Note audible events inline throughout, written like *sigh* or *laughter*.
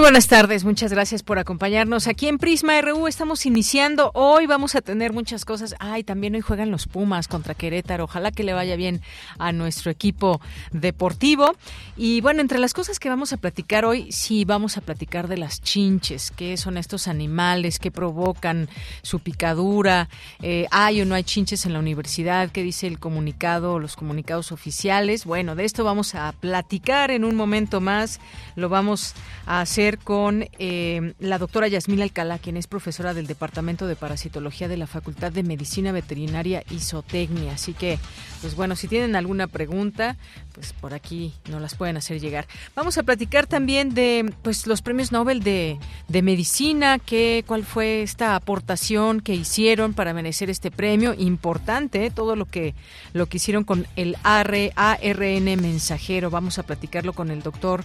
Muy buenas tardes, muchas gracias por acompañarnos. Aquí en Prisma RU estamos iniciando. Hoy vamos a tener muchas cosas. Ay, también hoy juegan los Pumas contra Querétaro. Ojalá que le vaya bien a nuestro equipo deportivo. Y bueno, entre las cosas que vamos a platicar hoy, sí vamos a platicar de las chinches, qué son estos animales, qué provocan su picadura. Eh, hay o no hay chinches en la universidad, qué dice el comunicado, los comunicados oficiales. Bueno, de esto vamos a platicar en un momento más. Lo vamos a hacer con eh, la doctora Yasmila Alcalá, quien es profesora del Departamento de Parasitología de la Facultad de Medicina Veterinaria y Zootecnia. Así que, pues bueno, si tienen alguna pregunta, pues por aquí no las pueden hacer llegar. Vamos a platicar también de pues los premios Nobel de, de Medicina, que, cuál fue esta aportación que hicieron para merecer este premio. Importante, ¿eh? todo lo que, lo que hicieron con el ARN mensajero. Vamos a platicarlo con el doctor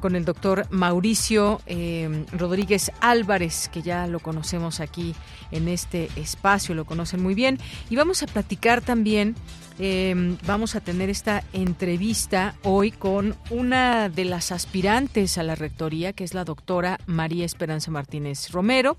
con el doctor Mauricio eh, Rodríguez Álvarez, que ya lo conocemos aquí en este espacio, lo conocen muy bien. Y vamos a platicar también eh, vamos a tener esta entrevista hoy con una de las aspirantes a la rectoría, que es la doctora María Esperanza Martínez Romero.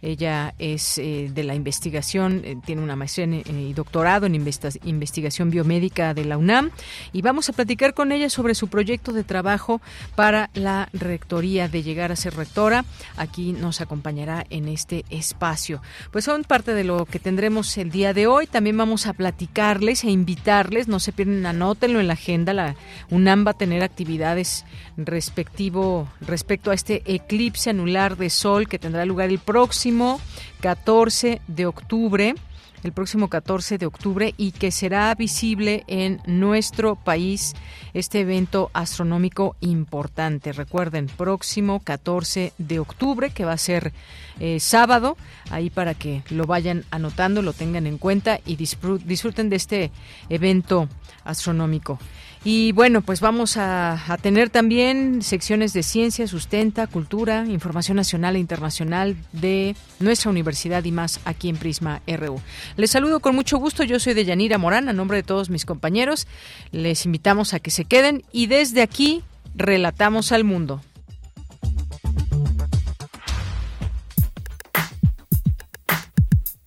Ella es eh, de la investigación, eh, tiene una maestría y doctorado en investigación biomédica de la UNAM y vamos a platicar con ella sobre su proyecto de trabajo para la rectoría de llegar a ser rectora. Aquí nos acompañará en este espacio. Pues son parte de lo que tendremos el día de hoy. También vamos a platicarles e invitarles, no se pierden, anótenlo en la agenda. La UNAM va a tener actividades respectivo respecto a este eclipse anular de sol que tendrá lugar el próximo 14 de octubre el próximo 14 de octubre y que será visible en nuestro país este evento astronómico importante. Recuerden, próximo 14 de octubre, que va a ser eh, sábado, ahí para que lo vayan anotando, lo tengan en cuenta y disfruten de este evento astronómico. Y bueno, pues vamos a, tener también secciones de ciencia, sustenta, cultura, información nacional e internacional de nuestra universidad y más aquí en Prisma RU. Les saludo con mucho gusto, yo soy de Yanira Morán, a nombre de todos mis compañeros. Les invitamos a que se queden y desde aquí relatamos al mundo.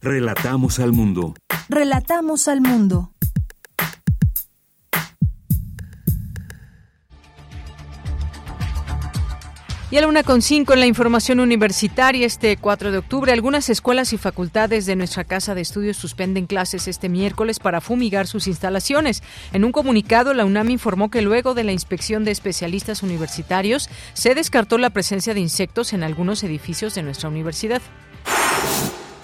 Relatamos al mundo. Relatamos al mundo. Y a la una con cinco en la información universitaria este 4 de octubre, algunas escuelas y facultades de nuestra casa de estudios suspenden clases este miércoles para fumigar sus instalaciones. En un comunicado, la UNAM informó que luego de la inspección de especialistas universitarios se descartó la presencia de insectos en algunos edificios de nuestra universidad.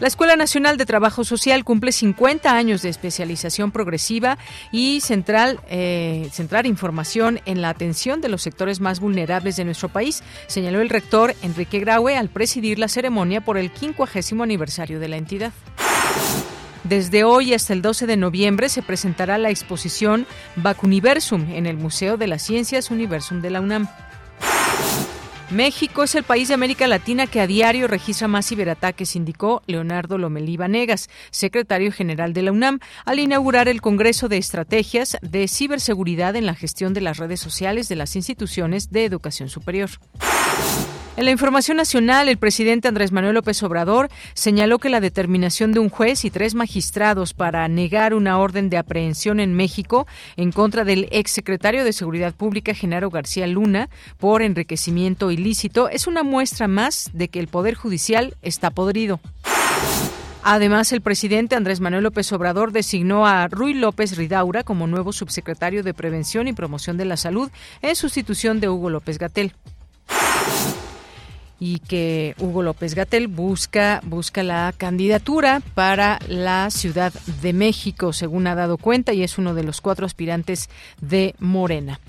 La Escuela Nacional de Trabajo Social cumple 50 años de especialización progresiva y central, eh, centrar información en la atención de los sectores más vulnerables de nuestro país, señaló el rector Enrique Graue al presidir la ceremonia por el 50 aniversario de la entidad. Desde hoy hasta el 12 de noviembre se presentará la exposición Vacuniversum en el Museo de las Ciencias Universum de la UNAM. México es el país de América Latina que a diario registra más ciberataques, indicó Leonardo Lomelí Vanegas, secretario general de la UNAM, al inaugurar el Congreso de Estrategias de Ciberseguridad en la Gestión de las Redes Sociales de las Instituciones de Educación Superior. En la información nacional, el presidente Andrés Manuel López Obrador señaló que la determinación de un juez y tres magistrados para negar una orden de aprehensión en México en contra del exsecretario de Seguridad Pública, Genaro García Luna, por enriquecimiento ilícito, es una muestra más de que el Poder Judicial está podrido. Además, el presidente Andrés Manuel López Obrador designó a Ruy López Ridaura como nuevo subsecretario de Prevención y Promoción de la Salud en sustitución de Hugo López Gatel y que Hugo López Gatel busca busca la candidatura para la Ciudad de México, según ha dado cuenta, y es uno de los cuatro aspirantes de Morena.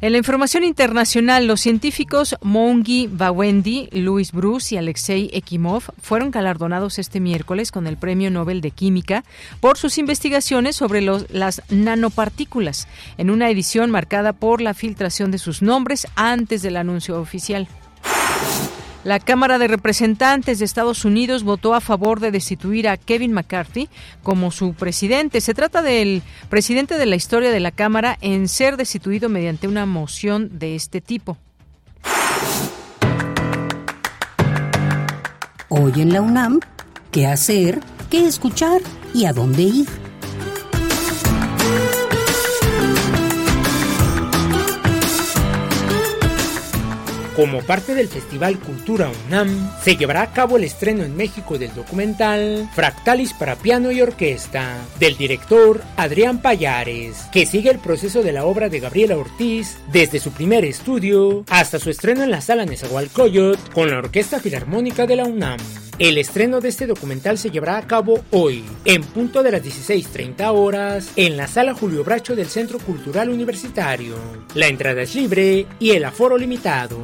En la información internacional, los científicos Moungi Bawendi, Luis Bruce y Alexei Ekimov fueron galardonados este miércoles con el Premio Nobel de Química por sus investigaciones sobre las nanopartículas, en una edición marcada por la filtración de sus nombres antes del anuncio oficial. La Cámara de Representantes de Estados Unidos votó a favor de destituir a Kevin McCarthy como su presidente. Se trata del presidente de la historia de la Cámara en ser destituido mediante una moción de este tipo. Hoy en la UNAM, ¿qué hacer? ¿Qué escuchar? ¿Y a dónde ir? Como parte del Festival Cultura UNAM, se llevará a cabo el estreno en México del documental Fractalis para piano y orquesta, del director Adrián Payares, que sigue el proceso de la obra de Gabriela Ortiz desde su primer estudio hasta su estreno en la sala Nezahualcóyotl con la Orquesta Filarmónica de la UNAM. El estreno de este documental se llevará a cabo hoy, en punto de las 16.30 horas, en la sala Julio Bracho del Centro Cultural Universitario. La entrada es libre y el aforo limitado.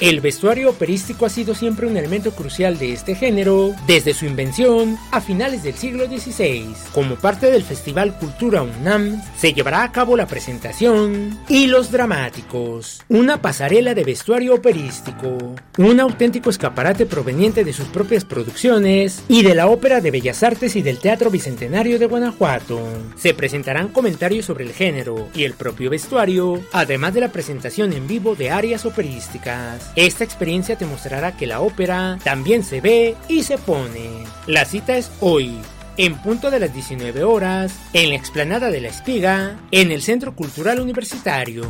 El vestuario operístico ha sido siempre un elemento crucial de este género desde su invención a finales del siglo XVI. Como parte del Festival Cultura UNAM, se llevará a cabo la presentación Hilos Dramáticos, una pasarela de vestuario operístico, un auténtico escaparate proveniente de sus propias producciones y de la Ópera de Bellas Artes y del Teatro Bicentenario de Guanajuato. Se presentarán comentarios sobre el género y el propio vestuario, además de la presentación en vivo de áreas operísticas. Esta experiencia te mostrará que la ópera también se ve y se pone. La cita es hoy, en punto de las 19 horas, en la explanada de la Espiga, en el Centro Cultural Universitario.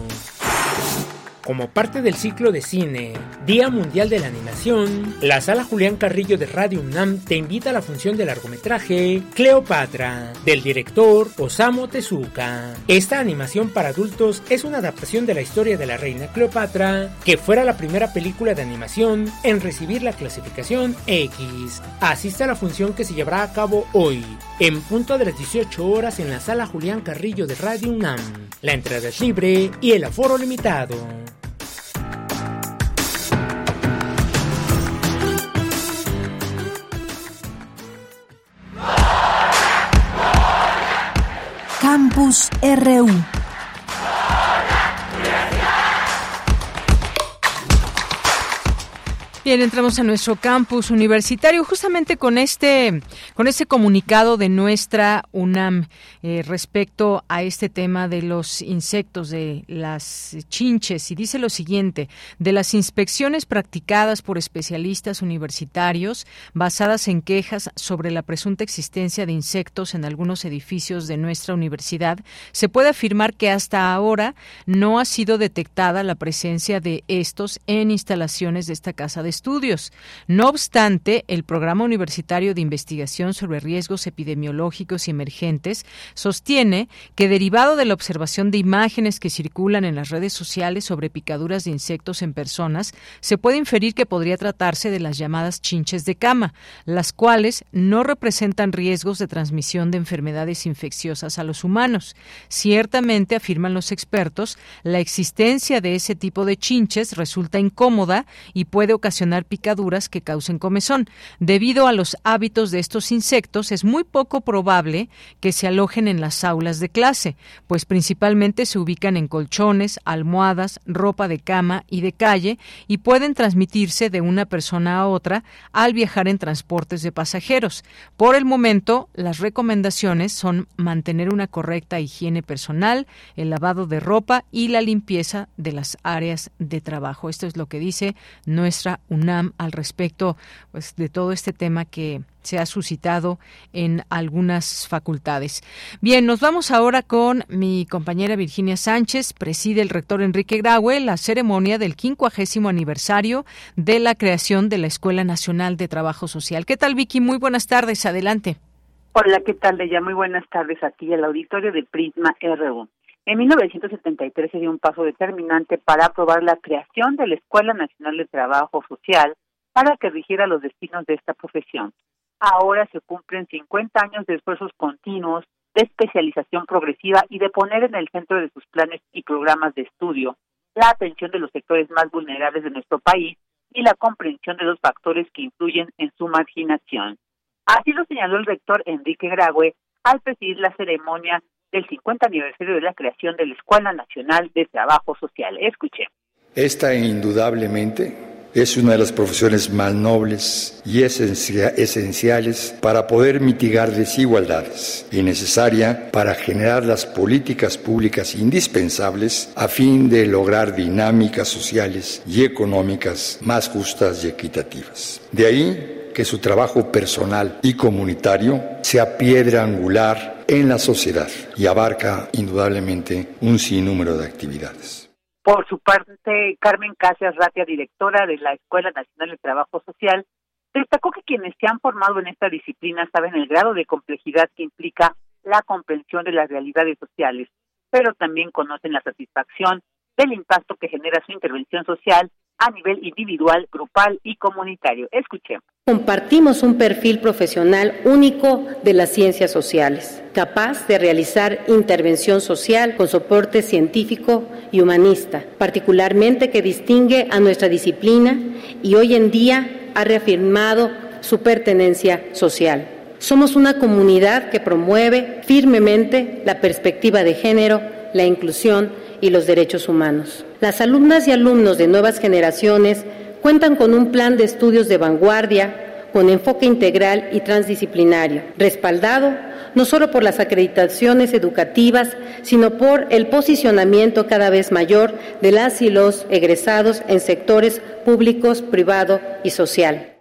Como parte del ciclo de cine Día Mundial de la Animación, la Sala Julián Carrillo de Radio UNAM te invita a la función de largometraje Cleopatra, del director Osamu Tezuka. Esta animación para adultos es una adaptación de la historia de la reina Cleopatra, que fuera la primera película de animación en recibir la clasificación X. Asista a la función que se llevará a cabo hoy, en punto de las 18 horas en la Sala Julián Carrillo de Radio UNAM. La entrada es libre y el aforo limitado. Campus RU. Bien, entramos a nuestro campus universitario justamente con este, con este comunicado de nuestra UNAM eh, respecto a este tema de los insectos, de las chinches, y dice lo siguiente: de las inspecciones practicadas por especialistas universitarios basadas en quejas sobre la presunta existencia de insectos en algunos edificios de nuestra universidad, se puede afirmar que hasta ahora no ha sido detectada la presencia de estos en instalaciones de esta casa de estudios. No obstante, el Programa Universitario de Investigación sobre Riesgos Epidemiológicos y Emergentes sostiene que derivado de la observación de imágenes que circulan en las redes sociales sobre picaduras de insectos en personas, se puede inferir que podría tratarse de las llamadas chinches de cama, las cuales no representan riesgos de transmisión de enfermedades infecciosas a los humanos. Ciertamente, afirman los expertos, la existencia de ese tipo de chinches resulta incómoda y puede ocasionar picaduras que causen comezón. Debido a los hábitos de estos insectos, es muy poco probable que se alojen en las aulas de clase, pues principalmente se ubican en colchones, almohadas, ropa de cama y de calle y pueden transmitirse de una persona a otra al viajar en transportes de pasajeros. Por el momento, las recomendaciones son mantener una correcta higiene personal, el lavado de ropa y la limpieza de las áreas de trabajo. Esto es lo que dice nuestra universidad UNAM al respecto pues, de todo este tema que se ha suscitado en algunas facultades. Bien, nos vamos ahora con mi compañera Virginia Sánchez, preside el rector Enrique Graue la ceremonia del quincuagésimo aniversario de la creación de la Escuela Nacional de Trabajo Social. ¿Qué tal, Vicky? Muy buenas tardes, adelante. Hola, ¿qué tal, Leya? Muy buenas tardes aquí el auditorio de Prisma RU. En 1973 se dio un paso determinante para aprobar la creación de la Escuela Nacional de Trabajo Social para que rigiera los destinos de esta profesión ahora se cumplen 50 años de esfuerzos continuos, de especialización progresiva y de poner en el centro de sus planes y programas de estudio la atención de los sectores más vulnerables de nuestro país y la comprensión de los factores que influyen en su marginación. Así lo señaló el rector Enrique Graue al presidir la ceremonia del 50 aniversario de la creación de la Escuela Nacional de Trabajo Social. Escuche. Esta indudablemente es una de las profesiones más nobles y esenciales para poder mitigar desigualdades y necesaria para generar las políticas públicas indispensables a fin de lograr dinámicas sociales y económicas más justas y equitativas. De ahí que su trabajo personal y comunitario sea piedra angular en la sociedad y abarca indudablemente un sinnúmero de actividades. Por su parte, Carmen Casas Ratia, directora de la Escuela Nacional de Trabajo Social, destacó que quienes se han formado en esta disciplina saben el grado de complejidad que implica la comprensión de las realidades sociales, pero también conocen la satisfacción del impacto que genera su intervención social a nivel individual, grupal y comunitario. Escuchemos. Compartimos un perfil profesional único de las ciencias sociales, capaz de realizar intervención social con soporte científico y humanista, particularmente que distingue a nuestra disciplina y hoy en día ha reafirmado su pertenencia social. Somos una comunidad que promueve firmemente la perspectiva de género, la inclusión y los derechos humanos. Las alumnas y alumnos de nuevas generaciones cuentan con un plan de estudios de vanguardia, con enfoque integral y transdisciplinario, respaldado no solo por las acreditaciones educativas, sino por el posicionamiento cada vez mayor de las y los egresados en sectores públicos, privado y social.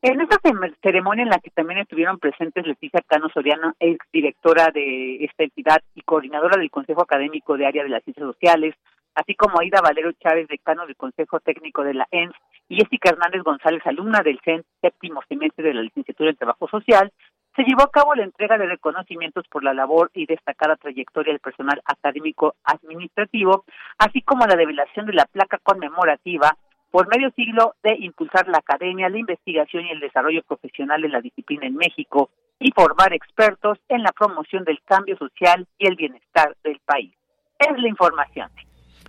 En esta ceremonia en la que también estuvieron presentes Leticia Cano Soriano, ex directora de esta entidad y coordinadora del Consejo Académico de Área de las Ciencias Sociales, así como Aida Valero Chávez, decano del Consejo Técnico de la ENS, y Jessica Hernández González, alumna del CEN, séptimo semestre de la Licenciatura en Trabajo Social, se llevó a cabo la entrega de reconocimientos por la labor y destacada trayectoria del personal académico administrativo, así como la revelación de la placa conmemorativa por medio siglo de impulsar la academia, la investigación y el desarrollo profesional de la disciplina en México y formar expertos en la promoción del cambio social y el bienestar del país. Es la información.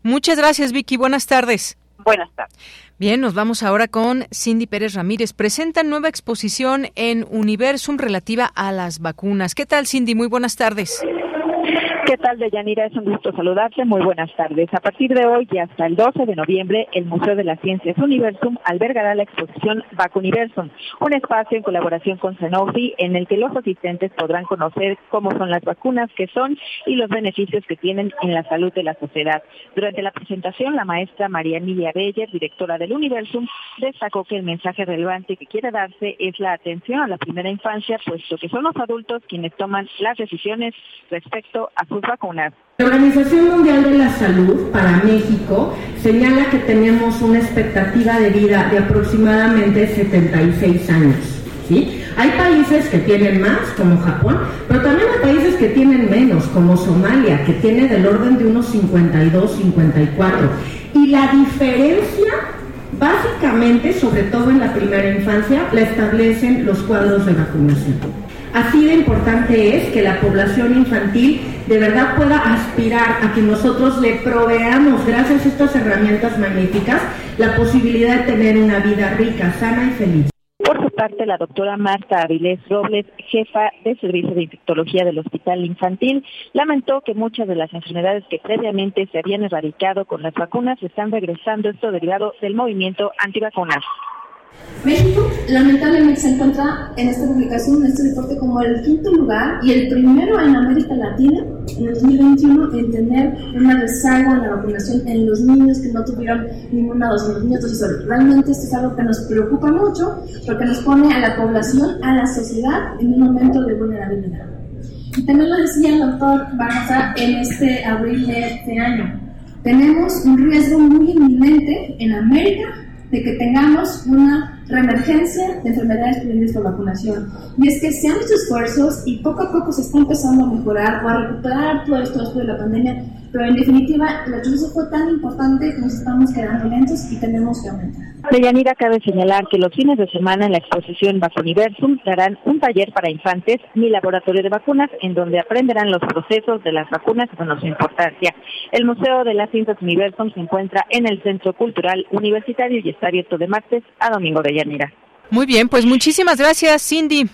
Muchas gracias, Vicky. Buenas tardes. Buenas tardes. Bien, nos vamos ahora con Cindy Pérez Ramírez. Presenta nueva exposición en Universum relativa a las vacunas. ¿Qué tal, Cindy? Muy buenas tardes. ¿Qué tal, Deyanira? Es un gusto saludarte. Muy buenas tardes. A partir de hoy y hasta el 12 de noviembre, el Museo de las Ciencias Universum albergará la exposición Vacuniversum, un espacio en colaboración con Sanofi en el que los asistentes podrán conocer cómo son las vacunas, qué son y los beneficios que tienen en la salud de la sociedad. Durante la presentación, la maestra María Emilia Beller, directora del Universum, destacó que el mensaje relevante que quiere darse es la atención a la primera infancia, puesto que son los adultos quienes toman las decisiones respecto a la Organización Mundial de la Salud para México señala que tenemos una expectativa de vida de aproximadamente 76 años. ¿sí? Hay países que tienen más, como Japón, pero también hay países que tienen menos, como Somalia, que tiene del orden de unos 52, 54. Y la diferencia, básicamente, sobre todo en la primera infancia, la establecen los cuadros de vacunación. Así de importante es que la población infantil de verdad pueda aspirar a que nosotros le proveamos, gracias a estas herramientas magníficas, la posibilidad de tener una vida rica, sana y feliz. Por su parte, la doctora Marta Avilés Robles, jefa de Servicio de Infectología del Hospital Infantil, lamentó que muchas de las enfermedades que previamente se habían erradicado con las vacunas están regresando, esto derivado del movimiento antivacunas México lamentablemente se encuentra en esta publicación, en este reporte, como el quinto lugar y el primero en América Latina en el 2021 en tener una rezaga en la vacunación en los niños que no tuvieron ninguna dosis, los niños dosis Realmente esto es algo que nos preocupa mucho porque nos pone a la población, a la sociedad en un momento de vulnerabilidad. Y también lo decía el doctor Barza en este abril de este año. Tenemos un riesgo muy inminente en América de que tengamos una reemergencia de enfermedades prevenibles por vacunación. Y es que se han hecho esfuerzos y poco a poco se está empezando a mejorar o a recuperar todo esto después de la pandemia, pero en definitiva el proceso fue tan importante que nos estamos quedando lentos y tenemos que aumentar. Deyanira, cabe señalar que los fines de semana en la exposición Vacuniversum darán un taller para infantes Mi laboratorio de vacunas, en donde aprenderán los procesos de las vacunas con su importancia. El Museo de las Ciencias Universum se encuentra en el Centro Cultural Universitario y está abierto de martes a domingo de Yanira. Muy bien, pues muchísimas gracias, Cindy.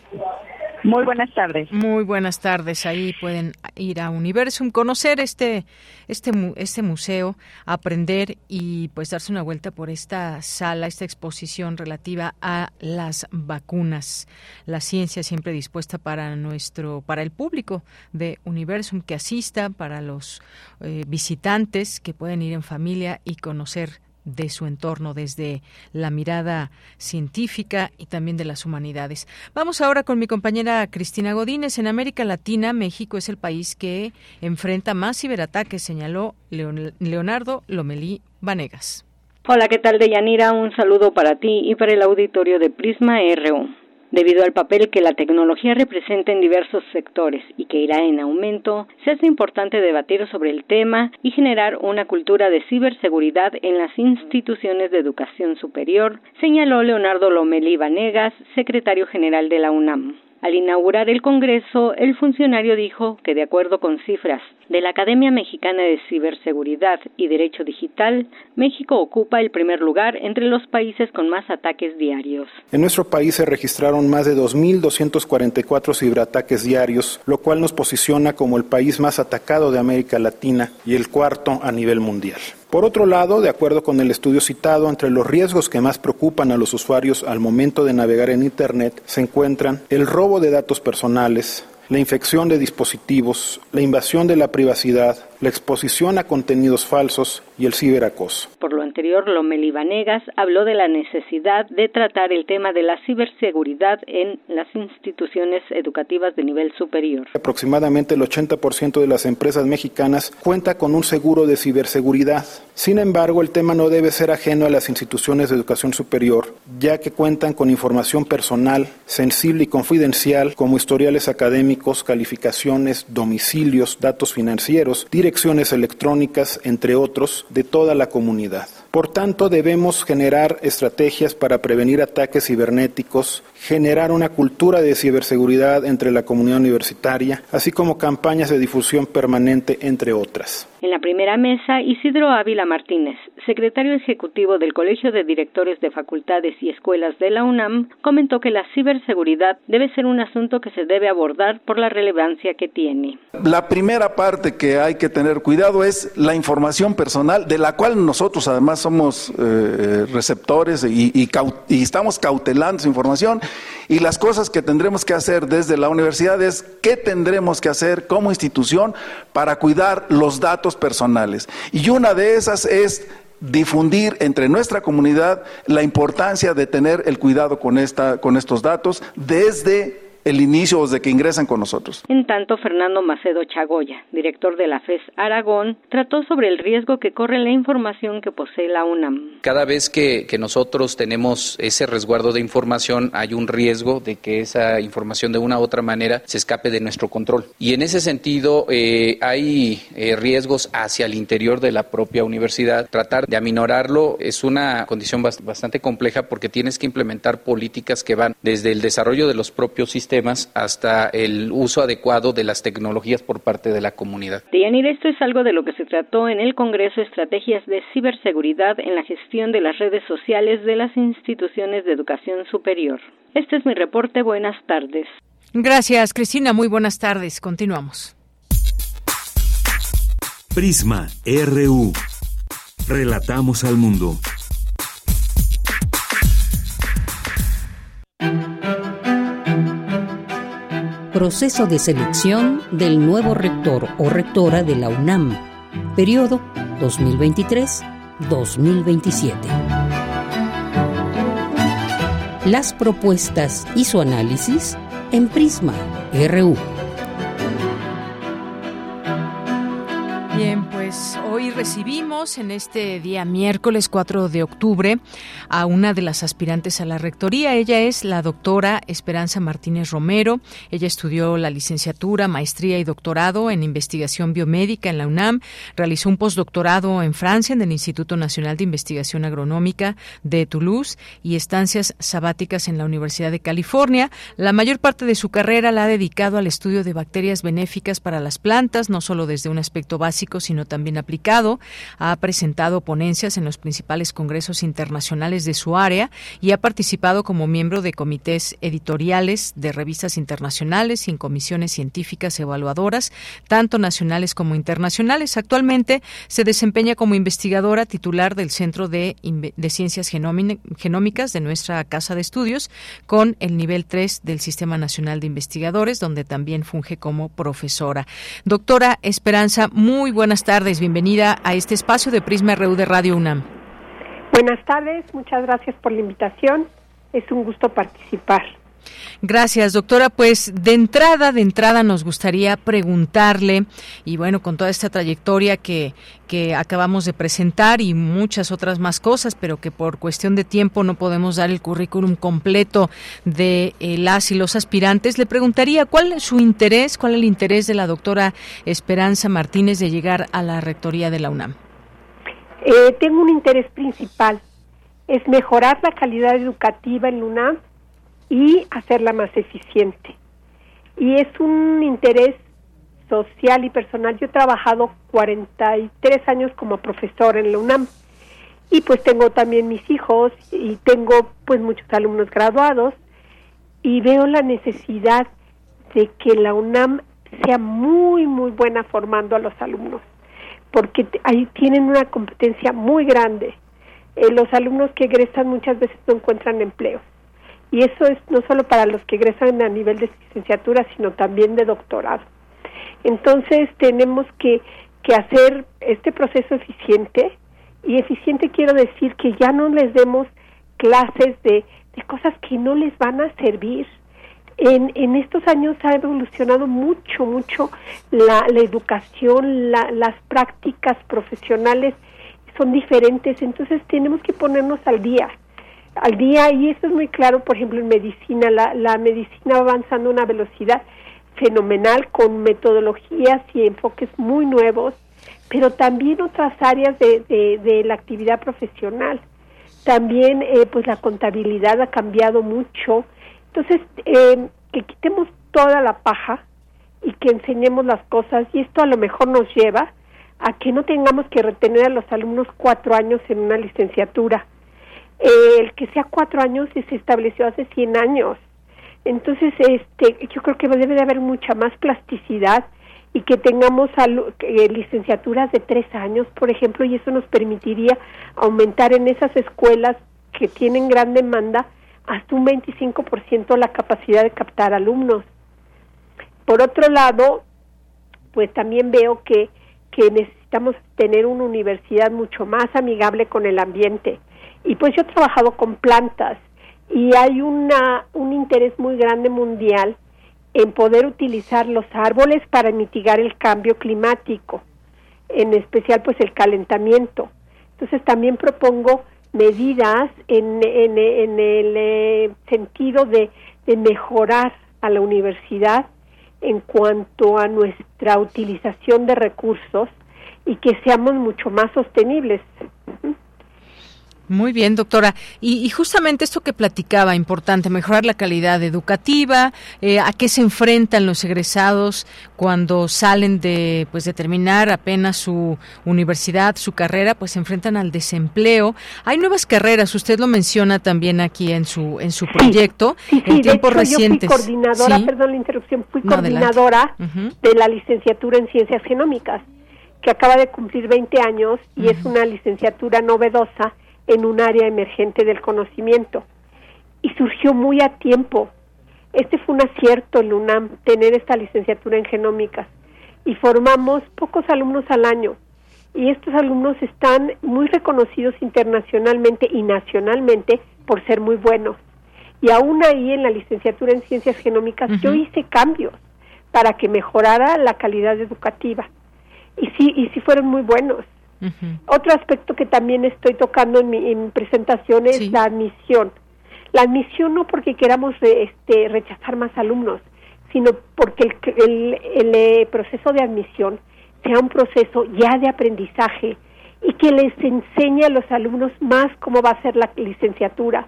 Muy buenas tardes. Muy buenas tardes. Ahí pueden ir a Universum, conocer este, este, este museo, aprender y pues darse una vuelta por esta sala, esta exposición relativa a las vacunas. La ciencia siempre dispuesta para nuestro, para el público de Universum que asista, para los eh, visitantes que pueden ir en familia y conocer de su entorno desde la mirada científica y también de las humanidades. Vamos ahora con mi compañera Cristina Godínez. En América Latina, México es el país que enfrenta más ciberataques, señaló Leonardo Lomelí Vanegas. Hola, ¿qué tal, Deyanira? Un saludo para ti y para el auditorio de Prisma RU debido al papel que la tecnología representa en diversos sectores y que irá en aumento, se hace importante debatir sobre el tema y generar una cultura de ciberseguridad en las instituciones de educación superior, señaló Leonardo Lomelí Vanegas, secretario general de la UNAM. Al inaugurar el Congreso, el funcionario dijo que, de acuerdo con cifras de la Academia Mexicana de Ciberseguridad y Derecho Digital, México ocupa el primer lugar entre los países con más ataques diarios. En nuestro país se registraron más de 2.244 ciberataques diarios, lo cual nos posiciona como el país más atacado de América Latina y el cuarto a nivel mundial. Por otro lado, de acuerdo con el estudio citado, entre los riesgos que más preocupan a los usuarios al momento de navegar en Internet se encuentran el robo de datos personales, la infección de dispositivos, la invasión de la privacidad, la exposición a contenidos falsos y el ciberacoso. Por lo anterior, Lomeli Vanegas habló de la necesidad de tratar el tema de la ciberseguridad en las instituciones educativas de nivel superior. Aproximadamente el 80% de las empresas mexicanas cuenta con un seguro de ciberseguridad. Sin embargo, el tema no debe ser ajeno a las instituciones de educación superior, ya que cuentan con información personal, sensible y confidencial, como historiales académicos, calificaciones, domicilios, datos financieros, direcciones electrónicas, entre otros, de toda la comunidad. Por tanto, debemos generar estrategias para prevenir ataques cibernéticos, generar una cultura de ciberseguridad entre la comunidad universitaria, así como campañas de difusión permanente, entre otras. En la primera mesa, Isidro Ávila Martínez, secretario ejecutivo del Colegio de Directores de Facultades y Escuelas de la UNAM, comentó que la ciberseguridad debe ser un asunto que se debe abordar por la relevancia que tiene. La primera parte que hay que tener cuidado es la información personal, de la cual nosotros además somos eh, receptores y, estamos cautelando esa información y las cosas que tendremos que hacer desde la universidad es qué tendremos que hacer como institución para cuidar los datos personales. Y una de esas es difundir entre nuestra comunidad la importancia de tener el cuidado con, esta, con estos datos desde el inicio de que ingresan con nosotros. En tanto, Fernando Macedo Chagoya, director de la FES Aragón, trató sobre el riesgo que corre la información que posee la UNAM. Cada vez que, nosotros tenemos ese resguardo de información, hay un riesgo de que esa información de una u otra manera se escape de nuestro control. Y en ese sentido, eh, hay eh, riesgos hacia el interior de la propia universidad. Tratar de aminorarlo es una condición bastante compleja porque tienes que implementar políticas que van desde el desarrollo de los propios sistemas hasta el uso adecuado de las tecnologías por parte de la comunidad. Deyanir, esto es algo de lo que se trató en el Congreso Estrategias de Ciberseguridad en la gestión de las redes sociales de las instituciones de educación superior. Este es mi reporte. Buenas tardes. Gracias, Cristina. Muy buenas tardes. Continuamos. Prisma RU. Relatamos al mundo. Proceso de selección del nuevo rector o rectora de la UNAM, periodo 2023-2027. Las propuestas y su análisis en Prisma RU. Bien, pues hoy recibimos en este día miércoles 4 de octubre a una de las aspirantes a la rectoría. Ella es la doctora Esperanza Martínez Romero. Ella estudió la licenciatura, maestría y doctorado en investigación biomédica en la UNAM. Realizó un postdoctorado en Francia en el Instituto Nacional de Investigación Agronómica de Toulouse y estancias sabáticas en la Universidad de California. La mayor parte de su carrera la ha dedicado al estudio de bacterias benéficas para las plantas, no solo desde un aspecto básico, sino también aplicado. Ha presentado ponencias en los principales congresos internacionales de su área y ha participado como miembro de comités editoriales de revistas internacionales y en comisiones científicas evaluadoras, tanto nacionales como internacionales. Actualmente se desempeña como investigadora titular del Centro de, Ciencias Genómicas de nuestra Casa de Estudios, con el nivel 3 del Sistema Nacional de Investigadores, donde también funge como profesora. Doctora Esperanza, muy buenas tardes. Bienvenida a este espacio de Prisma RU de Radio UNAM. Buenas tardes, muchas gracias por la invitación. Es un gusto participar. Gracias, doctora. Pues de entrada, de entrada nos gustaría preguntarle, y bueno, con toda esta trayectoria que, que acabamos de presentar y muchas otras más cosas, pero que por cuestión de tiempo no podemos dar el currículum completo de eh, las y los aspirantes, le preguntaría cuál es su interés, cuál es el interés de la doctora Esperanza Martínez de llegar a la rectoría de la UNAM. Eh, tengo un interés principal, es mejorar la calidad educativa en la UNAM y hacerla más eficiente. Y es un interés social y personal. Yo he trabajado 43 años como profesor en la UNAM y pues tengo también mis hijos y tengo pues muchos alumnos graduados y veo la necesidad de que la UNAM sea muy muy buena formando a los alumnos porque ahí tienen una competencia muy grande. Eh, los alumnos que egresan muchas veces no encuentran empleo y eso es no solo para los que egresan a nivel de licenciatura, sino también de doctorado. Entonces tenemos que, que hacer este proceso eficiente y eficiente quiero decir que ya no les demos clases de, de cosas que no les van a servir. En, en estos años ha evolucionado mucho, mucho la, la educación, la, las prácticas profesionales son diferentes, entonces tenemos que ponernos al día al día y esto es muy claro, por ejemplo, en medicina, la, la medicina va avanzando a una velocidad fenomenal con metodologías y enfoques muy nuevos, pero también otras áreas de, de, la actividad profesional. También, eh, pues la contabilidad ha cambiado mucho. Entonces, eh, que quitemos toda la paja y que enseñemos las cosas y esto a lo mejor nos lleva a que no tengamos que retener a los alumnos cuatro años en una licenciatura el que sea cuatro años se estableció hace 100 años. Entonces, este, yo creo que debe de haber mucha más plasticidad y que tengamos eh, licenciaturas de tres años, por ejemplo, y eso nos permitiría aumentar en esas escuelas que tienen gran demanda hasta un 25% la capacidad de captar alumnos. Por otro lado, pues también veo que, que necesitamos tener una universidad mucho más amigable con el ambiente y pues yo he trabajado con plantas y hay una, un interés muy grande mundial en poder utilizar los árboles para mitigar el cambio climático, en especial pues el calentamiento. Entonces también propongo medidas en, en, en el eh, sentido de, de mejorar a la universidad en cuanto a nuestra utilización de recursos y que seamos mucho más sostenibles. Muy bien, doctora. Y, justamente esto que platicaba, importante, mejorar la calidad educativa, eh, a qué se enfrentan los egresados cuando salen de, pues, de terminar apenas su universidad, su carrera, pues se enfrentan al desempleo. Hay nuevas carreras, usted lo menciona también aquí en su en su proyecto, sí, en tiempos recientes. Yo fui coordinadora, perdón la interrupción, fui coordinadora de la licenciatura en Ciencias Genómicas, que acaba de cumplir 20 años y es una licenciatura novedosa en un área emergente del conocimiento. Y surgió muy a tiempo. este fue un acierto en UNAM tener esta licenciatura en genómicas y formamos pocos alumnos al año y estos alumnos están muy reconocidos internacionalmente y nacionalmente por ser muy buenos. Y aún ahí en la licenciatura en ciencias genómicas yo hice cambios para que mejorara la calidad educativa. Y sí, y sí fueron muy buenos. Otro aspecto que también estoy tocando en mi, presentación es la admisión. La admisión no porque queramos este, rechazar más alumnos, sino porque el, el, eh, proceso de admisión sea un proceso ya de aprendizaje y que les enseñe a los alumnos más cómo va a ser la licenciatura.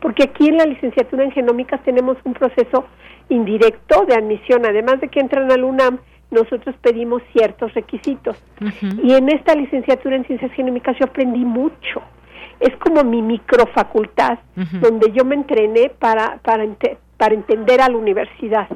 Porque aquí en la licenciatura en genómicas tenemos un proceso indirecto de admisión, además de que entran al UNAM, nosotros pedimos ciertos requisitos. Y en esta licenciatura en ciencias genómicas yo aprendí mucho. Es como mi microfacultad, donde yo me entrené para, para, para entender a la universidad.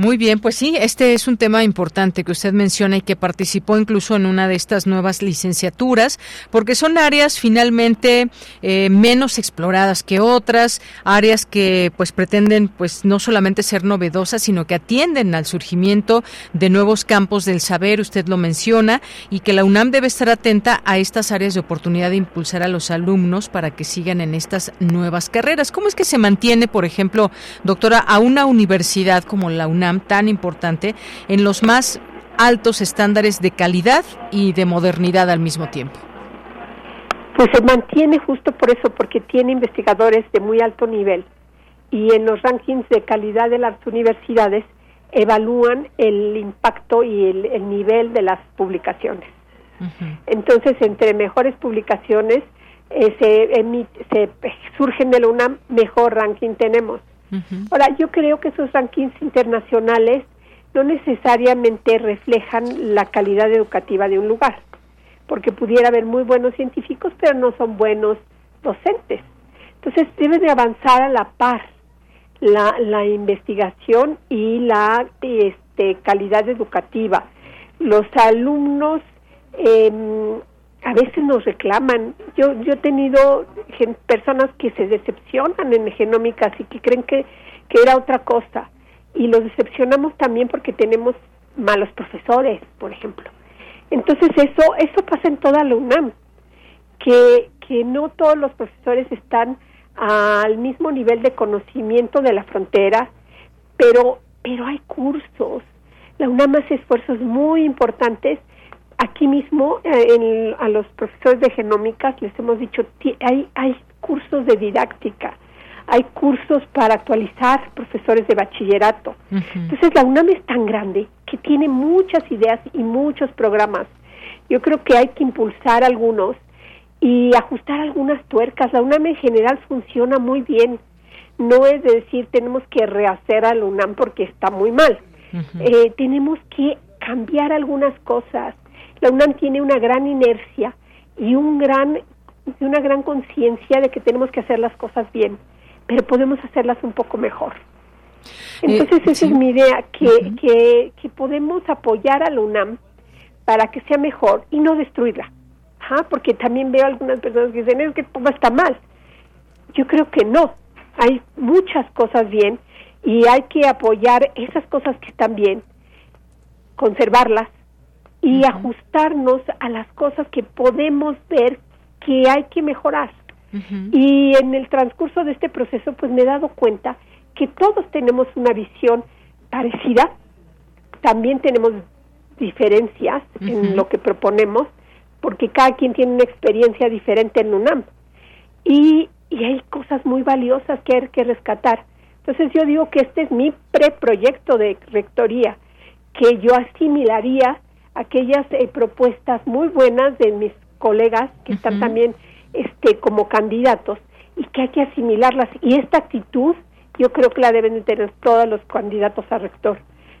Muy bien, pues sí, este es un tema importante que usted menciona y que participó incluso en una de estas nuevas licenciaturas, porque son áreas finalmente eh, menos exploradas que otras, áreas que pues pretenden pues no solamente ser novedosas, sino que atienden al surgimiento de nuevos campos del saber, usted lo menciona, y que la UNAM debe estar atenta a estas áreas de oportunidad de impulsar a los alumnos para que sigan en estas nuevas carreras. ¿Cómo es que se mantiene, por ejemplo, doctora, a una universidad como la UNAM tan importante en los más altos estándares de calidad y de modernidad al mismo tiempo? Pues se mantiene justo por eso, porque tiene investigadores de muy alto nivel y en los rankings de calidad de las universidades evalúan el impacto y el, nivel de las publicaciones. Entonces, entre mejores publicaciones eh, se, se surgen de la UNAM, mejor ranking tenemos. Ahora, yo creo que esos rankings internacionales no necesariamente reflejan la calidad educativa de un lugar, porque pudiera haber muy buenos científicos, pero no son buenos docentes. Entonces, debe de avanzar a la par la, la investigación y la este, calidad educativa. Los alumnos eh, a veces nos reclaman. Yo, yo he tenido personas que se decepcionan en genómicas y que creen que, que era otra cosa. Y los decepcionamos también porque tenemos malos profesores, por ejemplo. Entonces eso, eso pasa en toda la UNAM, que, que no todos los profesores están al mismo nivel de conocimiento de la frontera, pero, pero hay cursos. La UNAM hace esfuerzos muy importantes aquí mismo eh, a los profesores de genómicas les hemos dicho hay hay cursos de didáctica hay cursos para actualizar profesores de bachillerato. Entonces la UNAM es tan grande que tiene muchas ideas y muchos programas. Yo creo que hay que impulsar algunos y ajustar algunas tuercas. La UNAM en general funciona muy bien. No es decir tenemos que rehacer a la UNAM porque está muy mal. Eh, tenemos que cambiar algunas cosas la UNAM tiene una gran inercia y un gran, una gran conciencia de que tenemos que hacer las cosas bien, pero podemos hacerlas un poco mejor. Entonces eh, esa es mi idea, que, que, que, podemos apoyar a la UNAM para que sea mejor y no destruirla. Porque también veo algunas personas que dicen, es que todo está mal. Yo creo que no. Hay muchas cosas bien y hay que apoyar esas cosas que están bien, conservarlas y ajustarnos a las cosas que podemos ver que hay que mejorar. Y en el transcurso de este proceso, pues me he dado cuenta que todos tenemos una visión parecida, también tenemos diferencias en lo que proponemos, porque cada quien tiene una experiencia diferente en UNAM. Y, y hay cosas muy valiosas que hay que rescatar. Entonces yo digo que este es mi preproyecto de rectoría, que yo asimilaría aquellas eh, propuestas muy buenas de mis colegas que están también este como candidatos y que hay que asimilarlas. Y esta actitud yo creo que la deben de tener todos los candidatos a rector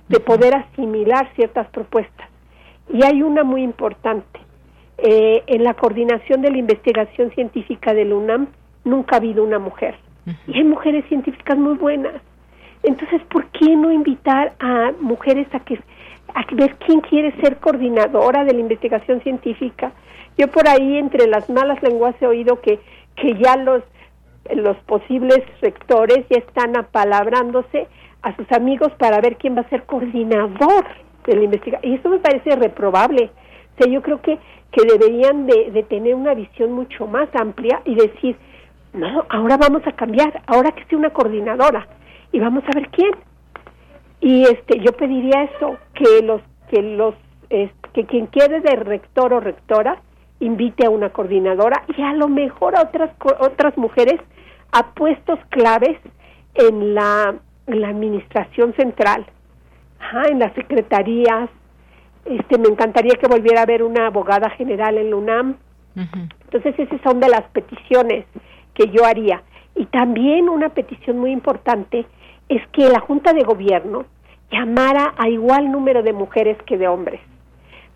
de poder asimilar ciertas propuestas. Y hay una muy importante. Eh, en la coordinación de la investigación científica del UNAM nunca ha habido una mujer. Y hay mujeres científicas muy buenas. Entonces por qué no invitar a mujeres a que a ver quién quiere ser coordinadora de la investigación científica. Yo por ahí entre las malas lenguas he oído que, que ya los los posibles rectores ya están apalabrándose a sus amigos para ver quién va a ser coordinador de la investigación. Y eso me parece reprobable. O sea, yo creo que, que deberían de, tener una visión mucho más amplia y decir, no, ahora vamos a cambiar, ahora que sea una coordinadora y vamos a ver quién. Y este, yo pediría eso, que los, que los, que quien quiere de rector o rectora invite a una coordinadora y a lo mejor a otras otras mujeres a puestos claves en la, en la administración central, en las secretarías. Este, me encantaría que volviera a haber una abogada general en la UNAM. Entonces, esas son de las peticiones que yo haría. Y también una petición muy importante es que la Junta de Gobierno llamara a igual número de mujeres que de hombres.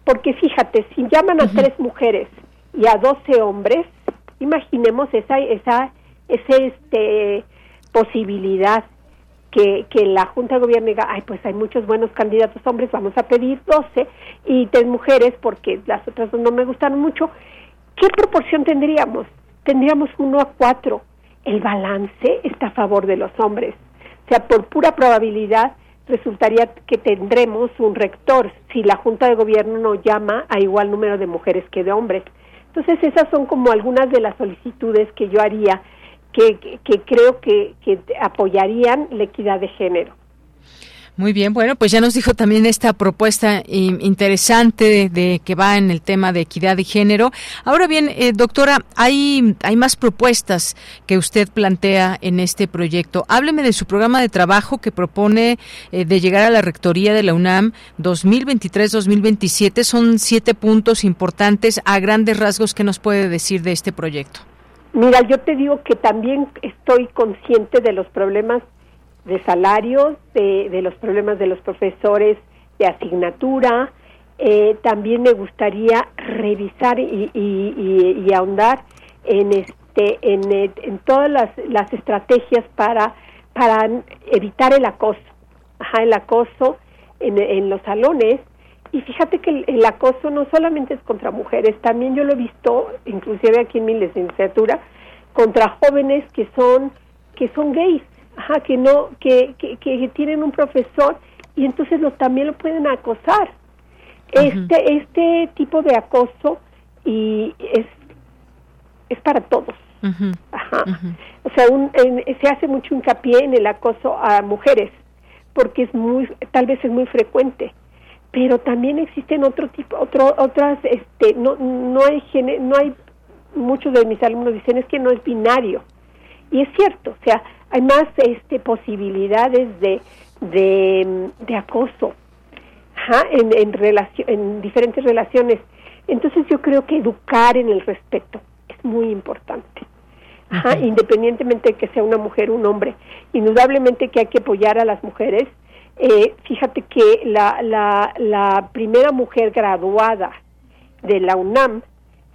Porque fíjate, si llaman a tres mujeres y a doce hombres, imaginemos esa, esa, esa este, posibilidad que, que la Junta de Gobierno diga, ay, pues hay muchos buenos candidatos hombres, vamos a pedir doce y tres mujeres porque las otras no me gustaron mucho. ¿Qué proporción tendríamos? Tendríamos uno a cuatro. El balance está a favor de los hombres. O sea, por pura probabilidad, resultaría que tendremos un rector si la Junta de Gobierno no llama a igual número de mujeres que de hombres. Entonces esas son como algunas de las solicitudes que yo haría que, que, creo que, que apoyarían la equidad de género. Muy bien, bueno, pues ya nos dijo también esta propuesta interesante de, que va en el tema de equidad y género. Ahora bien, eh, doctora, hay, hay más propuestas que usted plantea en este proyecto. Hábleme de su programa de trabajo que propone eh, de llegar a la rectoría de la UNAM 2023-2027. Son siete puntos importantes a grandes rasgos. ¿Qué nos puede decir de este proyecto? Mira, yo te digo que también estoy consciente de los problemas de salarios, de, de, los problemas de los profesores de asignatura. Eh, también me gustaría revisar y, y, y, ahondar en este en, en todas las, las, estrategias para para evitar el acoso, Ajá, el acoso en, en los salones. Y fíjate que el, el, acoso no solamente es contra mujeres, también yo lo he visto, inclusive aquí en mi licenciatura, contra jóvenes que son que son gays ajá, que no, que, que, que, tienen un profesor y entonces lo, también lo pueden acosar. Este, este tipo de acoso y es, es para todos. Ajá. O sea, un, se hace mucho hincapié en el acoso a mujeres porque es muy, tal vez es muy frecuente, pero también existen otro tipo, otro, otras, este, no, no hay, no hay, muchos de mis alumnos dicen es que no es binario y es cierto, o sea, hay más este, posibilidades de, de, acoso en, en, en diferentes relaciones. Entonces yo creo que educar en el respeto es muy importante. independientemente de que sea una mujer o un hombre. Indudablemente que hay que apoyar a las mujeres. Eh, fíjate que la, la, la primera mujer graduada de la UNAM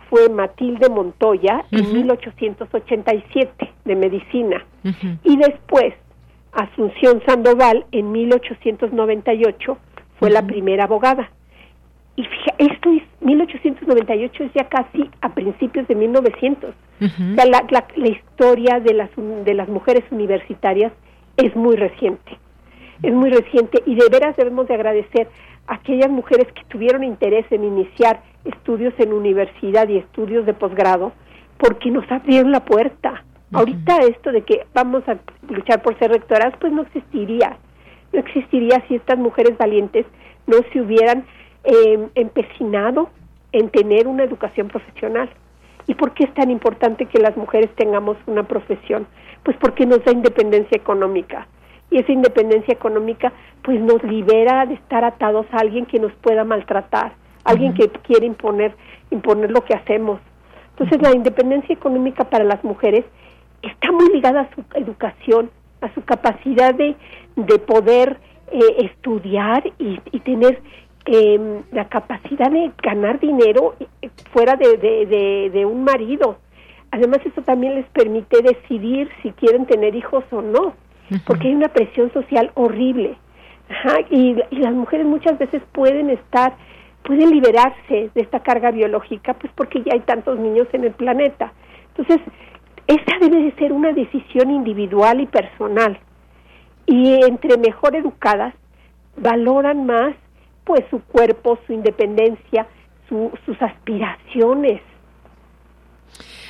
fue Matilde Montoya en 1887 de medicina y después Asunción Sandoval en 1898 fue la primera abogada. Y fíjate, esto es 1898 es ya casi a principios de 1900. O sea, la, la, la, historia de las de las mujeres universitarias es muy reciente. Es muy reciente y de veras debemos de agradecer a aquellas mujeres que tuvieron interés en iniciar estudios en universidad y estudios de posgrado porque nos abrieron la puerta. Ahorita esto de que vamos a luchar por ser rectoras, pues no existiría. No existiría si estas mujeres valientes no se hubieran eh, empecinado en tener una educación profesional. ¿Y por qué es tan importante que las mujeres tengamos una profesión? Pues porque nos da independencia económica. Y esa independencia económica pues nos libera de estar atados a alguien que nos pueda maltratar, alguien que quiere imponer, imponer lo que hacemos. Entonces la independencia económica para las mujeres está muy ligada a su educación, a su capacidad de, de poder eh, estudiar y, y tener eh, la capacidad de ganar dinero eh, fuera de, de, de, un marido. Además, eso también les permite decidir si quieren tener hijos o no, porque hay una presión social horrible. Ajá, y, y las mujeres muchas veces pueden estar pueden liberarse de esta carga biológica, pues porque ya hay tantos niños en el planeta. Entonces, esa debe de ser una decisión individual y personal. Y entre mejor educadas, valoran más pues su cuerpo, su independencia, sus aspiraciones.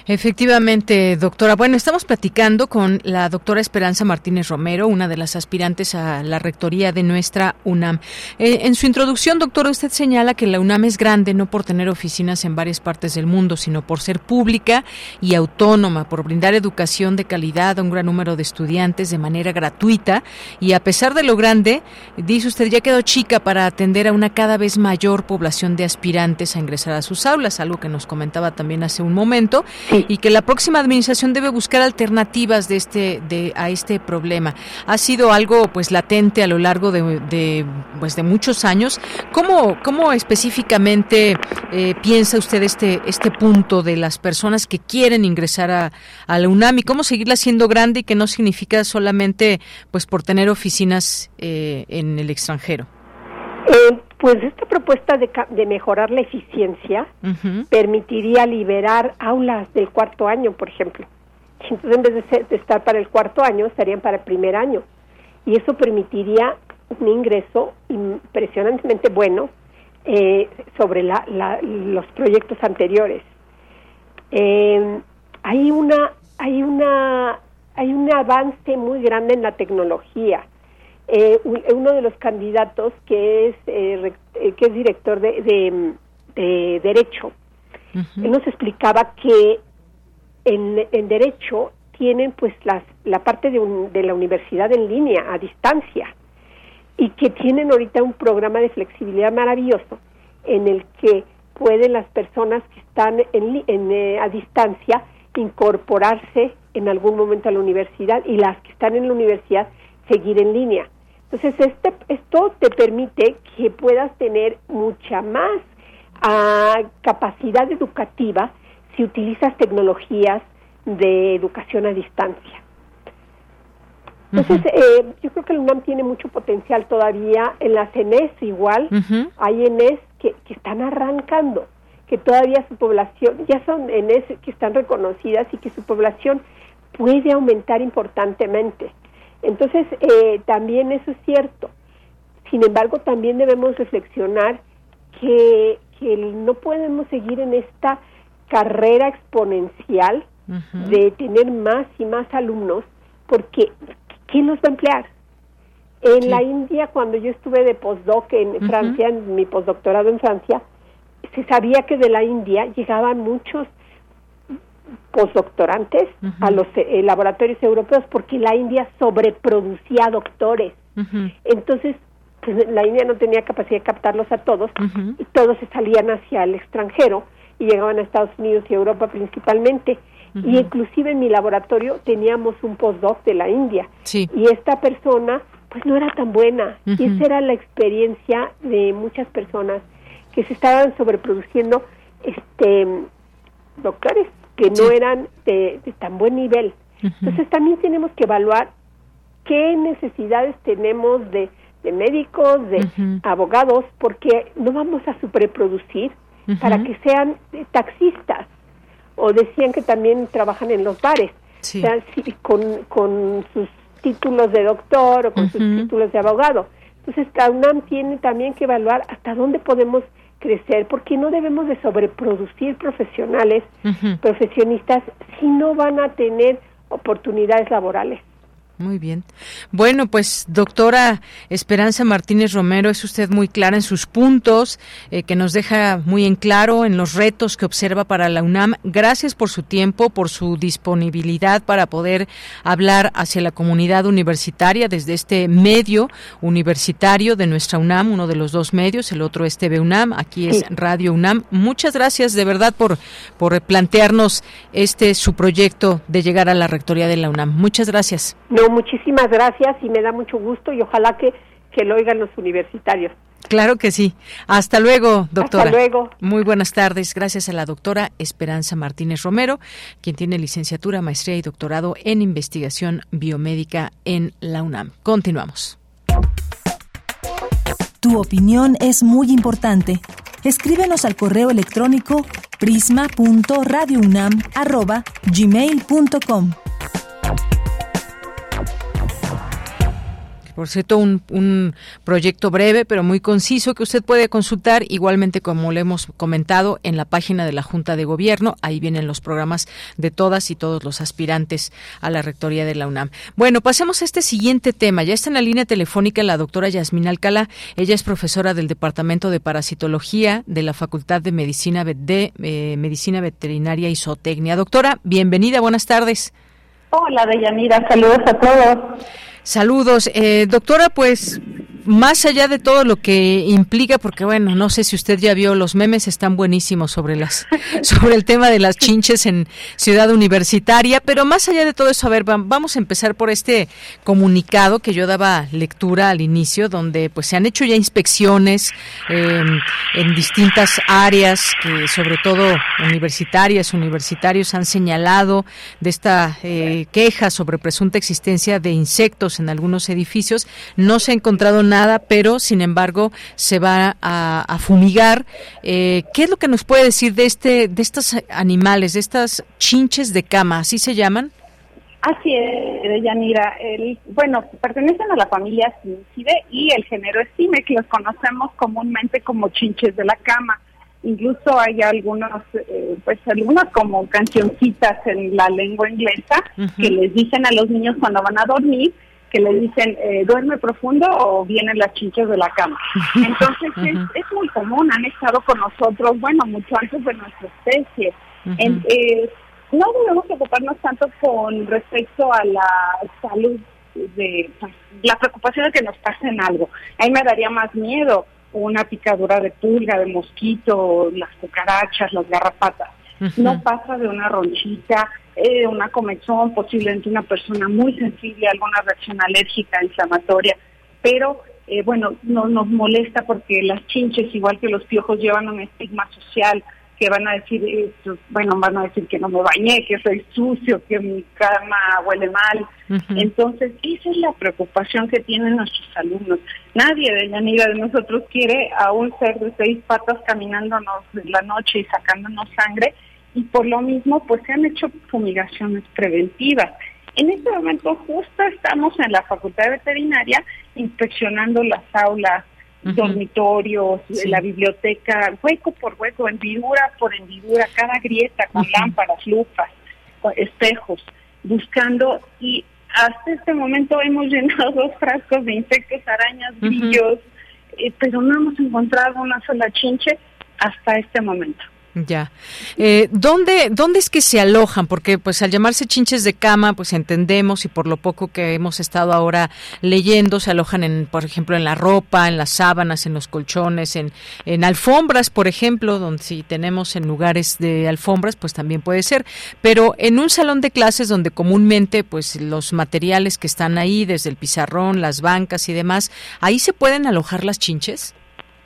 Efectivamente, doctora. Bueno, estamos platicando con la doctora Esperanza Martínez Romero, una de las aspirantes a la rectoría de nuestra UNAM. Eh, en su introducción, doctora, usted señala que la UNAM es grande no por tener oficinas en varias partes del mundo, sino por ser pública y autónoma, por brindar educación de calidad a un gran número de estudiantes de manera gratuita. Y a pesar de lo grande, dice usted, ya quedó chica para atender a una cada vez mayor población de aspirantes a ingresar a sus aulas, algo que nos comentaba también hace un momento y que la próxima administración debe buscar alternativas de este de a este problema. Ha sido algo pues latente a lo largo de, pues de muchos años. ¿Cómo cómo específicamente eh, piensa usted este este punto de las personas que quieren ingresar a, a, la UNAM y cómo seguirla siendo grande y que no significa solamente pues por tener oficinas eh, en el extranjero? Eh, pues esta propuesta de, de mejorar la eficiencia permitiría liberar aulas del cuarto año, por ejemplo. Entonces, en vez de, estar para el cuarto año, estarían para el primer año. Y eso permitiría un ingreso impresionantemente bueno eh, sobre la, los proyectos anteriores. Eh, hay una hay una hay un avance muy grande en la tecnología eh, uno de los candidatos que es eh, eh, que es director de, de, derecho él nos explicaba que en, en derecho tienen pues las, la parte de, de la universidad en línea a distancia y que tienen ahorita un programa de flexibilidad maravilloso en el que pueden las personas que están en, en a distancia incorporarse en algún momento a la universidad y las que están en la universidad seguir en línea. Entonces, este, esto te permite que puedas tener mucha más ah, capacidad educativa si utilizas tecnologías de educación a distancia. Entonces, eh, yo creo que el UNAM tiene mucho potencial todavía. En las ENES igual, hay ENES que, que están arrancando, que todavía su población, ya son ENES que están reconocidas y que su población puede aumentar importantemente. Entonces, eh, también eso es cierto. Sin embargo, también debemos reflexionar que, que no podemos seguir en esta carrera exponencial de tener más y más alumnos, porque ¿quién los va a emplear? En la India, cuando yo estuve de postdoc en Francia, en mi postdoctorado en Francia, se sabía que de la India llegaban muchos postdoctorantes a los eh, laboratorios europeos porque la India sobreproducía doctores. Entonces, pues, la India no tenía capacidad de captarlos a todos y todos se salían hacia el extranjero y llegaban a Estados Unidos y Europa principalmente. Y inclusive en mi laboratorio teníamos un postdoc de la India. Y esta persona pues no era tan buena. Y esa era la experiencia de muchas personas que se estaban sobreproduciendo este doctores que no eran de, tan buen nivel. Entonces también tenemos que evaluar qué necesidades tenemos de, médicos, de abogados, porque no vamos a superproducir para que sean taxistas. O decían que también trabajan en los bares, con, con sus títulos de doctor o con sus títulos de abogado. Entonces, la UNAM tiene también que evaluar hasta dónde podemos crecer, porque no debemos de sobreproducir profesionales, profesionistas, si no van a tener oportunidades laborales. Muy bien. Bueno, pues doctora Esperanza Martínez Romero, es usted muy clara en sus puntos, eh, que nos deja muy en claro en los retos que observa para la UNAM. Gracias por su tiempo, por su disponibilidad para poder hablar hacia la comunidad universitaria desde este medio universitario de nuestra UNAM, uno de los dos medios, el otro es TV UNAM, aquí es Radio UNAM. Muchas gracias de verdad por, por plantearnos este su proyecto de llegar a la rectoría de la UNAM. Muchas gracias muchísimas gracias y me da mucho gusto y ojalá que, que lo oigan los universitarios. Claro que sí. Hasta luego, doctora. Hasta luego. Muy buenas tardes. Gracias a la doctora Esperanza Martínez Romero, quien tiene licenciatura, maestría y doctorado en investigación biomédica en la UNAM. Continuamos. Tu opinión es muy importante. Escríbenos al correo electrónico prisma.radiounam@gmail.com. Por cierto, un, un, proyecto breve pero muy conciso que usted puede consultar igualmente como le hemos comentado en la página de la Junta de Gobierno. Ahí vienen los programas de todas y todos los aspirantes a la rectoría de la UNAM. Bueno, pasemos a este siguiente tema. Ya está en la línea telefónica la doctora Yasmín Alcalá. Ella es profesora del Departamento de Parasitología de la Facultad de Medicina, de, eh, Medicina Veterinaria y Zootecnia. Doctora, bienvenida, buenas tardes. Hola, Deyanira, saludos a todos. Saludos. Eh, doctora, pues más allá de todo lo que implica, porque bueno, no sé si usted ya vio los memes, están buenísimos sobre las, *laughs* sobre el tema de las chinches en Ciudad Universitaria, pero más allá de todo eso, a ver, vamos a empezar por este comunicado que yo daba lectura al inicio, donde pues se han hecho ya inspecciones eh, en distintas áreas, que sobre todo universitarias, universitarios han señalado de esta eh, queja sobre presunta existencia de insectos en algunos edificios. No se ha encontrado nada pero sin embargo se va a, fumigar. Eh, ¿Qué es lo que nos puede decir de este, de estos animales, de estas chinches de cama, así se llaman? Así es, Yanira. El, bueno, pertenecen a la familia Cincide y el género Estime, que los conocemos comúnmente como chinches de la cama. Incluso hay algunos, eh, pues algunas como cancioncitas en la lengua inglesa que les dicen a los niños cuando van a dormir que le dicen eh, duerme profundo o vienen las chinches de la cama. *laughs* Entonces es, muy común, han estado con nosotros, bueno, mucho antes de nuestra especie. Eh, no debemos preocuparnos tanto con respecto a la salud, de la preocupación de que nos pasen algo. A mí me daría más miedo una picadura de pulga, de mosquito, las cucarachas, las garrapatas. No pasa de una ronchita, eh, una comezón, posiblemente una persona muy sensible a alguna reacción alérgica, inflamatoria, pero eh, bueno, no nos molesta porque las chinches, igual que los piojos, llevan un estigma social que van a decir, eh, bueno, van a decir que no me bañé, que soy sucio, que mi cama huele mal. Entonces, esa es la preocupación que tienen nuestros alumnos. Nadie de Yanira de nosotros quiere a un ser de seis patas caminándonos en la noche y sacándonos sangre y por lo mismo pues se han hecho fumigaciones preventivas. En este momento justo estamos en la Facultad de Veterinaria inspeccionando las aulas, dormitorios, la biblioteca, hueco por hueco, hendidura por hendidura, cada grieta con lámparas, lupas, espejos, buscando y hasta este momento hemos *laughs* llenado dos frascos de insectos, arañas, grillos, eh, pero no hemos encontrado una sola chinche hasta este momento. Ya. Eh, ¿dónde, ¿Dónde es que se alojan? Porque pues al llamarse chinches de cama, pues entendemos y por lo poco que hemos estado ahora leyendo, se alojan en, por ejemplo, en la ropa, en las sábanas, en los colchones, en, en alfombras, por ejemplo, donde si tenemos en lugares de alfombras, pues también puede ser. Pero en un salón de clases donde comúnmente pues los materiales que están ahí, desde el pizarrón, las bancas y demás, ¿ahí se pueden alojar las chinches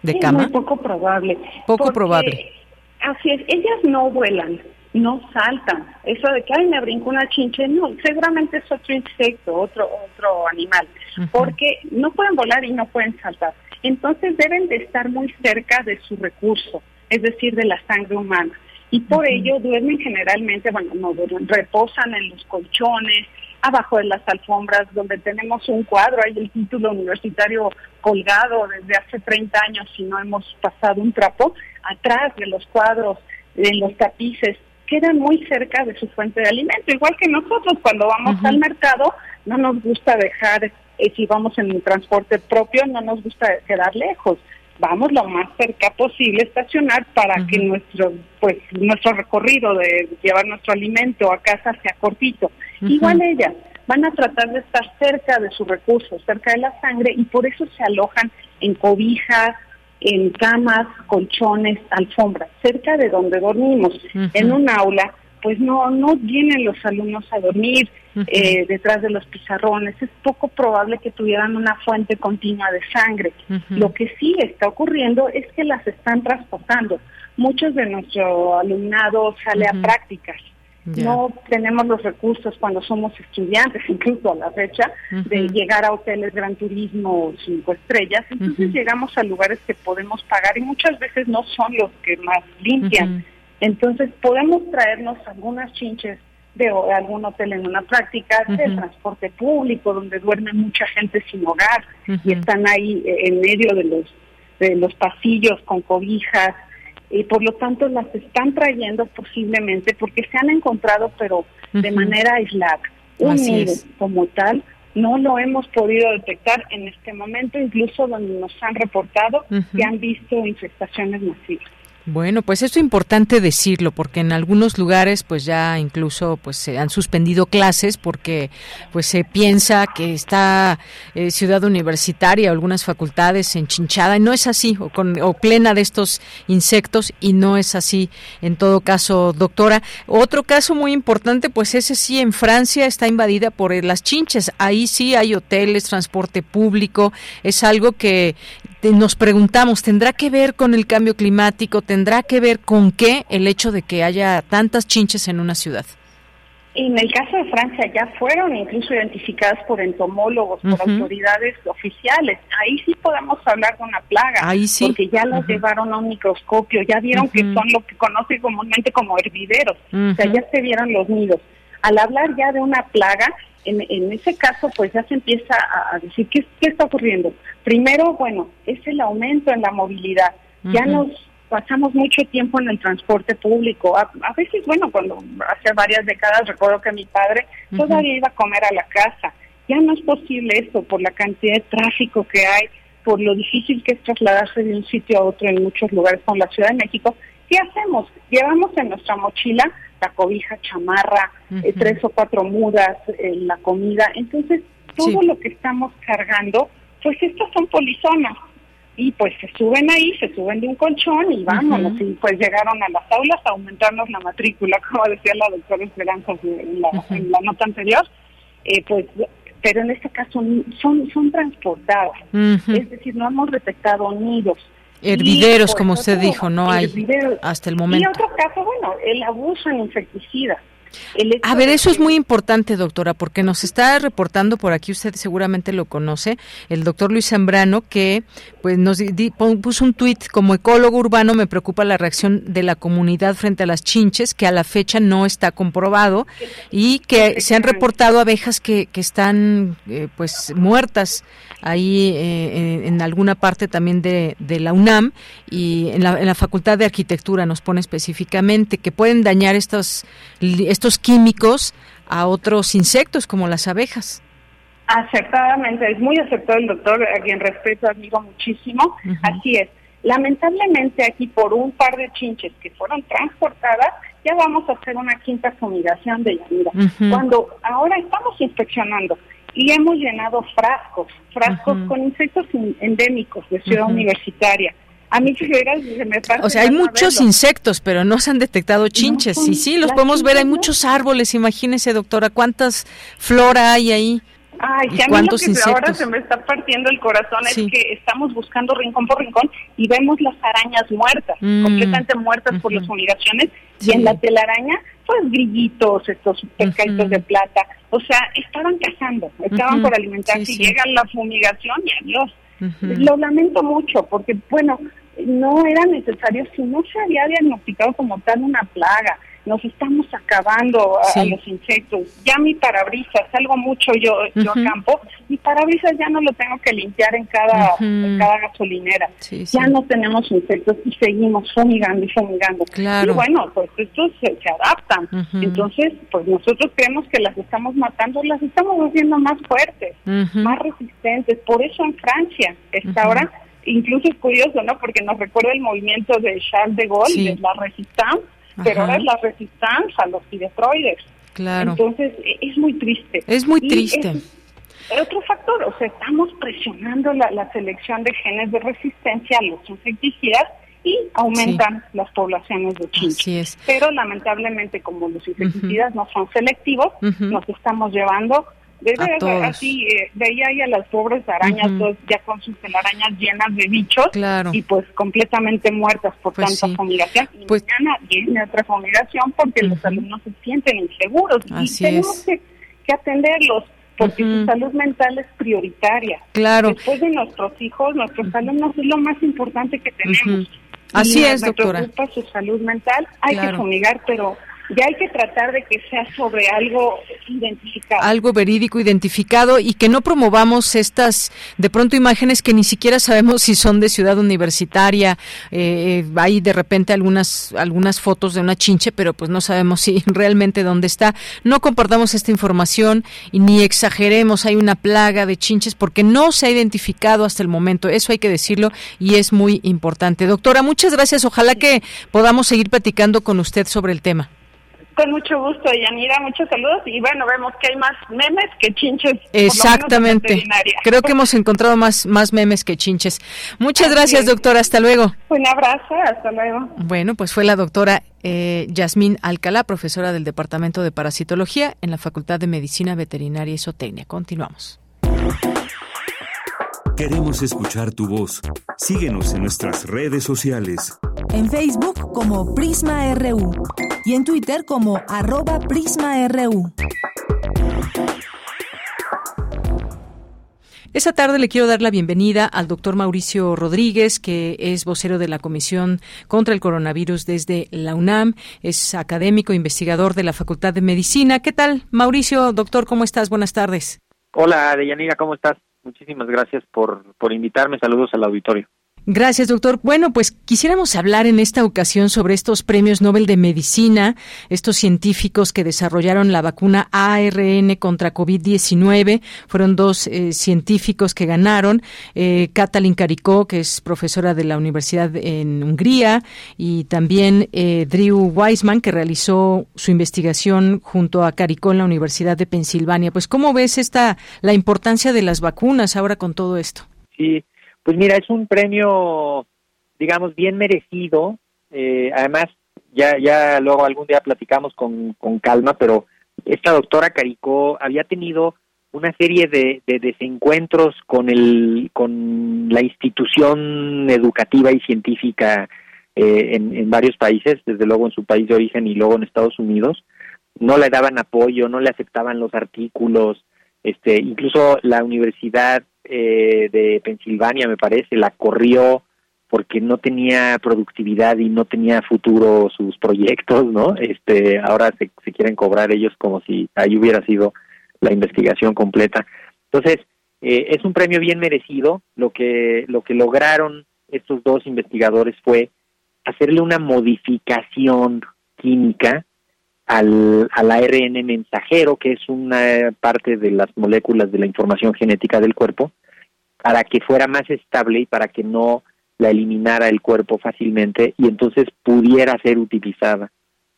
de cama? Es muy poco probable. Poco probable Así es, ellas no vuelan, no saltan. Eso de que, ay, me brinco una chinche, no, seguramente es otro insecto, otro, otro animal, porque no pueden volar y no pueden saltar. Entonces deben de estar muy cerca de su recurso, es decir, de la sangre humana. Y por ello duermen generalmente, bueno, no duermen, reposan en los colchones, abajo de las alfombras, donde tenemos un cuadro, hay el título universitario colgado desde hace 30 años y no hemos pasado un trapo, atrás de los cuadros, en los tapices, quedan muy cerca de su fuente de alimento, igual que nosotros cuando vamos al mercado, no nos gusta dejar, eh, si vamos en un transporte propio, no nos gusta quedar lejos, vamos lo más cerca posible estacionar para que nuestro pues nuestro recorrido de llevar nuestro alimento a casa sea cortito. Igual ellas van a tratar de estar cerca de sus recursos, cerca de la sangre y por eso se alojan en cobijas, en camas, colchones, alfombras, cerca de donde dormimos. En un aula, pues no, no vienen los alumnos a dormir eh, detrás de los pizarrones. Es poco probable que tuvieran una fuente continua de sangre. Lo que sí está ocurriendo es que las están transportando. Muchos de nuestro alumnado sale a prácticas no tenemos los recursos cuando somos estudiantes, *laughs* incluso a la fecha, de llegar a hoteles Gran Turismo cinco estrellas. Entonces llegamos a lugares que podemos pagar y muchas veces no son los que más limpian. Entonces podemos traernos algunas chinches de algún hotel en una práctica, de transporte público, donde duerme mucha gente sin hogar y están ahí eh, en medio de los, de los pasillos con cobijas, y por lo tanto las están trayendo posiblemente porque se han encontrado pero de manera aislada. Un nido como tal no lo hemos podido detectar en este momento, incluso donde nos han reportado que han visto infestaciones masivas. Bueno, pues esto es importante decirlo porque en algunos lugares pues ya incluso pues se han suspendido clases porque pues se piensa que está eh, ciudad universitaria o algunas facultades enchinchada y no es así o, con, o plena de estos insectos y no es así en todo caso, doctora. Otro caso muy importante pues ese sí en Francia está invadida por las chinches. Ahí sí hay hoteles, transporte público, es algo que nos preguntamos, ¿tendrá que ver con el cambio climático? ¿Tendrá que ver con qué el hecho de que haya tantas chinches en una ciudad? En el caso de Francia ya fueron incluso identificadas por entomólogos, por autoridades oficiales. Ahí sí podemos hablar de una plaga, Ahí sí. porque ya las llevaron a un microscopio, ya vieron que son lo que conoce comúnmente como hervideros, o sea, ya se vieron los nidos. Al hablar ya de una plaga, en, ese caso, pues ya se empieza a, decir, ¿qué, ¿qué, está ocurriendo? Primero, bueno, es el aumento en la movilidad. Ya nos pasamos mucho tiempo en el transporte público. A, veces, bueno, cuando hace varias décadas recuerdo que mi padre todavía iba a comer a la casa. Ya no es posible eso por la cantidad de tráfico que hay, por lo difícil que es trasladarse de un sitio a otro en muchos lugares como la Ciudad de México. ¿Qué hacemos? Llevamos en nuestra mochila la cobija, chamarra, eh, tres o cuatro mudas, eh, la comida. Entonces, todo lo que estamos cargando, pues estas son polizonas. Y pues se suben ahí, se suben de un colchón y vámonos. Y pues llegaron a las aulas a aumentarnos la matrícula, *laughs* como decía la doctora Esperanza en la, en la nota anterior. Eh, pues pero en este caso son son transportadas, es decir, no hemos detectado nidos. Hervideros, como usted dijo, no hay hasta el momento. Y otro caso, bueno, el abuso en insecticidas. A ver, eso es muy importante, doctora, porque nos está reportando por aquí, usted seguramente lo conoce, el doctor Luis Zambrano, que pues nos puso un tuit, como ecólogo urbano me preocupa la reacción de la comunidad frente a las chinches, que a la fecha no está comprobado, y que se han reportado abejas que, que están eh, pues muertas ahí eh, en alguna parte también de, la UNAM y en la, en la, Facultad de Arquitectura nos pone específicamente que pueden dañar estos, estos químicos a otros insectos como las abejas. Acertadamente, es muy aceptado el doctor, a quien respeto, admiro muchísimo. Así es. Lamentablemente aquí por un par de chinches que fueron transportadas, ya vamos a hacer una quinta fumigación de Yanira. Cuando ahora estamos inspeccionando y hemos llenado frascos, frascos con insectos endémicos de Ciudad Universitaria. A mí se me O sea, hay muchos insectos, pero no se han detectado chinches. y sí, los podemos ver, hay muchos árboles, imagínese, doctora, cuántas flora hay ahí. Ay, si a mí lo que ahora se me está partiendo el corazón es que estamos buscando rincón por rincón y vemos las arañas muertas, mm. completamente muertas por las fumigaciones, y en la telaraña, pues grillitos, estos pescaditos de plata, o sea, estaban cazando, estaban por alimentarse y llega la fumigación y adiós. Lo lamento mucho porque, bueno, no era necesario si no se había diagnosticado como tal una plaga nos estamos acabando a, los insectos. Ya mi parabrisas, salgo mucho yo, yo a campo, mi parabrisas ya no lo tengo que limpiar en cada, en cada gasolinera. ya no tenemos insectos y seguimos fumigando y fumigando. Y bueno, pues estos se, adaptan. Entonces, pues nosotros creemos que las estamos matando, las estamos haciendo más fuertes, más resistentes. Por eso en Francia está ahora incluso es curioso, ¿no? Porque nos recuerda el movimiento de Charles de Gaulle, de la Resistance, pero ahora es la resistencia a los tiretroides. Claro. Entonces, e, es muy triste. Es muy triste. otro factor, o sea, estamos presionando la, selección de genes de resistencia a los insecticidas y aumentan las poblaciones de chinches. Pero lamentablemente, como los insecticidas no son selectivos, nos estamos llevando De así, eh, veía ahí a las pobres arañas, ya con sus telarañas llenas de bichos y pues completamente muertas por pues tanta fumigación. Y pues, mañana viene otra fumigación porque los alumnos se sienten inseguros y tenemos que, atenderlos porque su salud mental es prioritaria. Claro. Después de nuestros hijos, nuestros alumnos es lo más importante que tenemos. Así es, doctora. preocupa su salud mental, hay que fumigar, pero ya hay que tratar de que sea sobre algo identificado. Algo verídico, identificado y que no promovamos estas, de pronto, imágenes que ni siquiera sabemos si son de ciudad universitaria. Eh, hay de repente algunas, algunas fotos de una chinche, pero pues no sabemos si *laughs* realmente dónde está. No compartamos esta información y ni exageremos. Hay una plaga de chinches porque no se ha identificado hasta el momento. Eso hay que decirlo y es muy importante. Doctora, muchas gracias. Ojalá que podamos seguir platicando con usted sobre el tema. Con mucho gusto, Yanira, muchos saludos y bueno, vemos que hay más memes que chinches. Exactamente. Creo que hemos encontrado más, más memes que chinches. Muchas gracias, doctora. Hasta luego. Un abrazo, hasta luego. Bueno, pues fue la doctora eh, Yasmín Alcalá, profesora del Departamento de Parasitología en la Facultad de Medicina Veterinaria y Zootecnia. Continuamos. Queremos escuchar tu voz. Síguenos en nuestras redes sociales. En Facebook como Prisma RU y en Twitter como arroba PrismaRU. Esta tarde le quiero dar la bienvenida al doctor Mauricio Rodríguez, que es vocero de la Comisión contra el Coronavirus desde la UNAM, es académico, investigador de la Facultad de Medicina. ¿Qué tal, Mauricio? Doctor, ¿cómo estás? Buenas tardes. Hola, Deyanira, ¿cómo estás? Muchísimas gracias por, por invitarme. Saludos al auditorio. Gracias, doctor. Bueno, pues quisiéramos hablar en esta ocasión sobre estos premios Nobel de Medicina, estos científicos que desarrollaron la vacuna ARN contra COVID-19. Fueron dos eh, científicos que ganaron, eh, Katalin Karikó, que es profesora de la Universidad en Hungría, y también eh, Drew Weissman, que realizó su investigación junto a Karikó en la Universidad de Pensilvania. Pues, ¿cómo ves esta la importancia de las vacunas ahora con todo esto? Sí, pues mira, es un premio, digamos, bien merecido. Eh, además, ya, ya luego algún día platicamos con, con calma, pero esta doctora Caricó había tenido una serie de, de, desencuentros con el con la institución educativa y científica eh, en, en, varios países, desde luego en su país de origen y luego en Estados Unidos, no le daban apoyo, no le aceptaban los artículos, este, incluso la universidad eh, de Pensilvania, me parece, la corrió porque no tenía productividad y no tenía futuro sus proyectos, ¿no? Este, ahora se, se quieren cobrar ellos como si ahí hubiera sido la investigación completa. Entonces, eh, es un premio bien merecido. Lo que, lo que lograron estos dos investigadores fue hacerle una modificación química al, al ARN mensajero, que es una parte de las moléculas de la información genética del cuerpo, para que fuera más estable y para que no la eliminara el cuerpo fácilmente y entonces pudiera ser utilizada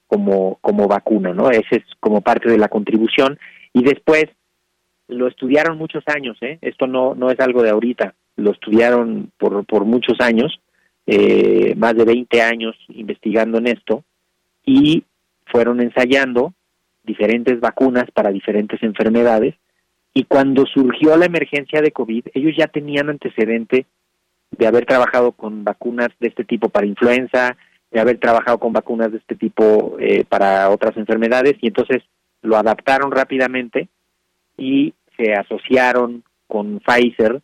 como, como vacuna, ¿no? Ese es como parte de la contribución. Y después lo estudiaron muchos años, ¿eh? Esto no, no es algo de ahorita, lo estudiaron por, por muchos años, eh, más de 20 años investigando en esto, y fueron ensayando diferentes vacunas para diferentes enfermedades y cuando surgió la emergencia de COVID, ellos ya tenían antecedente de haber trabajado con vacunas de este tipo para influenza, de haber trabajado con vacunas de este tipo eh, para otras enfermedades y entonces lo adaptaron rápidamente y se asociaron con Pfizer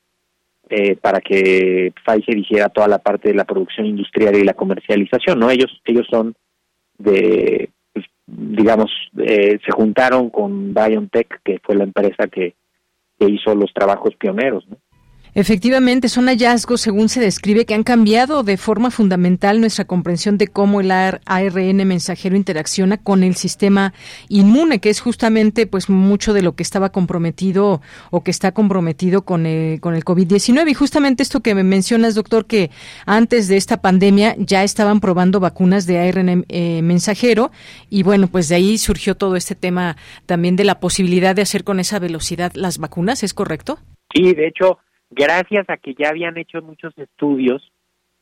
eh, para que Pfizer hiciera toda la parte de la producción industrial y la comercialización, ¿no? Ellos ellos son de digamos, eh, se juntaron con BioNTech, que fue la empresa que, que hizo los trabajos pioneros. ¿no? Efectivamente, son hallazgos, según se describe, que han cambiado de forma fundamental nuestra comprensión de cómo el ARN mensajero interacciona con el sistema inmune, que es justamente pues mucho de lo que estaba comprometido o que está comprometido con el, con el COVID-19. Y justamente esto que me mencionas, doctor, que antes de esta pandemia ya estaban probando vacunas de ARN eh, mensajero y bueno, pues de ahí surgió todo este tema también de la posibilidad de hacer con esa velocidad las vacunas, ¿es correcto? Sí, de hecho, gracias a que ya habían hecho muchos estudios,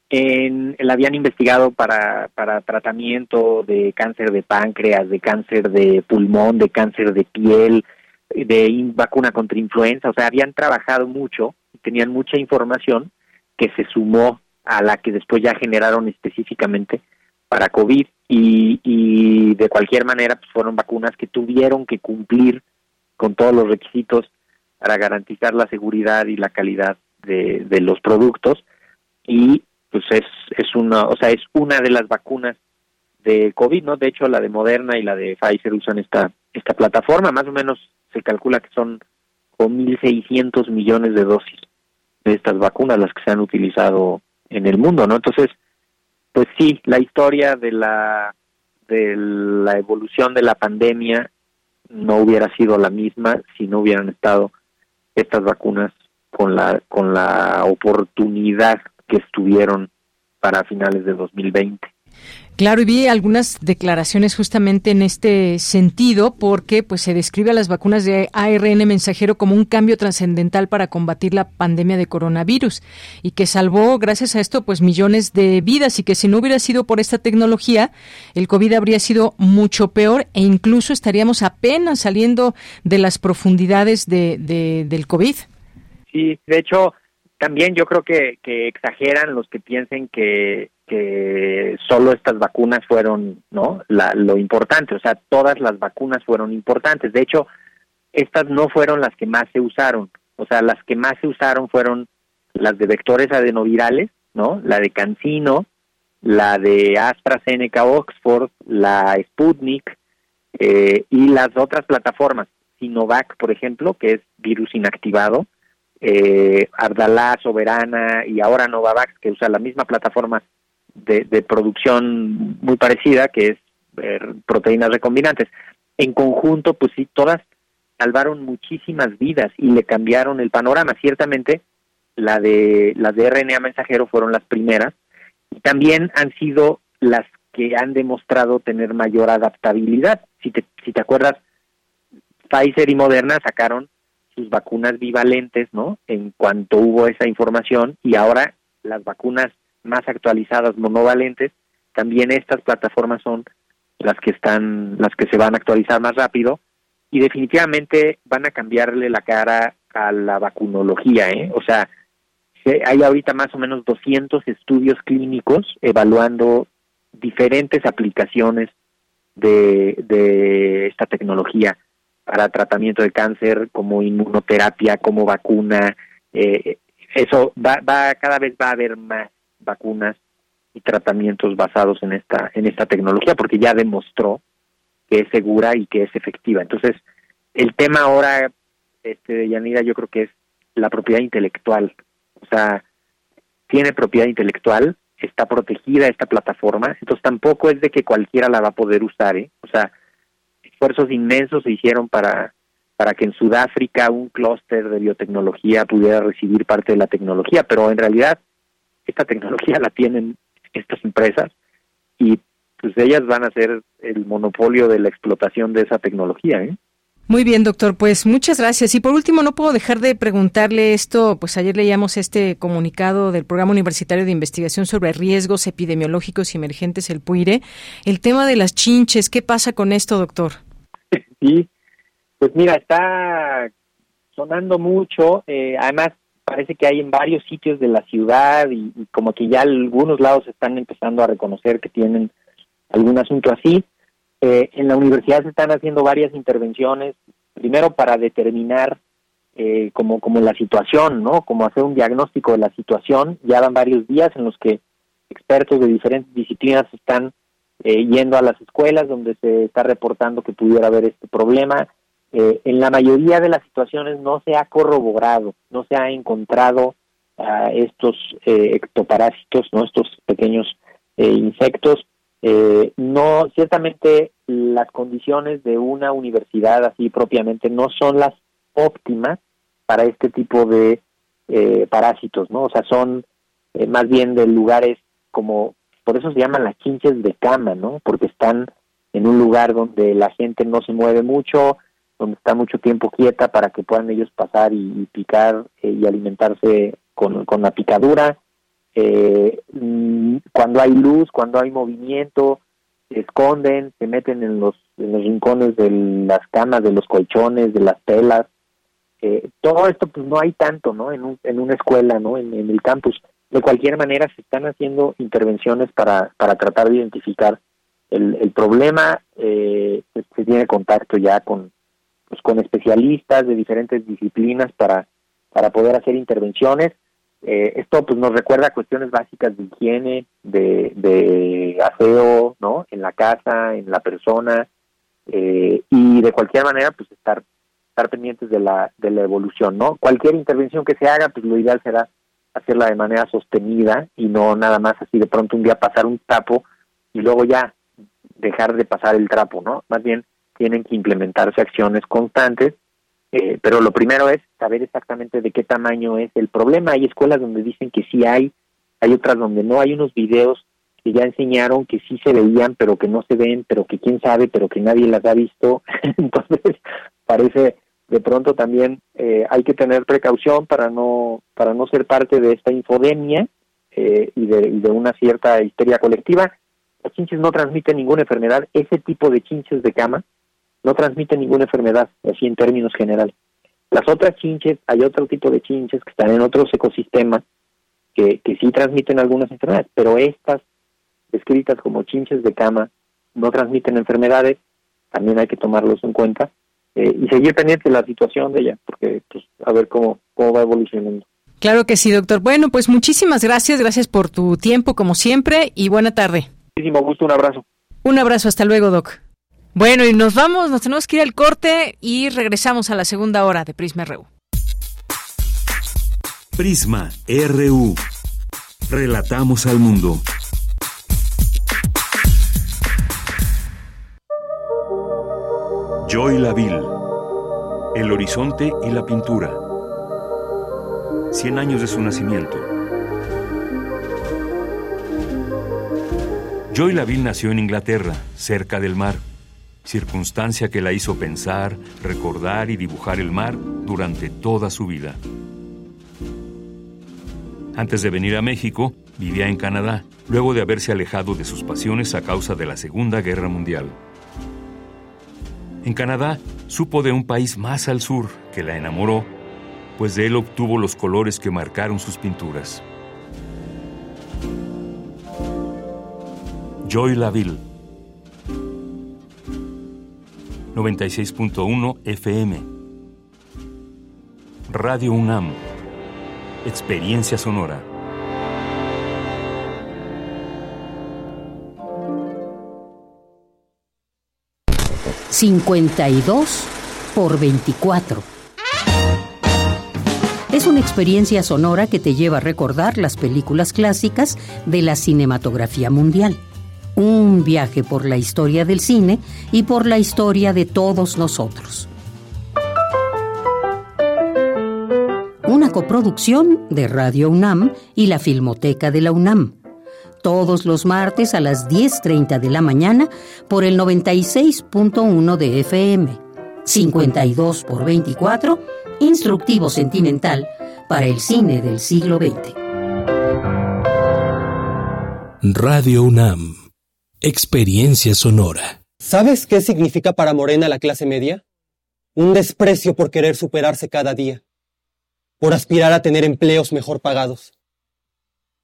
en, la habían investigado para, para tratamiento de cáncer de páncreas, de cáncer de pulmón, de cáncer de piel, de vacuna contra influenza, o sea, habían trabajado mucho, tenían mucha información que se sumó a la que después ya generaron específicamente para COVID y, y de cualquier manera pues fueron vacunas que tuvieron que cumplir con todos los requisitos para garantizar la seguridad y la calidad de, de los productos y pues es, es una, o sea, es una de las vacunas de COVID, ¿no? De hecho, la de Moderna y la de Pfizer usan esta, esta plataforma, más o menos se calcula que son con 1.600 millones de dosis de estas vacunas las que se han utilizado en el mundo, ¿no? Entonces, pues sí, la historia de la de la evolución de la pandemia no hubiera sido la misma si no hubieran estado estas vacunas con la con la oportunidad que estuvieron para finales de 2020. Claro, y vi algunas declaraciones justamente en este sentido, porque pues se describe a las vacunas de ARN mensajero como un cambio trascendental para combatir la pandemia de coronavirus y que salvó, gracias a esto, pues millones de vidas y que si no hubiera sido por esta tecnología, el COVID habría sido mucho peor e incluso estaríamos apenas saliendo de las profundidades de, de del COVID. Sí, de hecho, también yo creo que, que exageran los que piensen que que solo estas vacunas fueron no la, lo importante o sea todas las vacunas fueron importantes. De hecho estas no fueron las que más se usaron. O sea las que más se usaron fueron las de vectores adenovirales no la de Cancino la de AstraZeneca Oxford la Sputnik eh, y las otras plataformas. Sinovac por ejemplo que es virus inactivado eh, Ardalá, Soberana y ahora Novavax, que usa la misma plataforma de, producción muy parecida, que es eh, proteínas recombinantes. En conjunto, pues sí, todas salvaron muchísimas vidas y le cambiaron el panorama. Ciertamente, la de las de RNA mensajero fueron las primeras y también han sido las que han demostrado tener mayor adaptabilidad. Si te, si te acuerdas, Pfizer y Moderna sacaron sus vacunas bivalentes, ¿no? En cuanto hubo esa información y ahora las vacunas más actualizadas monovalentes, también estas plataformas son las que están, las que se van a actualizar más rápido y definitivamente van a cambiarle la cara a la vacunología, ¿eh? O sea, hay ahorita más o menos 200 estudios clínicos evaluando diferentes aplicaciones de, de esta tecnología para tratamiento de cáncer, como inmunoterapia, como vacuna. Eh, eso va, va, cada vez va a haber más vacunas y tratamientos basados en esta en esta tecnología porque ya demostró que es segura y que es efectiva. Entonces, el tema ahora este Yanira yo creo que es la propiedad intelectual. O sea, tiene propiedad intelectual, está protegida esta plataforma, entonces tampoco es de que cualquiera la va a poder usar, ¿eh? O sea, esfuerzos inmensos se hicieron para para que en Sudáfrica un clúster de biotecnología pudiera recibir parte de la tecnología, pero en realidad esta tecnología la tienen estas empresas y pues ellas van a ser el monopolio de la explotación de esa tecnología. ¿eh? Muy bien, doctor. Pues muchas gracias. Y por último, no puedo dejar de preguntarle esto. Pues ayer leíamos este comunicado del Programa Universitario de Investigación sobre Riesgos Epidemiológicos y Emergentes, el PUIRE. El tema de las chinches, ¿qué pasa con esto, doctor? *laughs* Sí, pues mira, está sonando mucho. Eh, además, parece que hay en varios sitios de la ciudad y, como que ya algunos lados están empezando a reconocer que tienen algún asunto así. Eh, en la universidad se están haciendo varias intervenciones, primero para determinar eh, como, como la situación, ¿no? Como hacer un diagnóstico de la situación. Ya van varios días en los que expertos de diferentes disciplinas están eh, yendo a las escuelas donde se está reportando que pudiera haber este problema eh, en la mayoría de las situaciones no se ha corroborado, no se ha encontrado a estos eh, ectoparásitos, no estos pequeños eh, insectos. no, ciertamente las condiciones de una universidad así propiamente no son las óptimas para este tipo de parásitos, ¿no? O sea, son más bien de lugares como, por eso se llaman las chinches de cama, ¿no? Porque están en un lugar donde la gente no se mueve mucho, donde está mucho tiempo quieta para que puedan ellos pasar y, picar eh, y alimentarse con, con la picadura. Eh, mm, cuando hay luz, cuando hay movimiento, se esconden, se meten en los, en los rincones de las camas, de los colchones, de las telas. Eh, todo esto pues no hay tanto, ¿no? En, un, en una escuela, ¿no? En, el campus. De cualquier manera se están haciendo intervenciones para, para tratar de identificar el, el problema. Eh, se, tiene contacto ya con, pues, con especialistas de diferentes disciplinas para, para poder hacer intervenciones. Eh, esto pues nos recuerda cuestiones básicas de higiene, de, de aseo, ¿no? En la casa, en la persona, eh, y de cualquier manera pues estar estar pendientes de la de la evolución, ¿no? Cualquier intervención que se haga, pues lo ideal será hacerla de manera sostenida y no nada más así de pronto un día pasar un trapo y luego ya dejar de pasar el trapo, ¿no? Más bien tienen que implementarse acciones constantes eh, pero lo primero es saber exactamente de qué tamaño es el problema. Hay escuelas donde dicen que sí hay, hay otras donde no. Hay unos videos que ya enseñaron que sí se veían, pero que no se ven, pero que quién sabe, pero que nadie las ha visto. *laughs* Entonces, parece de pronto también eh, hay que tener precaución para no para no ser parte de esta infodemia eh, y, de, y de una cierta histeria colectiva. Los chinches no transmiten ninguna enfermedad. Ese tipo de chinches de cama no transmite ninguna enfermedad, así en términos generales. Las otras chinches, hay otro tipo de chinches que están en otros ecosistemas que, que sí transmiten algunas enfermedades, pero estas, descritas como chinches de cama, no transmiten enfermedades, también hay que tomarlos en cuenta eh, y seguir pendiente de la situación de ella, porque pues a ver cómo, cómo va evolucionando. Claro que sí, doctor. Bueno, pues muchísimas gracias, gracias por tu tiempo como siempre y buena tarde. Muchísimo gusto, un abrazo. Un abrazo, hasta luego, doc. Bueno, y nos vamos, nos tenemos que ir al corte y regresamos a la segunda hora de Prisma RU. Prisma RU. Relatamos al mundo. Joy Laville. El horizonte y la pintura. Cien años de su nacimiento. Joy Laville nació en Inglaterra, cerca del mar circunstancia que la hizo pensar, recordar y dibujar el mar durante toda su vida. Antes de venir a México, vivía en Canadá, luego de haberse alejado de sus pasiones a causa de la Segunda Guerra Mundial. En Canadá, supo de un país más al sur que la enamoró, pues de él obtuvo los colores que marcaron sus pinturas. Joy Laville 96.1 FM. Radio UNAM. Experiencia sonora. ...52 por 24. Es una experiencia sonora que te lleva a recordar las películas clásicas de la cinematografía mundial un viaje por la historia del cine y por la historia de todos nosotros. Una coproducción de Radio UNAM y la Filmoteca de la UNAM. Todos los martes a las 10.30 de la mañana por el 96.1 de FM. 52 por 24, instructivo sentimental para el cine del siglo XX. Radio UNAM Experiencia sonora. ¿Sabes qué significa para Morena la clase media? Un desprecio por querer superarse cada día, por aspirar a tener empleos mejor pagados.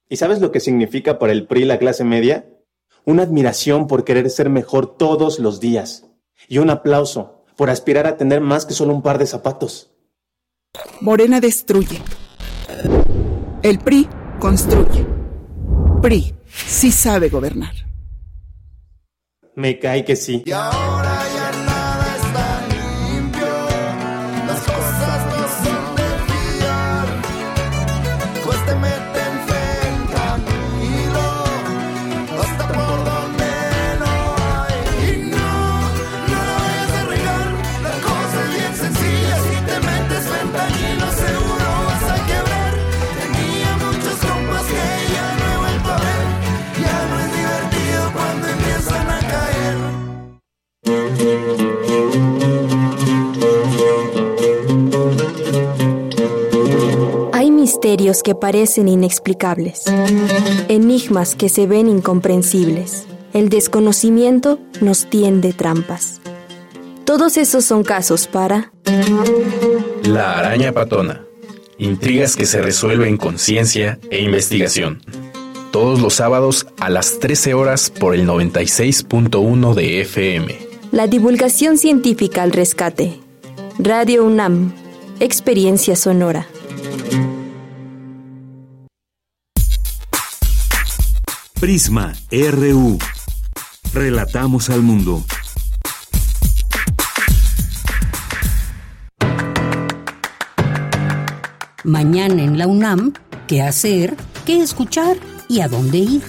¿Y sabes lo que significa para el PRI la clase media? Una admiración por querer ser mejor todos los días y un aplauso por aspirar a tener más que solo un par de zapatos. Morena destruye. El PRI construye. PRI sí sabe gobernar. Me cae que sí. Que parecen inexplicables, enigmas que se ven incomprensibles, el desconocimiento nos tiende trampas. Todos esos son casos para... La araña patona. Intrigas que se resuelven con ciencia e investigación. Todos los sábados a las 13 horas por el 96.1 de FM. La divulgación científica al rescate. Radio UNAM. Experiencia sonora. Prisma RU. Relatamos al mundo. Mañana en la UNAM, ¿qué hacer? ¿Qué escuchar? ¿Y a dónde ir?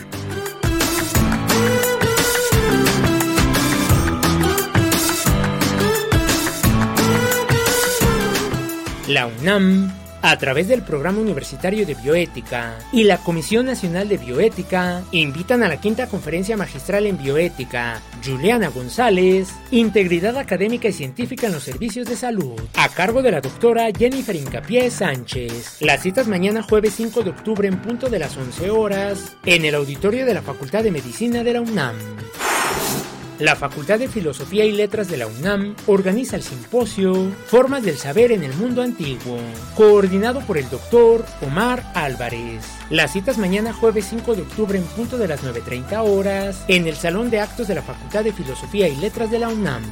La UNAM a través del Programa Universitario de Bioética y la Comisión Nacional de Bioética, invitan a la quinta conferencia magistral en bioética, Juliana González, Integridad Académica y Científica en los Servicios de Salud, a cargo de la doctora Jennifer Incapié Sánchez. Las citas mañana jueves 5 de octubre en punto de las 11 horas, en el auditorio de la Facultad de Medicina de la UNAM. La Facultad de Filosofía y Letras de la UNAM organiza el simposio Formas del Saber en el Mundo Antiguo, coordinado por el doctor Omar Álvarez. Las citas mañana jueves 5 de octubre en punto de las 9.30 horas en el Salón de Actos de la Facultad de Filosofía y Letras de la UNAM.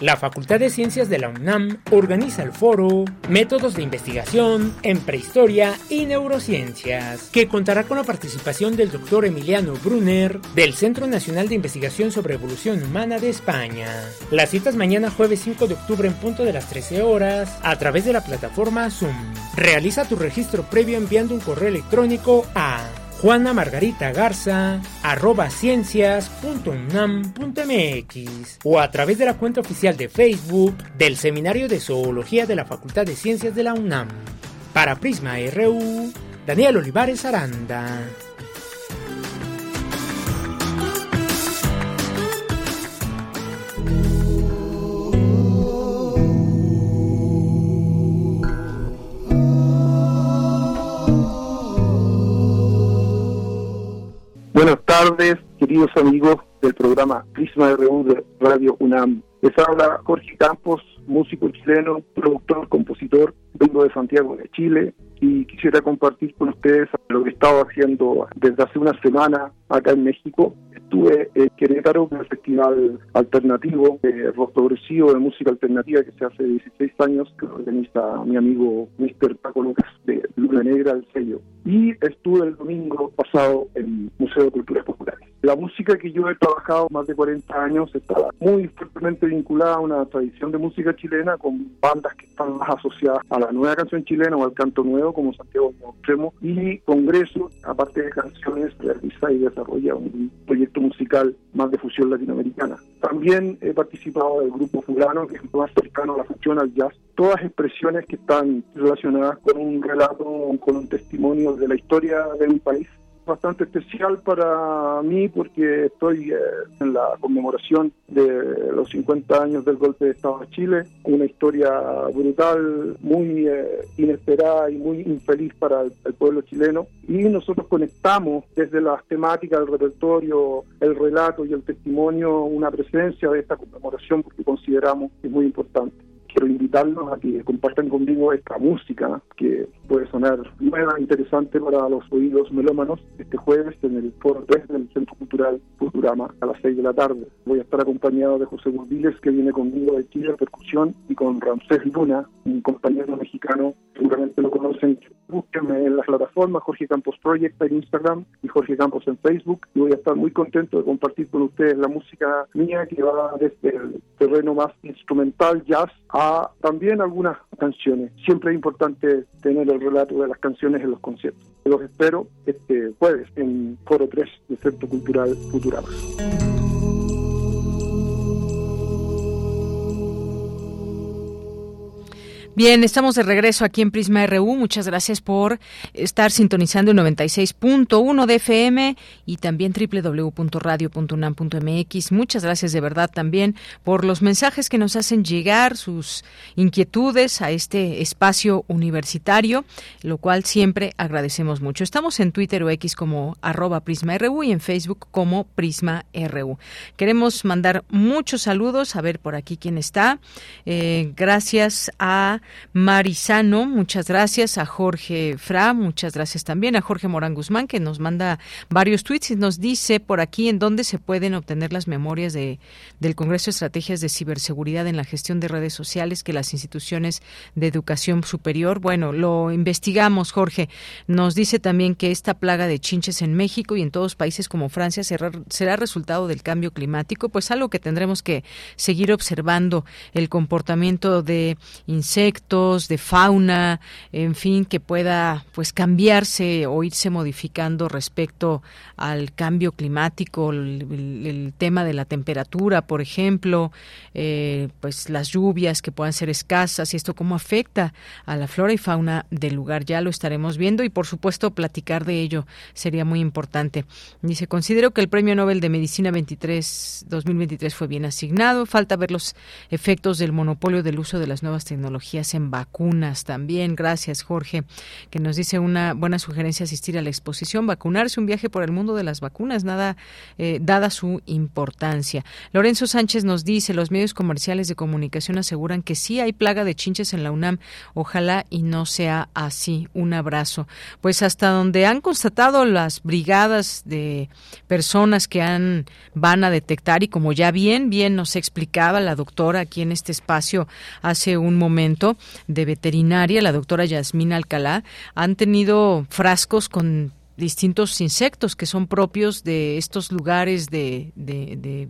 La Facultad de Ciencias de la UNAM organiza el foro Métodos de Investigación en Prehistoria y Neurociencias, que contará con la participación del doctor Emiliano Brunner del Centro Nacional de Investigación sobre Evolución Humana de España. Las citas mañana jueves 5 de octubre en punto de las 13 horas a través de la plataforma Zoom. Realiza tu registro previo enviando un correo electrónico a Juana Margarita Garza, arroba ciencias.unam.mx o a través de la cuenta oficial de Facebook del Seminario de Zoología de la Facultad de Ciencias de la UNAM. Para Prisma RU, Daniel Olivares Aranda. Tardes, queridos amigos del programa Prisma RU de Radio UNAM. Les habla Jorge Campos, músico chileno, productor, compositor, vengo de Santiago de Chile y quisiera compartir con ustedes lo que he estado haciendo desde hace una semana acá en México. Estuve en Querétaro, en el festival alternativo de rock progresivo de música alternativa que se hace 16 años, que organiza mi amigo Mr. Paco Lucas de Luna Negra, el sello. Y estuve el domingo pasado en Museo de Culturas Populares. La música que yo he trabajado más de 40 años está muy fuertemente vinculada a una tradición de música chilena con bandas que están más asociadas a la nueva canción chilena o al canto nuevo como Santiago Extremo y congresos, aparte de canciones, realiza y desarrolla un proyecto musical más de fusión latinoamericana. También he participado del grupo Fulano, que es más cercano a la fusión al jazz. Todas expresiones que están relacionadas con un relato, con un testimonio de la historia de mi país bastante especial para mí porque estoy eh, en la conmemoración de los 50 años del golpe de Estado de Chile, una historia brutal, muy eh, inesperada y muy infeliz para el, pueblo chileno. Y nosotros conectamos desde las temáticas, el repertorio, el relato y el testimonio una presencia de esta conmemoración porque consideramos que es muy importante quiero invitarlos a que compartan conmigo esta música que puede sonar nueva, interesante para los oídos melómanos este jueves en el foro 3 del Centro Cultural Futurama a las 6 de la tarde. Voy a estar acompañado de José Burdiles, que viene conmigo de Chile Percusión, y con Ramsés Luna, un compañero mexicano, seguramente lo conocen. Búsquenme en las plataformas Jorge Campos Project en Instagram y Jorge Campos en Facebook. Y voy a estar muy contento de compartir con ustedes la música mía que va desde el terreno más instrumental, jazz, a también algunas canciones. Siempre es importante tener el relato de las canciones en los conciertos. Los espero este jueves en Foro 3 del Centro Cultural Futurama. Bien, estamos de regreso aquí en Prisma RU. Muchas gracias por estar sintonizando el 96.1 de FM y también www.radio.unam.mx. Muchas gracias de verdad también por los mensajes que nos hacen llegar, sus inquietudes a este espacio universitario, lo cual siempre agradecemos mucho. Estamos en Twitter o X como arroba Prisma RU y en Facebook como Prisma RU. Queremos mandar muchos saludos, a ver por aquí quién está. Eh, gracias a Marisano, muchas gracias, a Jorge Fra, muchas gracias también, a Jorge Morán Guzmán, que nos manda varios tweets y nos dice por aquí en dónde se pueden obtener las memorias de, del Congreso de Estrategias de Ciberseguridad en la gestión de redes sociales que las instituciones de educación superior. Bueno, lo investigamos, Jorge. Nos dice también que esta plaga de chinches en México y en todos países como Francia será, será resultado del cambio climático, pues algo que tendremos que seguir observando el comportamiento de insectos, de fauna, en fin, que pueda pues cambiarse o irse modificando respecto al cambio climático, el, tema de la temperatura, por ejemplo, eh, pues las lluvias que puedan ser escasas y esto cómo afecta a la flora y fauna del lugar. Ya lo estaremos viendo y por supuesto platicar de ello sería muy importante. Dice, considero que el Premio Nobel de Medicina 23 2023 fue bien asignado, falta ver los efectos del monopolio del uso de las nuevas tecnologías en vacunas también. Gracias, Jorge, que nos dice una buena sugerencia asistir a la exposición, vacunarse, un viaje por el mundo de las vacunas, nada eh, dada su importancia. Lorenzo Sánchez nos dice, los medios comerciales de comunicación aseguran que sí hay plaga de chinches en la UNAM. Ojalá y no sea así. Un abrazo. Pues hasta donde han constatado las brigadas de personas que han van a detectar y como ya bien bien nos explicaba la doctora aquí en este espacio hace un momento, de veterinaria, la doctora Yasmina Alcalá, han tenido frascos con distintos insectos que son propios de estos lugares de, de,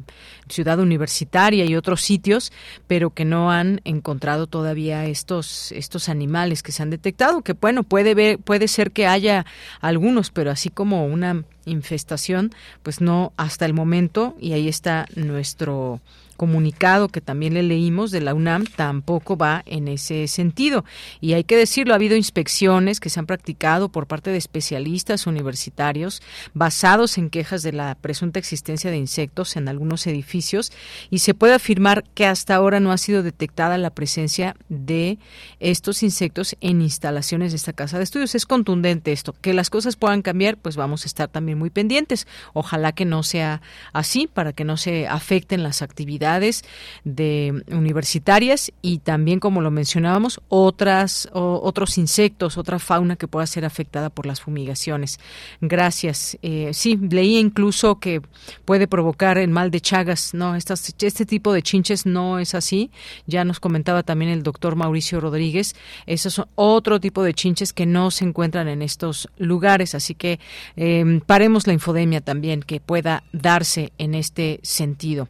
ciudad universitaria y otros sitios, pero que no han encontrado todavía estos estos animales que se han detectado. Que bueno puede ver, puede ser que haya algunos, pero así como una infestación, pues no hasta el momento. Y ahí está nuestro comunicado que también le leímos de la UNAM tampoco va en ese sentido. Y hay que decirlo, ha habido inspecciones que se han practicado por parte de especialistas universitarios basados en quejas de la presunta existencia de insectos en algunos edificios y se puede afirmar que hasta ahora no ha sido detectada la presencia de estos insectos en instalaciones de esta casa de estudios. Es contundente esto. Que las cosas puedan cambiar, pues vamos a estar también muy pendientes. Ojalá que no sea así para que no se afecten las actividades de universitarias y también, como lo mencionábamos, otras otros insectos, otra fauna que pueda ser afectada por las fumigaciones. Gracias. Eh, sí, leí incluso que puede provocar el mal de Chagas. No, estas, este tipo de chinches no es así. Ya nos comentaba también el doctor Mauricio Rodríguez. Esos son otro tipo de chinches que no se encuentran en estos lugares. Así que eh, paremos la infodemia también que pueda darse en este sentido.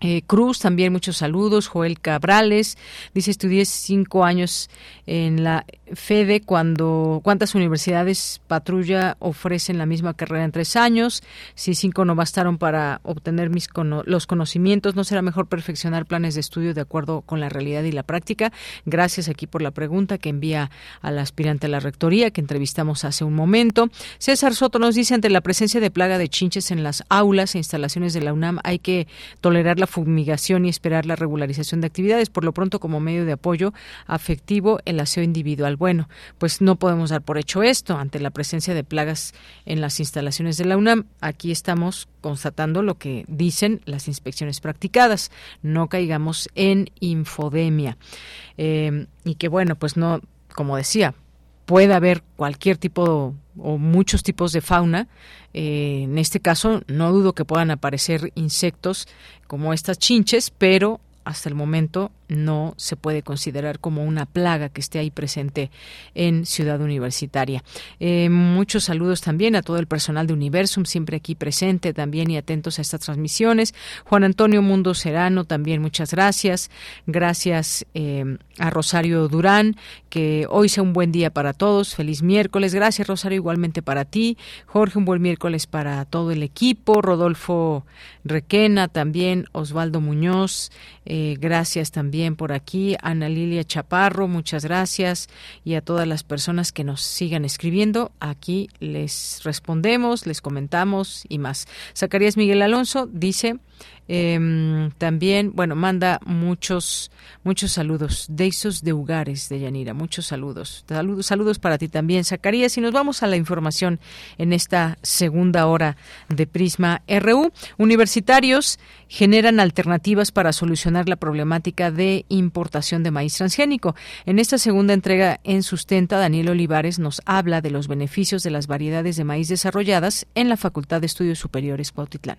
Eh, Cruz, también muchos saludos. Joel Cabrales dice: Estudié cinco años en la FEDE cuando cuántas universidades patrulla ofrecen la misma carrera en tres años. Si cinco no bastaron para obtener mis los conocimientos, ¿no será mejor perfeccionar planes de estudio de acuerdo con la realidad y la práctica? Gracias aquí por la pregunta que envía al aspirante a la rectoría que entrevistamos hace un momento. César Soto nos dice: ante la presencia de plaga de chinches en las aulas e instalaciones de la UNAM, hay que tolerar la fumigación y esperar la regularización de actividades, por lo pronto como medio de apoyo afectivo el aseo individual. Bueno, pues no podemos dar por hecho esto ante la presencia de plagas en las instalaciones de la UNAM. Aquí estamos constatando lo que dicen las inspecciones practicadas. No caigamos en infodemia. Eh, y que bueno, pues no, como decía, puede haber cualquier tipo o muchos tipos de fauna. Eh, en este caso, no dudo que puedan aparecer insectos como estas chinches, pero hasta el momento no se puede considerar como una plaga que esté ahí presente en Ciudad Universitaria. Eh, muchos saludos también a todo el personal de Universum, siempre aquí presente también y atentos a estas transmisiones. Juan Antonio Mundo Serano, también muchas gracias. Gracias eh, a Rosario Durán, que hoy sea un buen día para todos. Feliz miércoles. Gracias, Rosario, igualmente para ti. Jorge, un buen miércoles para todo el equipo. Rodolfo Requena, también Osvaldo Muñoz. Eh, gracias también por aquí. Ana Lilia Chaparro, muchas gracias. Y a todas las personas que nos sigan escribiendo, aquí les respondemos, les comentamos y más. Zacarías Miguel Alonso dice, eh, también, bueno, manda muchos, muchos saludos. Deisos de Ugares de Yanira, muchos saludos. saludos. Para ti también, Zacarías. Y nos vamos a la información en esta segunda hora de Prisma RU. Universitarios generan alternativas para solucionar la problemática de importación de maíz transgénico. En esta segunda entrega en Sustenta, Daniel Olivares nos habla de los beneficios de las variedades de maíz desarrolladas en la Facultad de Estudios Superiores Cuautitlán.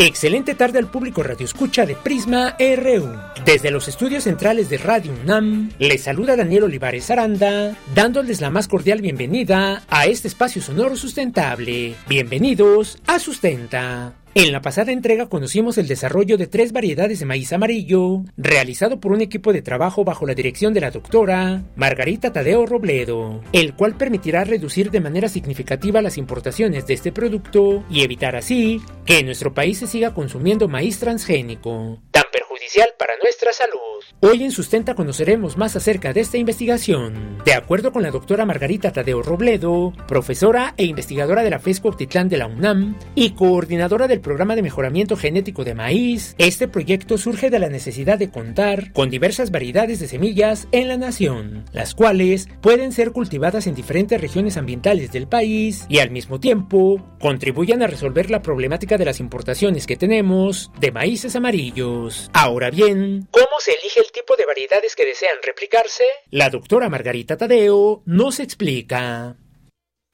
Excelente tarde al público Radio Escucha de Prisma RU. Desde los estudios centrales de Radio UNAM, les saluda Daniel Olivares Aranda, dándoles la más cordial bienvenida a este espacio sonoro sustentable. Bienvenidos a Sustenta. En la pasada entrega conocimos el desarrollo de tres variedades de maíz amarillo, realizado por un equipo de trabajo bajo la dirección de la doctora Margarita Tadeo Robledo, el cual permitirá reducir de manera significativa las importaciones de este producto y evitar así que en nuestro país se siga consumiendo maíz transgénico, tan perjudicial para nuestra salud. Hoy en Sustenta conoceremos más acerca de esta investigación. De acuerdo con la doctora Margarita Tadeo Robledo, profesora e investigadora de la FESCO Optitlán de la UNAM y coordinadora del Programa de Mejoramiento Genético de Maíz, este proyecto surge de la necesidad de contar con diversas variedades de semillas en la nación, las cuales pueden ser cultivadas en diferentes regiones ambientales del país y al mismo tiempo contribuyan a resolver la problemática de las importaciones que tenemos de maíces amarillos. Bien, ¿cómo se elige el tipo de variedades que desean replicarse? La doctora Margarita Tadeo nos explica.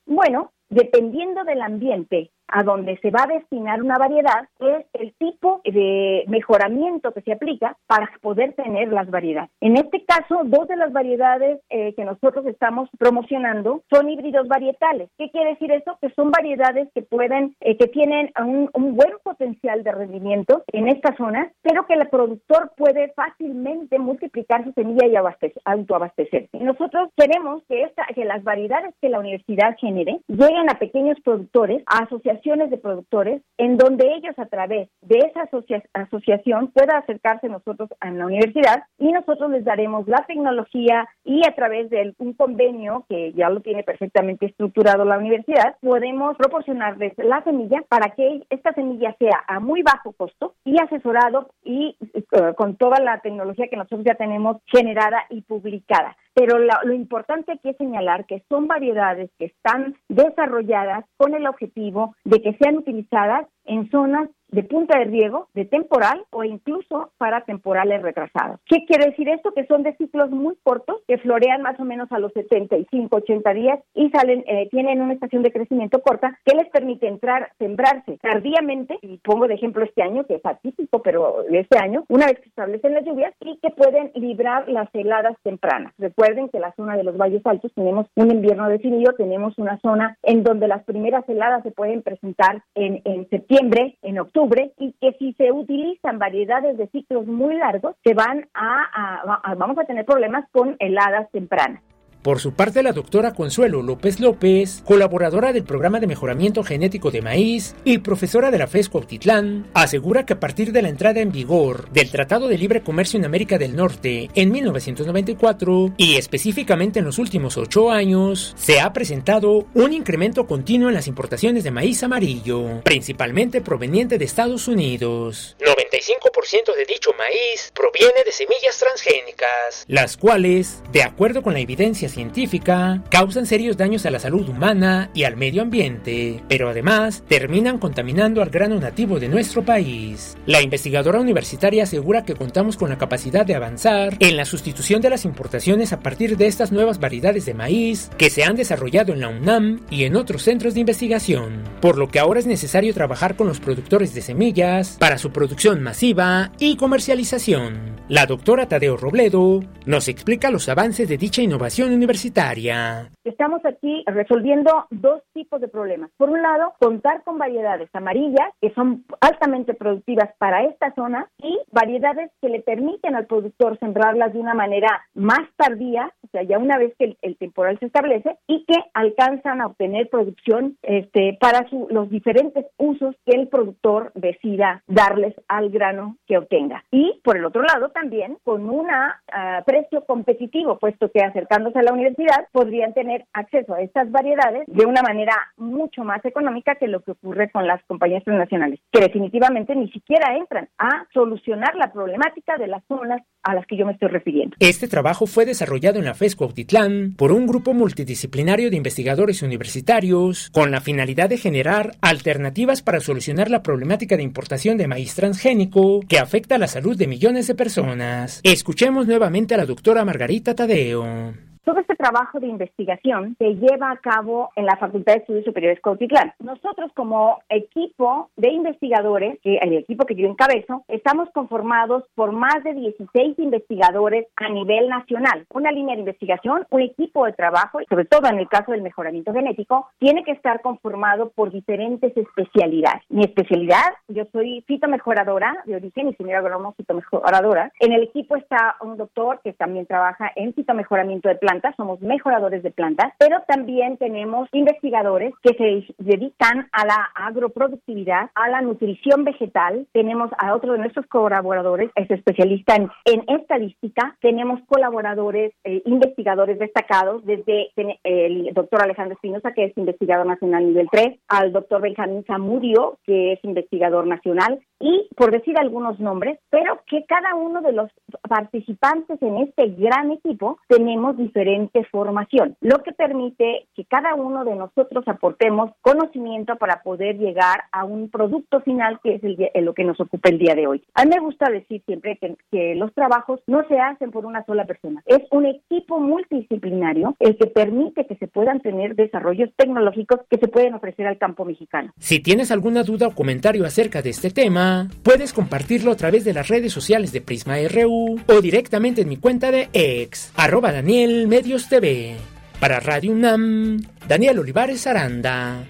Bueno, dependiendo del ambiente a donde se va a destinar una variedad es el tipo de mejoramiento que se aplica para poder tener las variedades. En este caso, dos de las variedades eh, que nosotros estamos promocionando son híbridos varietales. ¿Qué quiere decir eso? Que son variedades que pueden, eh, que tienen un, un, buen potencial de rendimiento en esta zona, pero que el productor puede fácilmente multiplicar su semilla y abastecer, autoabastecer. Y nosotros queremos que, esta, que las variedades que la universidad genere lleguen a pequeños productores, a asociaciones de productores en donde ellos a través de esa asocia asociación pueda acercarse nosotros a la universidad y nosotros les daremos la tecnología y a través de un convenio que ya lo tiene perfectamente estructurado la universidad, podemos proporcionarles la semilla para que esta semilla sea a muy bajo costo y asesorado y uh, con toda la tecnología que nosotros ya tenemos generada y publicada. Pero lo, importante aquí es señalar que son variedades que están desarrolladas con el objetivo de que sean utilizadas en zonas de punta de riego, de temporal o incluso para temporales retrasados. ¿Qué quiere decir esto? Que son de ciclos muy cortos, que florean más o menos a los 75, 80 días y salen, eh, tienen una estación de crecimiento corta que les permite entrar, sembrarse tardíamente, y pongo de ejemplo este año, que es atípico, pero este año, una vez que se establecen las lluvias y que pueden librar las heladas tempranas. Recuerden que la zona de los valles altos tenemos un invierno definido, tenemos una zona en donde las primeras heladas se pueden presentar en, en septiembre, en octubre, y que si se utilizan variedades de ciclos muy largos, se van a, a vamos a tener problemas con heladas tempranas. Por su parte, la doctora Consuelo López López, colaboradora del programa de mejoramiento genético de maíz y profesora de la FESCO Autitlán, asegura que a partir de la entrada en vigor del Tratado de Libre Comercio en América del Norte en 1994 y específicamente en los últimos ocho años, se ha presentado un incremento continuo en las importaciones de maíz amarillo, principalmente proveniente de Estados Unidos. 95% de dicho maíz proviene de semillas transgénicas, las cuales, de acuerdo con la evidencia científica causan serios daños a la salud humana y al medio ambiente, pero además terminan contaminando al grano nativo de nuestro país. La investigadora universitaria asegura que contamos con la capacidad de avanzar en la sustitución de las importaciones a partir de estas nuevas variedades de maíz que se han desarrollado en la UNAM y en otros centros de investigación, por lo que ahora es necesario trabajar con los productores de semillas para su producción masiva y comercialización. La doctora Tadeo Robledo nos explica los avances de dicha innovación universitaria. Estamos aquí resolviendo dos tipos de problemas. Por un lado, contar con variedades amarillas que son altamente productivas para esta zona y variedades que le permiten al productor sembrarlas de una manera más tardía, o sea, ya una vez que el, temporal se establece y que alcanzan a obtener producción este, para los diferentes usos que el productor decida darles al grano que obtenga. Y por el otro lado, también con un ah, precio competitivo, puesto que acercándose a la universidad podrían tener acceso a estas variedades de una manera mucho más económica que lo que ocurre con las compañías transnacionales, que definitivamente ni siquiera entran a solucionar la problemática de las zonas a las que yo me estoy refiriendo. Este trabajo fue desarrollado en la FESCO Autitlán por un grupo multidisciplinario de investigadores universitarios con la finalidad de generar alternativas para solucionar la problemática de importación de maíz transgénico que afecta a la salud de millones de personas. Escuchemos nuevamente a la doctora Margarita Tadeo. Todo este trabajo de investigación se lleva a cabo en la Facultad de Estudios Superiores Cautitlán. Nosotros como equipo de investigadores, el equipo que yo encabezo, estamos conformados por más de 16 investigadores a nivel nacional. Una línea de investigación, un equipo de trabajo, sobre todo en el caso del mejoramiento genético, tiene que estar conformado por diferentes especialidades. Mi especialidad, yo soy fitomejoradora de origen, ingeniero agrónomo fitomejoradora. En el equipo está un doctor que también trabaja en fitomejoramiento de plantas somos mejoradores de plantas, pero también tenemos investigadores que se dedican a la agroproductividad, a la nutrición vegetal. Tenemos a otro de nuestros colaboradores, es especialista en, estadística. Tenemos colaboradores, eh, investigadores destacados, desde el doctor Alejandro Espinosa, que es investigador nacional nivel 3, al doctor Benjamín Zamudio, que es investigador nacional, y por decir algunos nombres, pero que cada uno de los participantes en este gran equipo tenemos diferente formación, lo que permite que cada uno de nosotros aportemos conocimiento para poder llegar a un producto final que es el, lo que nos ocupa el día de hoy. A mí me gusta decir siempre que, que los trabajos no se hacen por una sola persona, es un equipo multidisciplinario el que permite que se puedan tener desarrollos tecnológicos que se pueden ofrecer al campo mexicano. Si tienes alguna duda o comentario acerca de este tema, puedes compartirlo a través de las redes sociales de Prisma RU o directamente en mi cuenta de ex, arroba Daniel Medios TV. Para Radio UNAM, Daniel Olivares Aranda.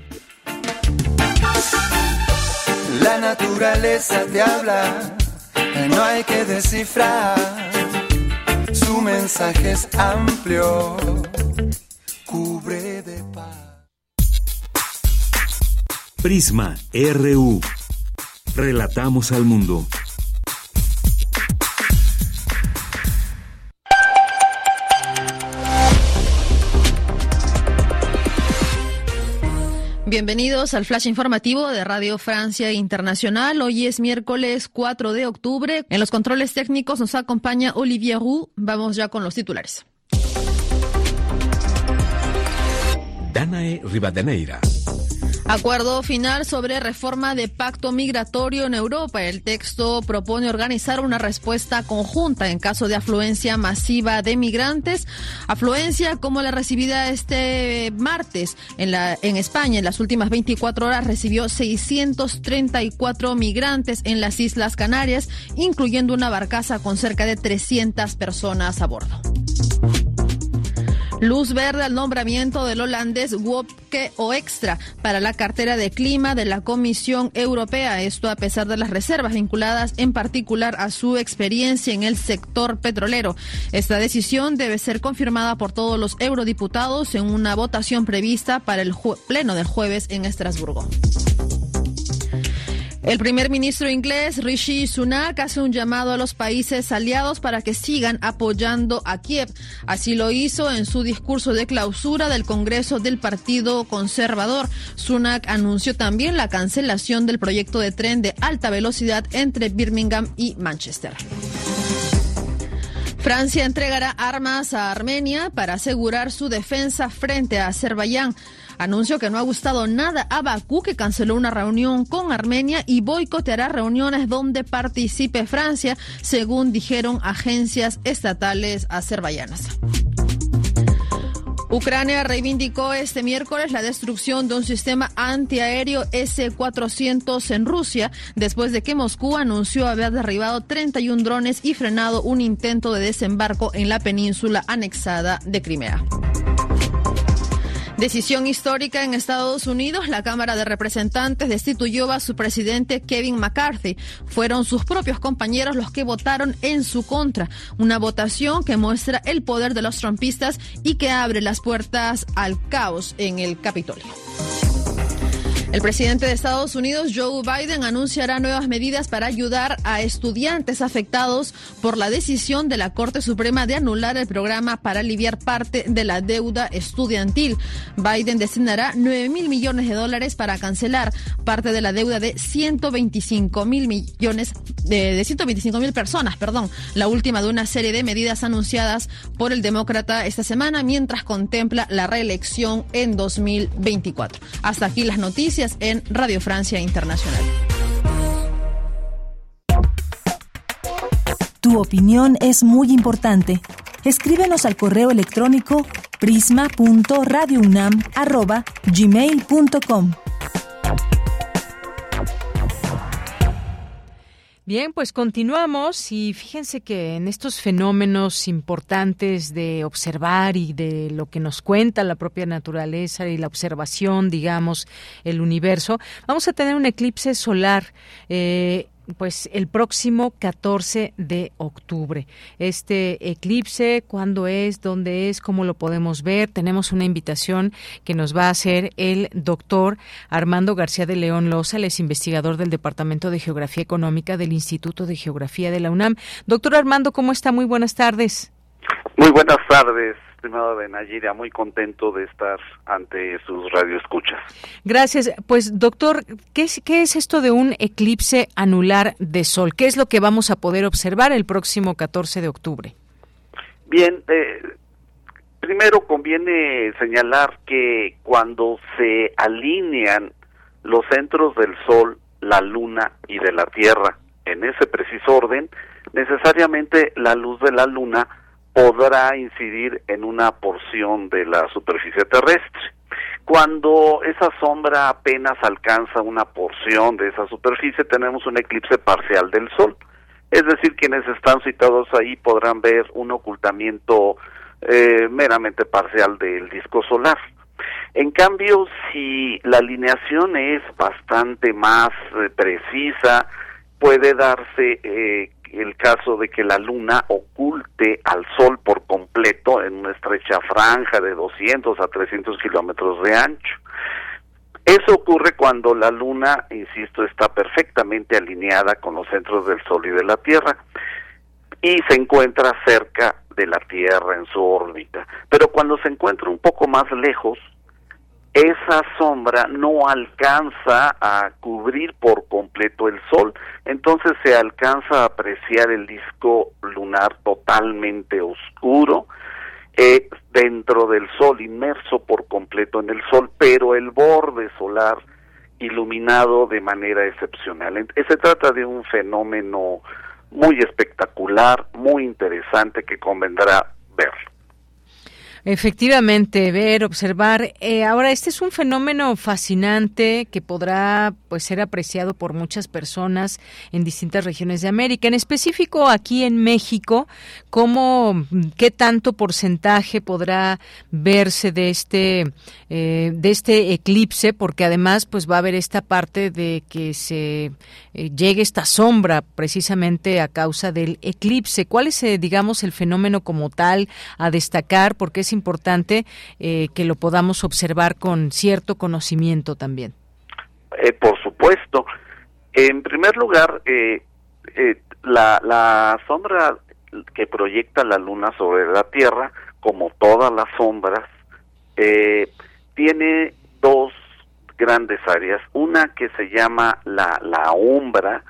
La naturaleza te habla, no hay que descifrar. Su mensaje es amplio, cubre de paz. Prisma RU. Relatamos al mundo. Bienvenidos al flash informativo de Radio Francia Internacional. Hoy es miércoles 4 de octubre. En los controles técnicos nos acompaña Olivier Roux. Vamos ya con los titulares. Danae Rivadeneira. Acuerdo final sobre reforma de pacto migratorio en Europa. El texto propone organizar una respuesta conjunta en caso de afluencia masiva de migrantes. Afluencia como la recibida este martes en, la, en España. En las últimas 24 horas recibió 634 migrantes en las Islas Canarias, incluyendo una barcaza con cerca de 300 personas a bordo. Luz verde al nombramiento del holandés Wopke o Extra para la cartera de clima de la Comisión Europea. Esto a pesar de las reservas vinculadas en particular a su experiencia en el sector petrolero. Esta decisión debe ser confirmada por todos los eurodiputados en una votación prevista para el pleno del jueves en Estrasburgo. El primer ministro inglés Rishi Sunak hace un llamado a los países aliados para que sigan apoyando a Kiev. Así lo hizo en su discurso de clausura del Congreso del Partido Conservador. Sunak anunció también la cancelación del proyecto de tren de alta velocidad entre Birmingham y Manchester. Francia entregará armas a Armenia para asegurar su defensa frente a Azerbaiyán. Anunció que no ha gustado nada a Bakú, que canceló una reunión con Armenia y boicoteará reuniones donde participe Francia, según dijeron agencias estatales azerbaiyanas. Ucrania reivindicó este miércoles la destrucción de un sistema antiaéreo S-400 en Rusia, después de que Moscú anunció haber derribado 31 drones y frenado un intento de desembarco en la península anexada de Crimea. Decisión histórica en Estados Unidos. La Cámara de Representantes destituyó a su presidente Kevin McCarthy. Fueron sus propios compañeros los que votaron en su contra. Una votación que muestra el poder de los trumpistas y que abre las puertas al caos en el Capitolio. El presidente de Estados Unidos, Joe Biden, anunciará nuevas medidas para ayudar a estudiantes afectados por la decisión de la Corte Suprema de anular el programa para aliviar parte de la deuda estudiantil. Biden destinará 9 mil millones de dólares para cancelar parte de la deuda de 125 mil millones de, de 125 mil personas, perdón, la última de una serie de medidas anunciadas por el demócrata esta semana mientras contempla la reelección en 2024. Hasta aquí las noticias en Radio Francia Internacional. Tu opinión es muy importante. Escríbenos al correo electrónico prisma.radiounam@gmail.com. Bien, pues continuamos y fíjense que en estos fenómenos importantes de observar y de lo que nos cuenta la propia naturaleza y la observación, digamos, el universo, vamos a tener un eclipse solar. Eh, pues el próximo 14 de octubre. Este eclipse, ¿cuándo es? ¿Dónde es? ¿Cómo lo podemos ver? Tenemos una invitación que nos va a hacer el doctor Armando García de León Loza, es investigador del Departamento de Geografía Económica del Instituto de Geografía de la UNAM. Doctor Armando, ¿cómo está? Muy buenas tardes. Muy buenas tardes estimado Benayira, muy contento de estar ante sus radioescuchas. Gracias. Pues, doctor, ¿qué es, ¿qué es esto de un eclipse anular de sol? ¿Qué es lo que vamos a poder observar el próximo 14 de octubre? Bien, eh, primero conviene señalar que cuando se alinean los centros del Sol, la Luna y de la Tierra en ese preciso orden, necesariamente la luz de la Luna podrá incidir en una porción de la superficie terrestre. Cuando esa sombra apenas alcanza una porción de esa superficie, tenemos un eclipse parcial del Sol. Es decir, quienes están citados ahí podrán ver un ocultamiento eh, meramente parcial del disco solar. En cambio, si la alineación es bastante más eh, precisa, puede darse eh, el caso de que la luna oculte al sol por completo en una estrecha franja de 200 a 300 kilómetros de ancho. Eso ocurre cuando la luna, insisto, está perfectamente alineada con los centros del sol y de la Tierra y se encuentra cerca de la Tierra en su órbita. Pero cuando se encuentra un poco más lejos, esa sombra no alcanza a cubrir por completo el sol, entonces se alcanza a apreciar el disco lunar totalmente oscuro eh, dentro del sol, inmerso por completo en el sol, pero el borde solar iluminado de manera excepcional. Se trata de un fenómeno muy espectacular, muy interesante que convendrá verlo. Efectivamente, ver, observar. Eh, ahora, este es un fenómeno fascinante que podrá pues ser apreciado por muchas personas en distintas regiones de América. En específico, aquí en México, ¿cómo, qué tanto porcentaje podrá verse de este eh, de este eclipse? Porque además, pues va a haber esta parte de que se eh, llegue esta sombra precisamente a causa del eclipse. ¿Cuál es, digamos, el fenómeno como tal a destacar? Porque es importante eh, que lo podamos observar con cierto conocimiento también. Eh, por supuesto. En primer lugar, eh, la, la sombra que proyecta la luna sobre la Tierra, como todas las sombras, tiene dos grandes áreas. Una que se llama la, la umbra,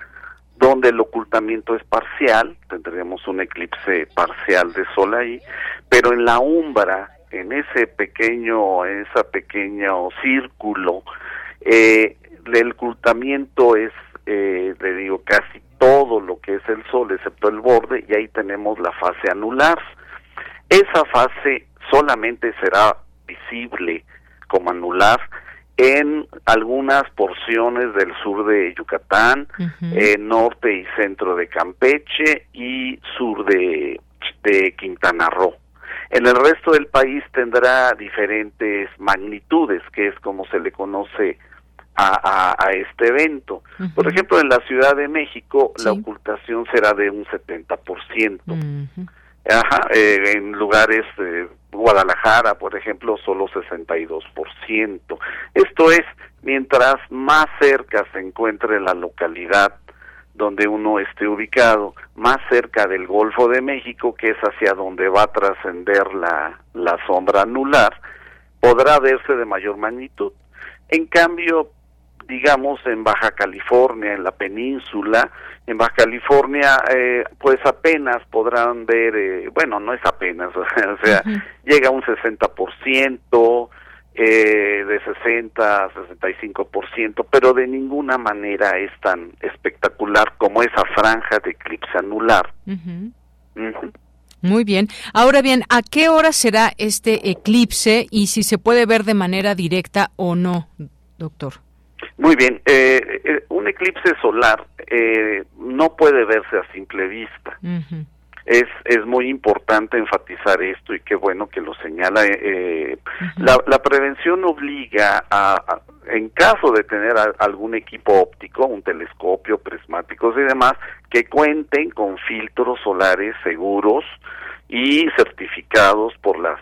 donde el ocultamiento es parcial, tendríamos un eclipse parcial de sol ahí, pero en la umbra, en ese pequeño, ese pequeño círculo, eh, el ocultamiento es, eh, le digo, casi todo lo que es el sol, excepto el borde, y ahí tenemos la fase anular. Esa fase solamente será visible como anular en algunas porciones del sur de Yucatán, eh, norte y centro de Campeche y sur de, de Quintana Roo. En el resto del país tendrá diferentes magnitudes, que es como se le conoce a, a, este evento. Por ejemplo, en la Ciudad de México la ocultación será de un 70%. Ajá, eh, en lugares de Guadalajara, por ejemplo, solo 62%. Esto es, mientras más cerca se encuentre la localidad donde uno esté ubicado, más cerca del Golfo de México, que es hacia donde va a trascender la, la sombra anular, podrá verse de mayor magnitud. En cambio, digamos, en Baja California, en la península, en Baja California, eh, pues apenas podrán ver, eh, bueno, no es apenas, *laughs* o sea, llega a un 60%, eh, de 60 a 65%, pero de ninguna manera es tan espectacular como esa franja de eclipse anular. Muy bien. Ahora bien, ¿a qué hora será este eclipse y si se puede ver de manera directa o no, doctor? Muy bien, eh, eh, un eclipse solar eh, no puede verse a simple vista. Es, es muy importante enfatizar esto y qué bueno que lo señala. la, la, prevención obliga a, en caso de tener algún equipo óptico, un telescopio, prismáticos y demás, que cuenten con filtros solares seguros y certificados por las,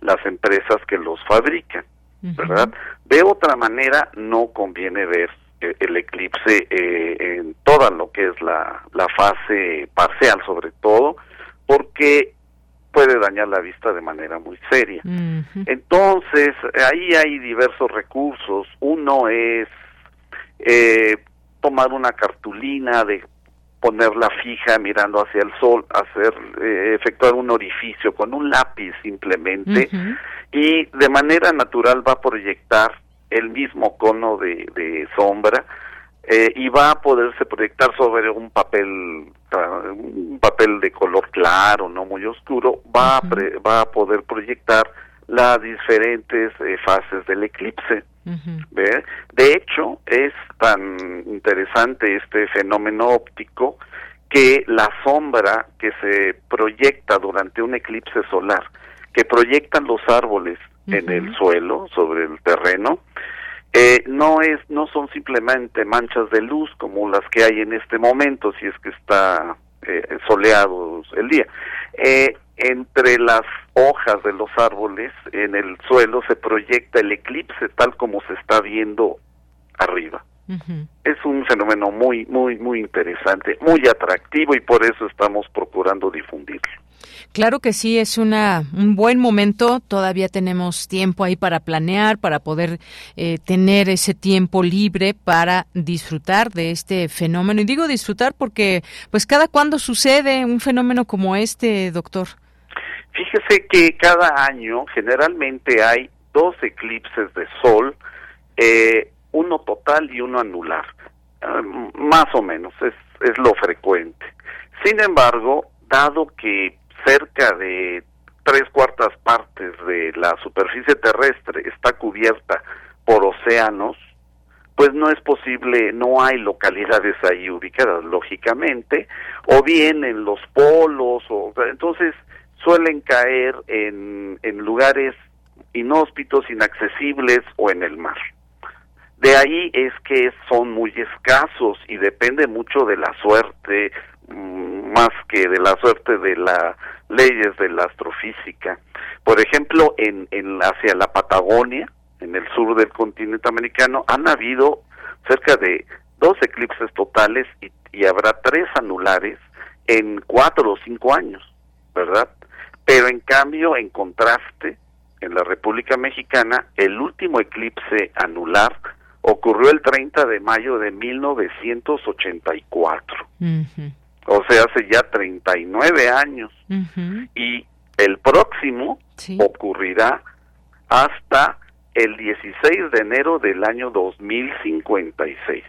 las empresas que los fabrican. ¿Verdad? De otra manera, no conviene ver eh, el eclipse eh, en toda lo que es la, la fase parcial, sobre todo, porque puede dañar la vista de manera muy seria. Entonces, ahí hay diversos recursos. Uno es eh, tomar una cartulina de ponerla fija mirando hacia el sol, hacer efectuar un orificio con un lápiz simplemente y de manera natural va a proyectar el mismo cono de, de sombra eh, y va a poderse proyectar sobre un papel un papel de color claro no muy oscuro va a va a poder proyectar las diferentes eh, fases del eclipse de hecho es tan interesante este fenómeno óptico que la sombra que se proyecta durante un eclipse solar que proyectan los árboles en el suelo, sobre el terreno, eh, no es, no son simplemente manchas de luz como las que hay en este momento, si es que está eh, soleado el día. Eh, entre las hojas de los árboles en el suelo se proyecta el eclipse tal como se está viendo arriba. Es un fenómeno muy, muy, muy interesante, muy atractivo y por eso estamos procurando difundirlo. Claro que sí, es una, un buen momento. Todavía tenemos tiempo ahí para planear, para poder eh, tener ese tiempo libre para disfrutar de este fenómeno. Y digo disfrutar porque, pues, cada cuando sucede un fenómeno como este, doctor. Fíjese que cada año generalmente hay dos eclipses de sol, eh, uno total y uno anular. Ah, más o menos, es, es lo frecuente. Sin embargo, dado que cerca de tres cuartas partes de la superficie terrestre está cubierta por océanos, pues no es posible, no hay localidades ahí ubicadas, lógicamente, o bien en los polos, o entonces suelen caer en, en lugares inhóspitos, inaccesibles o en el mar. De ahí es que son muy escasos y depende mucho de la suerte, mm, más que de la suerte de las leyes de la astrofísica. Por ejemplo, en, en hacia la Patagonia, en el sur del continente americano, han habido cerca de dos eclipses totales y, y habrá tres anulares en cuatro o cinco años, ¿verdad? Pero en cambio, en contraste, en la República Mexicana, el último eclipse anular ocurrió el 30 de mayo de 1984. O sea, hace ya 39 años. Y el próximo ocurrirá hasta el 16 de enero del año 2056.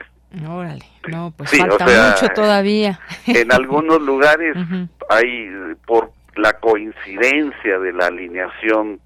Órale, no, pues falta mucho todavía. En algunos *laughs* lugares hay, por la coincidencia de la alineación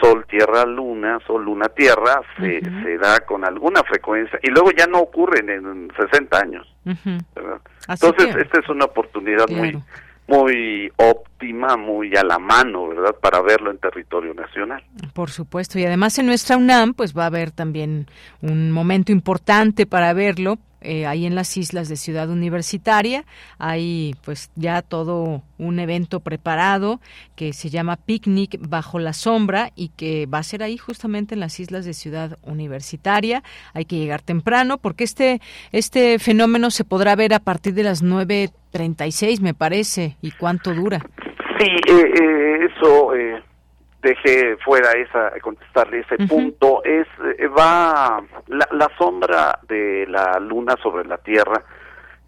Sol, Tierra, Luna, Sol, Luna, Tierra, se, se da con alguna frecuencia y luego ya no ocurren en 60 años. Entonces, esta es una oportunidad muy muy óptima, muy a la mano, ¿verdad? Para verlo en territorio nacional. Por supuesto, y además en nuestra UNAM, pues va a haber también un momento importante para verlo, eh, ahí en las islas de Ciudad Universitaria. Hay pues ya todo un evento preparado que se llama Picnic bajo la sombra y que va a ser ahí justamente en las islas de Ciudad Universitaria. Hay que llegar temprano porque este, este fenómeno se podrá ver a partir de las 9.36 me parece. ¿Y cuánto dura? Sí, eh, eh, eso... Dejé fuera esa contestarle ese punto es eh, va la, la, sombra de la luna sobre la tierra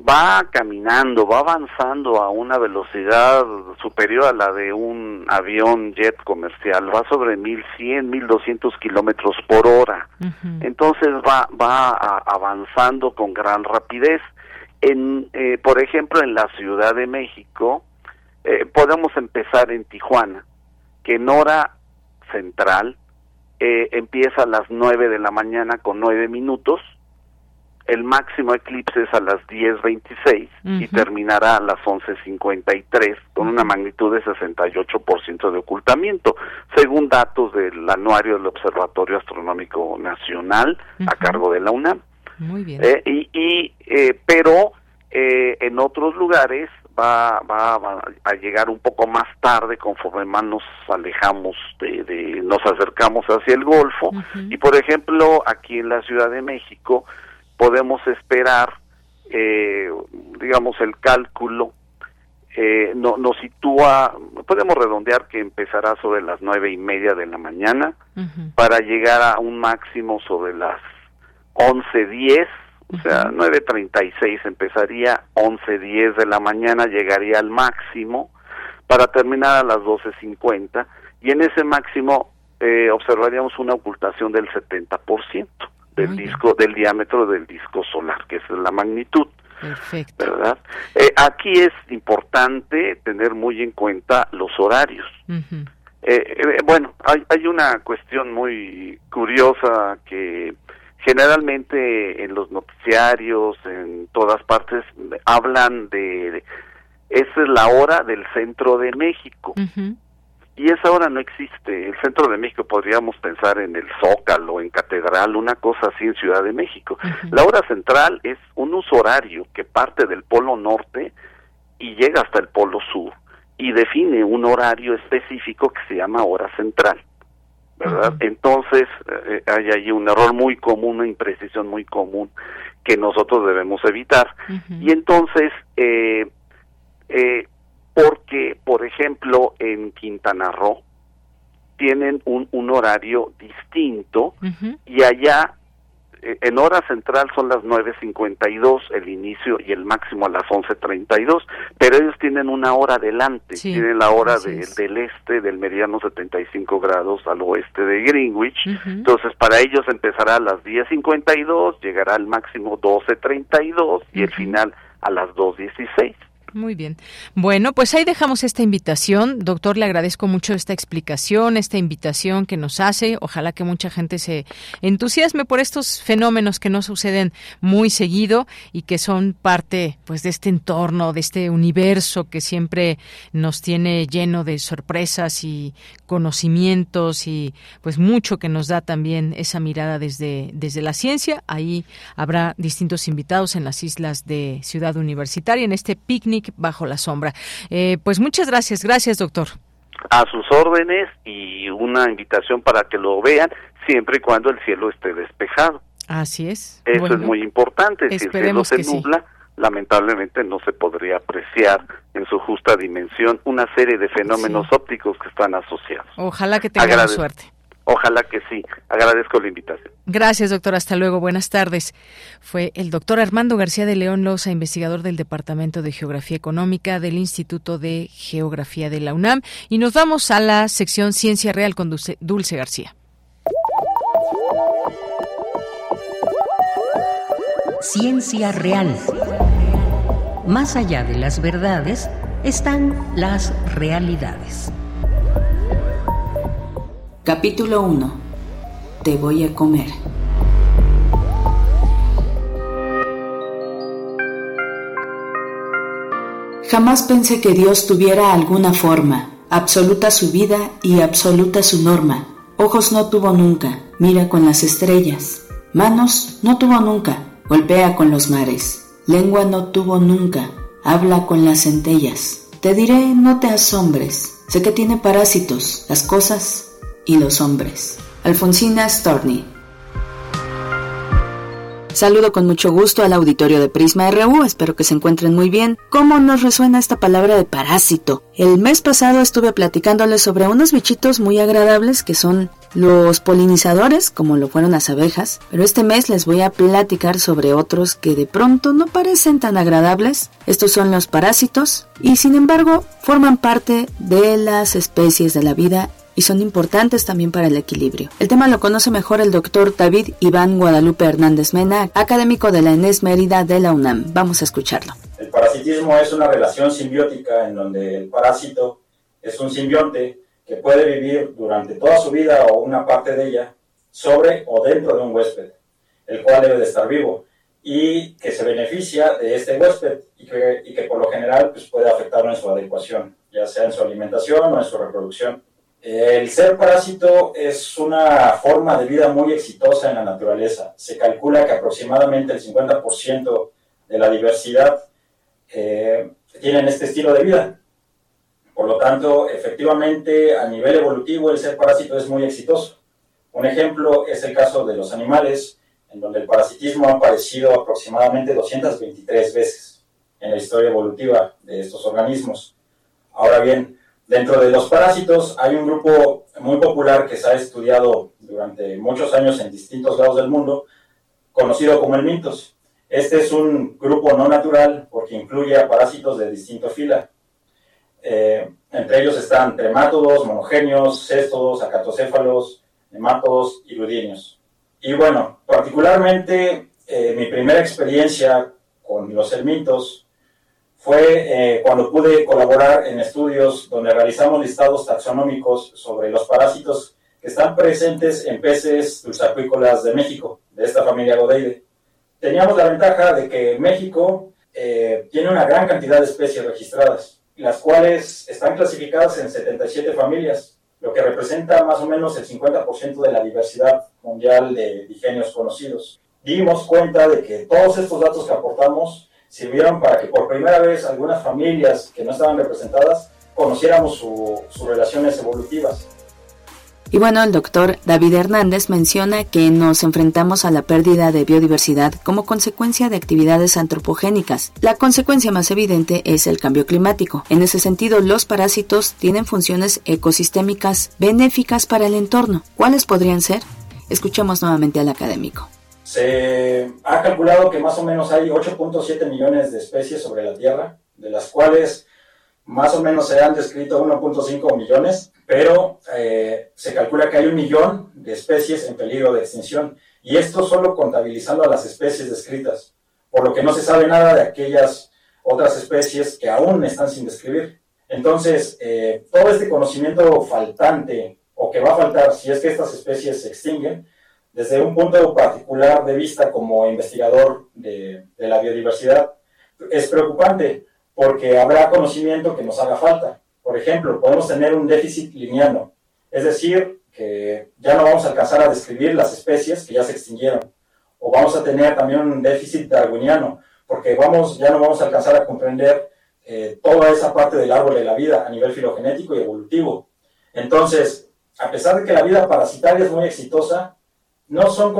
va caminando va avanzando a una velocidad superior a la de un avión jet comercial va sobre 1100 1200 kilómetros por hora. Entonces va va avanzando con gran rapidez. En eh, por ejemplo en la Ciudad de México eh, podemos empezar en Tijuana que en hora central eh, empieza a las 9 de la mañana con 9 minutos, el máximo eclipse es a las 10.26 y terminará a las 11.53 con una magnitud de 68% de ocultamiento, según datos del anuario del Observatorio Astronómico Nacional a cargo de la UNAM. Muy bien. Eh, y, y eh, pero eh, en otros lugares va, va, a llegar un poco más tarde conforme más nos alejamos de, nos acercamos hacia el Golfo. Y por ejemplo aquí en la Ciudad de México podemos esperar eh, digamos el cálculo eh, no, nos sitúa podemos redondear que empezará sobre las nueve y media de la mañana para llegar a un máximo sobre las once diez o sea, 9.36 empezaría, 11.10 de la mañana llegaría al máximo para terminar a las 12.50 y en ese máximo eh, observaríamos una ocultación del 70% del disco, del diámetro del disco solar, que es la magnitud. Perfecto. ¿Verdad? Eh, aquí es importante tener muy en cuenta los horarios. eh, bueno, hay, hay una cuestión muy curiosa que generalmente en los noticiarios, en todas partes, hablan de, esa es la hora del centro de México. Y esa hora no existe. El centro de México podríamos pensar en el Zócalo, en Catedral, una cosa así en Ciudad de México. La hora central es un uso horario que parte del polo norte y llega hasta el polo sur y define un horario específico que se llama hora central. ¿Verdad? Entonces eh, hay ahí un error muy común, una imprecisión muy común que nosotros debemos evitar. Y entonces, eh, eh, porque, por ejemplo, en Quintana Roo tienen un, un horario distinto y allá eh, en hora central son las 9.52 el inicio y el máximo a las 11.32, pero ellos tienen una hora adelante, tienen la hora del este del meridiano 75 grados al oeste de Greenwich, entonces para ellos empezará a las 10.52, llegará al máximo 12.32 y el final a las 2.16. Muy bien. Bueno, pues ahí dejamos esta invitación. Doctor, le agradezco mucho esta explicación, esta invitación que nos hace. Ojalá que mucha gente se entusiasme por estos fenómenos que no suceden muy seguido y que son parte pues de este entorno, de este universo que siempre nos tiene lleno de sorpresas y conocimientos y pues mucho que nos da también esa mirada desde desde la ciencia. Ahí habrá distintos invitados en las islas de Ciudad Universitaria en este picnic bajo la sombra. Eh, pues muchas gracias, gracias doctor. A sus órdenes y una invitación para que lo vean siempre y cuando el cielo esté despejado. Así es. Eso es muy importante. Si el cielo se nubla, lamentablemente no se podría apreciar en su justa dimensión una serie de fenómenos ópticos que están asociados. Ojalá que tengamos suerte. Ojalá que sí. Agradezco la invitación. Gracias, doctor. Hasta luego. Buenas tardes. Fue el doctor Armando García de León Loza, investigador del Departamento de Geografía Económica del Instituto de Geografía de la UNAM. Y nos vamos a la sección Ciencia Real con Dulce, García. Ciencia Real. Más allá de las verdades están las realidades. Capítulo 1. Te voy a comer. Jamás pensé que Dios tuviera alguna forma, absoluta su vida y absoluta su norma. Ojos no tuvo nunca, mira con las estrellas. Manos no tuvo nunca, golpea con los mares. Lengua no tuvo nunca, habla con las centellas. Te diré, no te asombres, sé que tiene parásitos, las cosas y los hombres. Alfonsina Storni Saludo con mucho gusto al auditorio de Prisma RU, espero que se encuentren muy bien. ¿Cómo nos resuena esta palabra de parásito? El mes pasado estuve platicándoles sobre unos bichitos muy agradables que son los polinizadores, como lo fueron las abejas, pero este mes les voy a platicar sobre otros que de pronto no parecen tan agradables. Estos son los parásitos y sin embargo forman parte de las especies de la vida y son importantes también para el equilibrio. El tema lo conoce mejor el doctor David Iván Guadalupe Hernández Mena, académico de la ENES Mérida de la UNAM. Vamos a escucharlo. El parasitismo es una relación simbiótica en donde el parásito es un simbionte que puede vivir durante toda su vida o una parte de ella sobre o dentro de un huésped, el cual debe de estar vivo y que se beneficia de este huésped y que, y que por lo general pues, puede afectarlo en su adecuación, ya sea en su alimentación o en su reproducción. El ser parásito es una forma de vida muy exitosa en la naturaleza. Se calcula que aproximadamente el 50% de la diversidad eh, tienen este estilo de vida. Por lo tanto, efectivamente, a nivel evolutivo, el ser parásito es muy exitoso. Un ejemplo es el caso de los animales, en donde el parasitismo ha aparecido aproximadamente 223 veces en la historia evolutiva de estos organismos. Ahora bien, Dentro de los parásitos hay un grupo muy popular que se ha estudiado durante muchos años en distintos lados del mundo, conocido como el mintos. Este es un grupo no natural porque incluye a parásitos de distinto fila. Eh, entre ellos están tremátodos, monogenios, céstodos, acatocéfalos, nemátodos y ludinios. Y bueno, particularmente eh, mi primera experiencia con los helmintos fue eh, cuando pude colaborar en estudios donde realizamos listados taxonómicos sobre los parásitos que están presentes en peces dulzacuícolas de México, de esta familia Godeide. Teníamos la ventaja de que México eh, tiene una gran cantidad de especies registradas, las cuales están clasificadas en 77 familias, lo que representa más o menos el 50% de la diversidad mundial de digenios conocidos. Dimos cuenta de que todos estos datos que aportamos sirvieron para que por primera vez algunas familias que no estaban representadas conociéramos sus relaciones evolutivas. Y bueno, el doctor David Hernández menciona que nos enfrentamos a la pérdida de biodiversidad como consecuencia de actividades antropogénicas. La consecuencia más evidente es el cambio climático. En ese sentido, los parásitos tienen funciones ecosistémicas benéficas para el entorno. ¿Cuáles podrían ser? Escuchemos nuevamente al académico. Se ha calculado que más o menos hay 8.7 millones de especies sobre la Tierra, de las cuales más o menos se han descrito 1.5 millones, pero eh, se calcula que hay un millón de especies en peligro de extinción, y esto solo contabilizando a las especies descritas, por lo que no se sabe nada de aquellas otras especies que aún están sin describir. Entonces, eh, todo este conocimiento faltante, o que va a faltar si es que estas especies se extinguen, desde un punto particular de vista como investigador de, la biodiversidad, es preocupante porque habrá conocimiento que nos haga falta. Por ejemplo, podemos tener un déficit lineal, es decir, que ya no vamos a alcanzar a describir las especies que ya se extinguieron. O vamos a tener también un déficit darwiniano, porque vamos, ya no vamos a alcanzar a comprender eh, toda esa parte del árbol de la vida a nivel filogenético y evolutivo. Entonces, a pesar de que la vida parasitaria es muy exitosa, no son,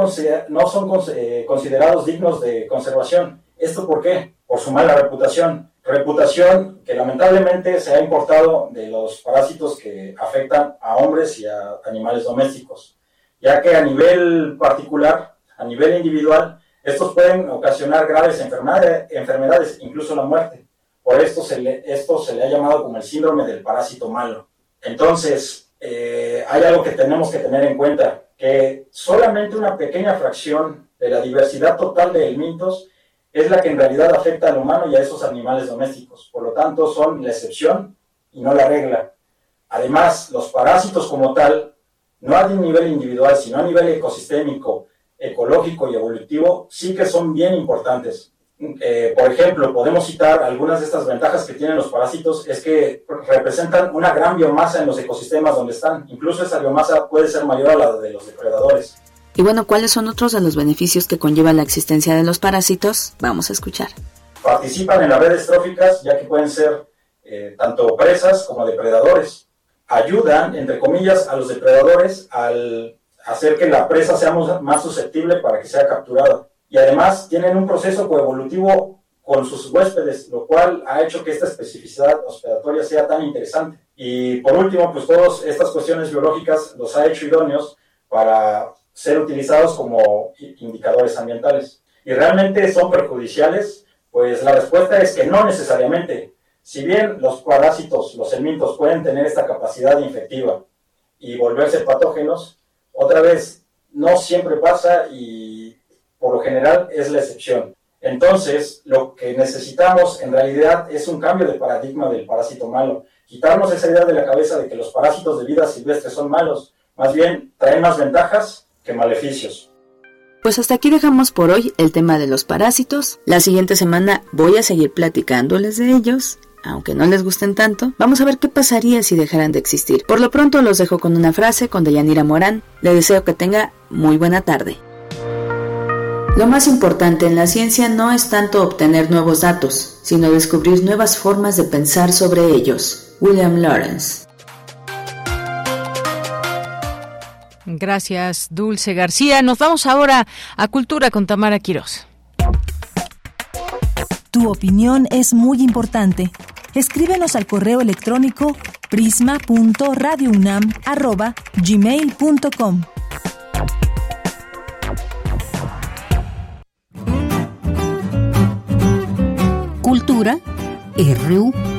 no son eh, considerados dignos de conservación. ¿Esto por qué? Por su mala reputación. Reputación que lamentablemente se ha importado de los parásitos que afectan a hombres y a animales domésticos, ya que a nivel particular, a nivel individual, estos pueden ocasionar graves enfermedades, enfermedades incluso la muerte. Por esto se, le, esto se le ha llamado como el síndrome del parásito malo. Entonces, eh, hay algo que tenemos que tener en cuenta que solamente una pequeña fracción de la diversidad total de helmintos es la que en realidad afecta al humano y a esos animales domésticos. Por lo tanto, son la excepción y no la regla. Además, los parásitos como tal no a nivel individual, sino a nivel ecosistémico, ecológico y evolutivo, sí que son bien importantes. Eh, por ejemplo, podemos citar algunas de estas ventajas que tienen los parásitos, es que representan una gran biomasa en los ecosistemas donde están. Incluso esa biomasa puede ser mayor a la de los depredadores. Y bueno, ¿cuáles son otros de los beneficios que conlleva la existencia de los parásitos? Vamos a escuchar. Participan en las redes tróficas ya que pueden ser eh, tanto presas como depredadores. Ayudan, entre comillas, a los depredadores al hacer que la presa sea más susceptible para que sea capturada y además tienen un proceso coevolutivo con sus huéspedes, lo cual ha hecho que esta especificidad hospedatoria sea tan interesante. Y por último, pues todas estas cuestiones biológicas los ha hecho idóneos para ser utilizados como indicadores ambientales. ¿Y realmente son perjudiciales? Pues la respuesta es que no necesariamente. Si bien los parásitos, los helmintos, pueden tener esta capacidad infectiva y volverse patógenos, otra vez, no siempre pasa y por lo general es la excepción. Entonces, lo que necesitamos en realidad es un cambio de paradigma del parásito malo. Quitarnos esa idea de la cabeza de que los parásitos de vida silvestre son malos. Más bien, traen más ventajas que maleficios. Pues hasta aquí dejamos por hoy el tema de los parásitos. La siguiente semana voy a seguir platicándoles de ellos. Aunque no les gusten tanto, vamos a ver qué pasaría si dejaran de existir. Por lo pronto los dejo con una frase con Deyanira Morán. Le deseo que tenga muy buena tarde. Lo más importante en la ciencia no es tanto obtener nuevos datos, sino descubrir nuevas formas de pensar sobre ellos. William Lawrence. Gracias, Dulce García. Nos vamos ahora a Cultura con Tamara Quirós. Tu opinión es muy importante. Escríbenos al correo electrónico prisma.radiounam@gmail.com. Cultura RU.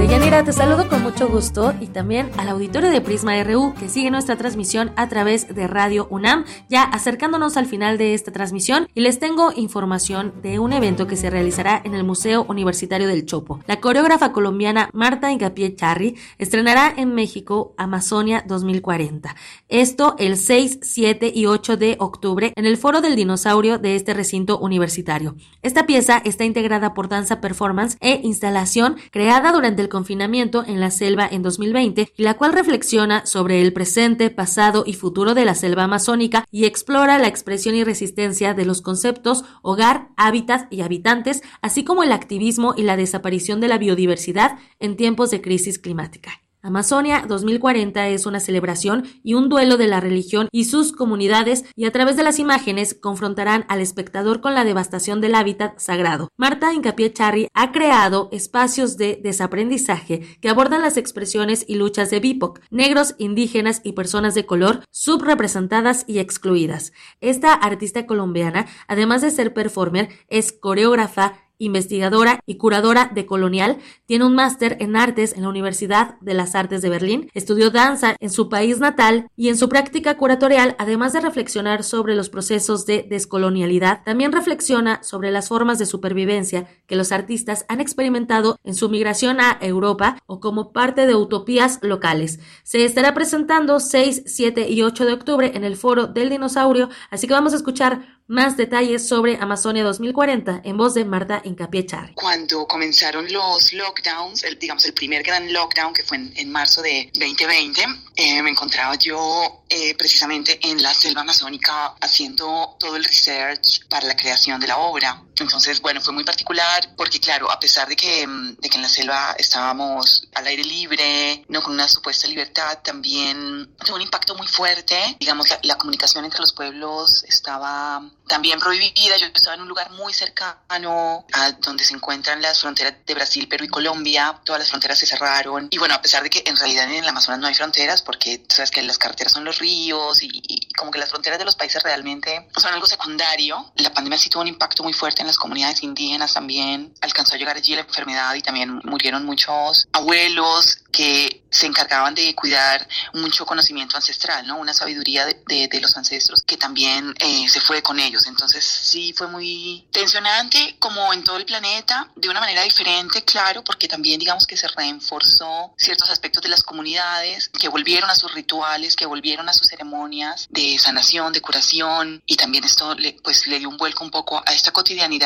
Deyanira, te saludo con mucho gusto y también al auditorio de Prisma RU que sigue nuestra transmisión a través de Radio UNAM, ya acercándonos al final de esta transmisión y les tengo información de un evento que se realizará en el Museo Universitario del Chopo. La coreógrafa colombiana Marta Ingapié Charri estrenará en México Amazonia 2040. Esto el 6, 7 y 8 de octubre en el Foro del Dinosaurio de este recinto universitario. Esta pieza está integrada por danza performance e instalación creada durante el confinamiento en la selva en 2020 y la cual reflexiona sobre el presente, pasado y futuro de la selva amazónica y explora la expresión y resistencia de los conceptos hogar, hábitat y habitantes, así como el activismo y la desaparición de la biodiversidad en tiempos de crisis climática. Amazonia 2040 es una celebración y un duelo de la religión y sus comunidades y a través de las imágenes confrontarán al espectador con la devastación del hábitat sagrado. Marta Incapié Charri ha creado espacios de desaprendizaje que abordan las expresiones y luchas de BIPOC, negros, indígenas y personas de color subrepresentadas y excluidas. Esta artista colombiana, además de ser performer, es coreógrafa, investigadora y curadora de Colonial, tiene un máster en artes en la Universidad de las Artes de Berlín, estudió danza en su país natal y en su práctica curatorial, además de reflexionar sobre los procesos de descolonialidad, también reflexiona sobre las formas de supervivencia que los artistas han experimentado en su migración a Europa o como parte de utopías locales. Se estará presentando 6, 7 y 8 de octubre en el Foro del Dinosaurio, así que vamos a escuchar más detalles sobre Amazonia 2040 en voz de Marta Incapié Cuando comenzaron los lockdowns, el, digamos el primer gran lockdown que fue en, marzo de 2020, eh, me encontraba yo eh, precisamente en la selva amazónica haciendo todo el research para la creación de la obra. Entonces, bueno, fue muy particular porque, claro, a pesar de que, mm, de que en la selva estábamos al aire libre, no con una supuesta libertad, también tuvo un impacto muy fuerte. Digamos, la comunicación entre los pueblos estaba también prohibida. Yo estaba en un lugar muy cercano a donde se encuentran las fronteras de Brasil, Perú y Colombia. Todas las fronteras se cerraron. Y bueno, a pesar de que en realidad en el Amazonas no hay fronteras, porque sabes que las carreteras son los ríos y, como que las fronteras de los países realmente son algo secundario, la pandemia sí tuvo un impacto muy fuerte en las comunidades indígenas también. Alcanzó a llegar allí la enfermedad y también murieron muchos abuelos que se encargaban de cuidar mucho conocimiento ancestral, ¿no? Una sabiduría de, de, los ancestros que también eh, se fue con ellos. Entonces sí fue muy tensionante como en todo el planeta, de una manera diferente, claro, porque también digamos que se reforzó ciertos aspectos de las comunidades, que volvieron a sus rituales, que volvieron a sus ceremonias de sanación, de curación, y también esto le, pues le dio un vuelco un poco a esta cotidianidad,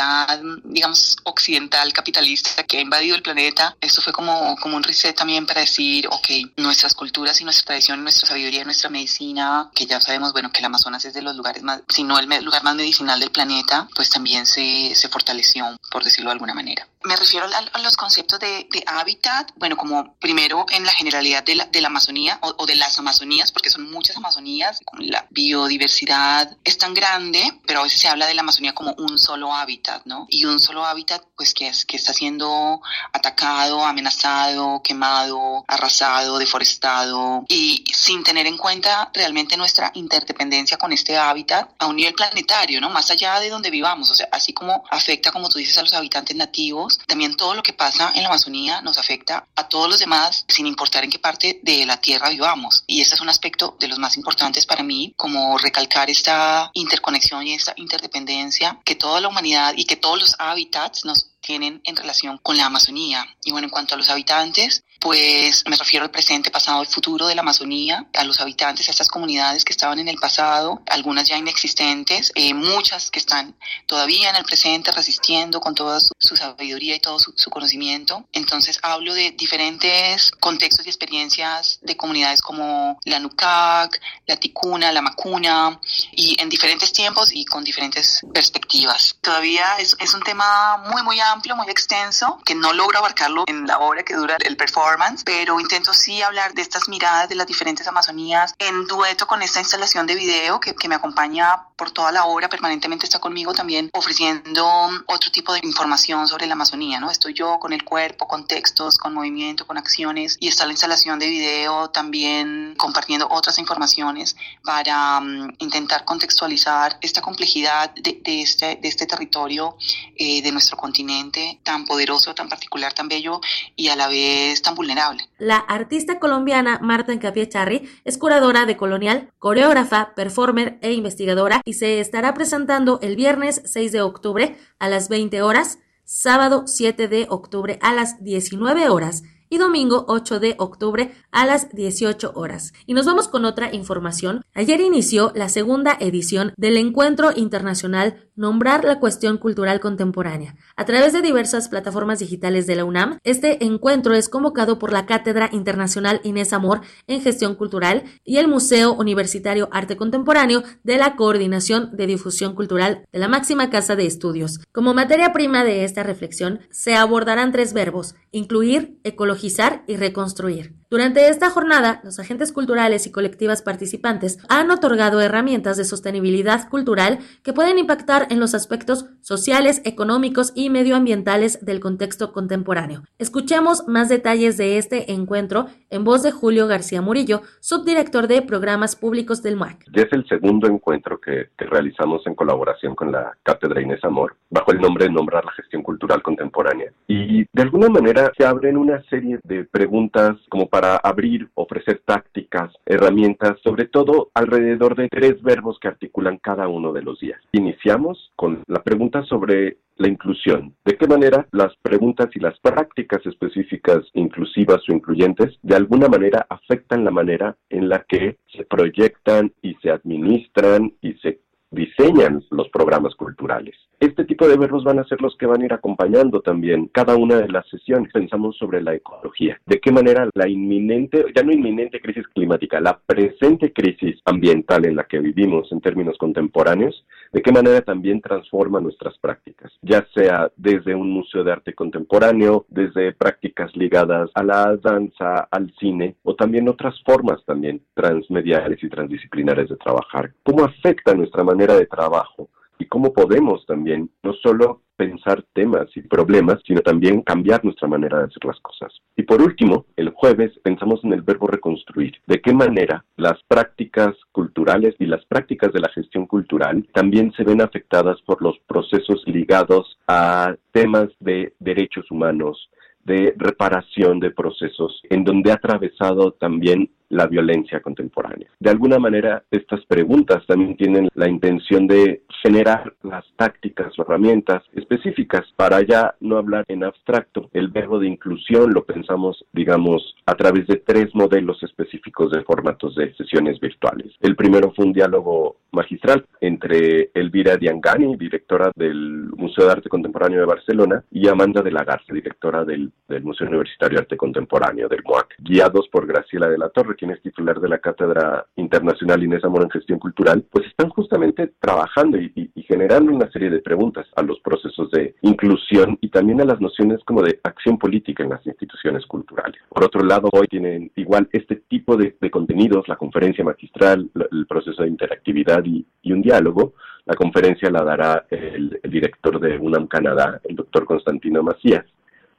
digamos, occidental, capitalista que ha invadido el planeta. Esto fue como, como un reset también para decir, ok, nuestras culturas y nuestra tradición, nuestra sabiduría, nuestra medicina, que ya sabemos, bueno, que el Amazonas es de los lugares más, si no el lugar más medicinal del planeta, pues también se, se fortaleció, por decirlo de alguna manera. Me refiero a, los conceptos de, de, hábitat, bueno, como primero en la generalidad de la, de la Amazonía o, o, de las Amazonías, porque son muchas Amazonías, la biodiversidad es tan grande, pero a veces se habla de la Amazonía como un solo hábitat, ¿no? Y un solo hábitat, pues que, es, que está siendo atacado, amenazado, quemado, arrasado, deforestado, y sin tener en cuenta realmente nuestra interdependencia con este hábitat a un nivel planetario, ¿no? Más allá de donde vivamos, o sea, así como afecta, como tú dices, a los habitantes nativos, también todo lo que pasa en la Amazonía nos afecta a todos los demás sin importar en qué parte de la Tierra vivamos. Y este es un aspecto de los más importantes para mí, como recalcar esta interconexión y esta interdependencia que toda la humanidad y que todos los hábitats nos tienen en relación con la Amazonía. Y bueno, en cuanto a los habitantes, pues me refiero al presente, pasado y futuro de la Amazonía, a los habitantes, a estas comunidades que estaban en el pasado, algunas ya inexistentes, eh, muchas que están todavía en el presente resistiendo con toda su, su sabiduría y todo su, su, conocimiento. Entonces hablo de diferentes contextos y experiencias de comunidades como la Nucac, la Ticuna, la Macuna, y en diferentes tiempos y con diferentes perspectivas. Todavía es, es un tema muy, muy amplio, muy extenso, que no logro abarcarlo en la hora que dura el performance pero intento sí hablar de estas miradas de las diferentes Amazonías en dueto con esta instalación de video que, que me acompaña por toda la hora, permanentemente está conmigo también ofreciendo otro tipo de información sobre la Amazonía, ¿no? Estoy yo con el cuerpo, con textos, con movimiento, con acciones y está la instalación de video también compartiendo otras informaciones para um, intentar contextualizar esta complejidad de, de, este, de este territorio eh, de nuestro continente tan poderoso, tan particular, tan bello y a la vez tan vulnerable. La artista colombiana Marta Encapié Charri es curadora de Colonial, coreógrafa, performer e investigadora y se estará presentando el viernes 6 de octubre a las 20 horas, sábado 7 de octubre a las 19 horas y domingo 8 de octubre a las 18 horas. Y nos vamos con otra información. Ayer inició la segunda edición del Encuentro Internacional Nombrar la Cuestión Cultural Contemporánea. A través de diversas plataformas digitales de la UNAM, este encuentro es convocado por la Cátedra Internacional Inés Amor en Gestión Cultural y el Museo Universitario Arte Contemporáneo de la Coordinación de Difusión Cultural de la máxima casa de estudios. Como materia prima de esta reflexión, se abordarán tres verbos, incluir, ecologizar y reconstruir. Durante esta jornada, los agentes culturales y colectivas participantes han otorgado herramientas de sostenibilidad cultural que pueden impactar en los aspectos sociales, económicos y medioambientales del contexto contemporáneo. Escuchemos más detalles de este encuentro en voz de Julio García Murillo, subdirector de programas públicos del MUAC. Ya es el segundo encuentro que, que realizamos en colaboración con la Cátedra Inés Amor, bajo el nombre de Nombrar la Gestión Cultural Contemporánea. Y de alguna manera se abren una serie de preguntas como para abrir, ofrecer tácticas, herramientas, sobre todo alrededor de tres verbos que articulan cada uno de los días. Iniciamos con la pregunta sobre la inclusión. ¿De qué manera las preguntas y las prácticas específicas inclusivas o incluyentes de alguna manera afectan la manera en la que se proyectan y se administran y se diseñan los programas culturales. Este tipo de verbos van a ser los que van a ir acompañando también cada una de las sesiones. Pensamos sobre la ecología. De qué manera la inminente, ya no inminente crisis climática, la presente crisis ambiental en la que vivimos en términos contemporáneos, de qué manera también transforma nuestras prácticas, ya sea desde un museo de arte contemporáneo, desde prácticas ligadas a la danza, al cine, o también otras formas también transmediales y transdisciplinares de trabajar. ¿Cómo afecta nuestra manera de trabajo y cómo podemos también no solo pensar temas y problemas, sino también cambiar nuestra manera de hacer las cosas. Y por último, el jueves pensamos en el verbo reconstruir. ¿De qué manera las prácticas culturales y las prácticas de la gestión cultural también se ven afectadas por los procesos ligados a temas de derechos humanos, de reparación de procesos, en donde ha atravesado también la violencia contemporánea. De alguna manera, estas preguntas también tienen la intención de generar las tácticas o herramientas específicas para ya no hablar en abstracto. El verbo de inclusión lo pensamos, digamos, a través de tres modelos específicos de formatos de sesiones virtuales. El primero fue un diálogo magistral entre Elvira Diangani, directora del Museo de Arte Contemporáneo de Barcelona, y Amanda de la Garza, directora del, Museo Universitario de Arte Contemporáneo del MOAC, guiados por Graciela de la Torre, quien es titular de la Cátedra Internacional Inés Amor en Gestión Cultural, pues están justamente trabajando y, generando una serie de preguntas a los procesos de inclusión y también a las nociones como de acción política en las instituciones culturales. Por otro lado, hoy tienen igual este tipo de, de contenidos, la conferencia magistral, el proceso de interactividad y, y un diálogo, la conferencia la dará el, el, director de UNAM Canadá, el doctor Constantino Macías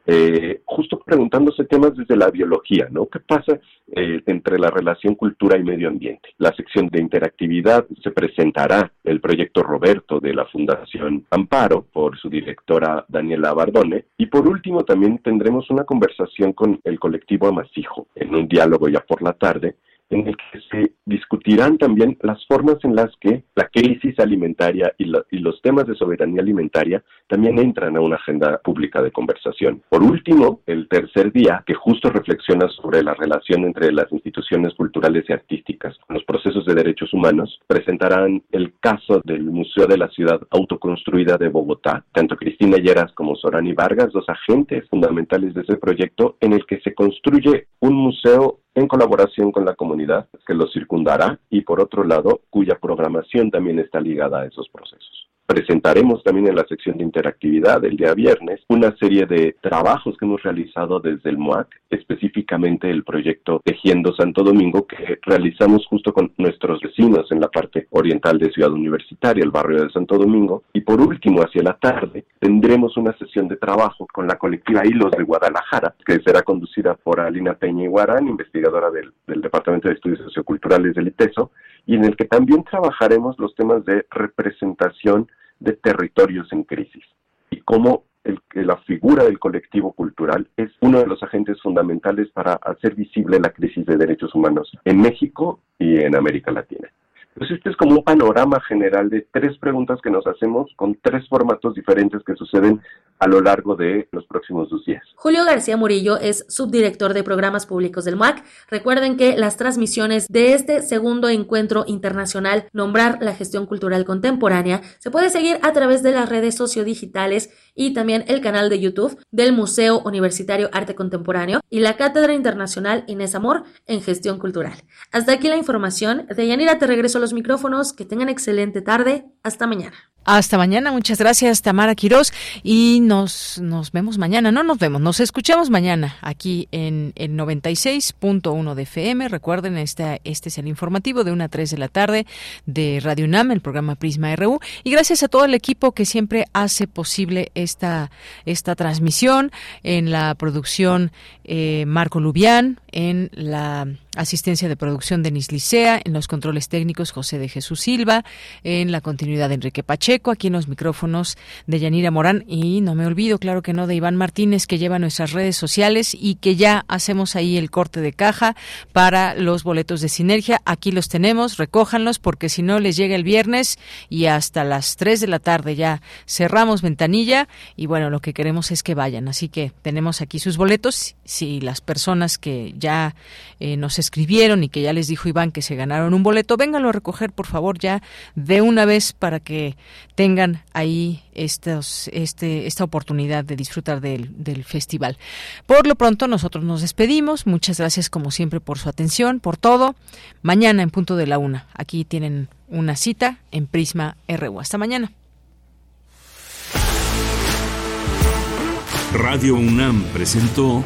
eh, justo preguntándose temas desde la biología, ¿no? ¿Qué pasa eh, entre la relación cultura y medio ambiente? La sección de interactividad se presentará el proyecto Roberto de la Fundación Amparo por su directora Daniela Bardone y por último también tendremos una conversación con el colectivo Amasijo en un diálogo ya por la tarde en el que se discutirán también las formas en las que la crisis alimentaria y, los temas de soberanía alimentaria también entran a una agenda pública de conversación. Por último, el tercer día, que justo reflexiona sobre la relación entre las instituciones culturales y artísticas con los procesos de derechos humanos, presentarán el caso del Museo de la Ciudad Autoconstruida de Bogotá. Tanto Cristina Lleras como Sorani Vargas, dos agentes fundamentales de ese proyecto, en el que se construye un museo en colaboración con la comunidad que lo circundará y por otro lado cuya programación también está ligada a esos procesos. Presentaremos también en la sección de interactividad el día viernes una serie de trabajos que hemos realizado desde el MOAC, específicamente el proyecto Tejiendo Santo Domingo que realizamos justo con nuestros vecinos en la parte oriental de Ciudad Universitaria, el barrio de Santo Domingo. Y por último, hacia la tarde, tendremos una sesión de trabajo con la colectiva Hilos de Guadalajara, que será conducida por Alina Peña Iguarán, investigadora del, del Departamento de Estudios Socioculturales del ITESO, y en el que también trabajaremos los temas de representación de territorios en crisis y cómo el, la figura del colectivo cultural es uno de los agentes fundamentales para hacer visible la crisis de derechos humanos en México y en América Latina. Pues este es como un panorama general de tres preguntas que nos hacemos con tres formatos diferentes que suceden a lo largo de los próximos dos días. Julio García Murillo es subdirector de programas públicos del MAC. Recuerden que las transmisiones de este segundo encuentro internacional Nombrar la gestión cultural contemporánea se puede seguir a través de las redes sociodigitales y también el canal de YouTube del Museo Universitario Arte Contemporáneo y la Cátedra Internacional Inés Amor en Gestión Cultural. Hasta aquí la información. De Yanira te regreso los micrófonos. Que tengan excelente tarde. Hasta mañana. Hasta mañana, muchas gracias Tamara Quirós y nos, nos vemos mañana, no nos vemos, nos escuchamos mañana aquí en el 96.1 de FM. Recuerden, este, este es el informativo de una a 3 de la tarde de Radio UNAM, el programa Prisma RU. Y gracias a todo el equipo que siempre hace posible esta, esta transmisión en la producción eh, Marco Lubián, en la asistencia de producción Denis Licea, en los controles técnicos José de Jesús Silva, en la continuidad de Enrique Pacheco, aquí en los micrófonos de Yanira Morán y no me olvido, claro que no, de Iván Martínez que lleva nuestras redes sociales y que ya hacemos ahí el corte de caja para los boletos de sinergia. Aquí los tenemos, recójanlos porque si no les llega el viernes y hasta las 3 de la tarde ya cerramos ventanilla y bueno, lo que queremos es que vayan. Así que tenemos aquí sus boletos. Si las personas que ya eh, nos escribieron y que ya les dijo Iván que se ganaron un boleto, vénganlo a recoger por favor ya de una vez para que tengan ahí estos, este, esta oportunidad de disfrutar del, del festival. Por lo pronto nosotros nos despedimos. Muchas gracias como siempre por su atención, por todo. Mañana en punto de la una. Aquí tienen una cita en Prisma RU. Hasta mañana. Radio UNAM presentó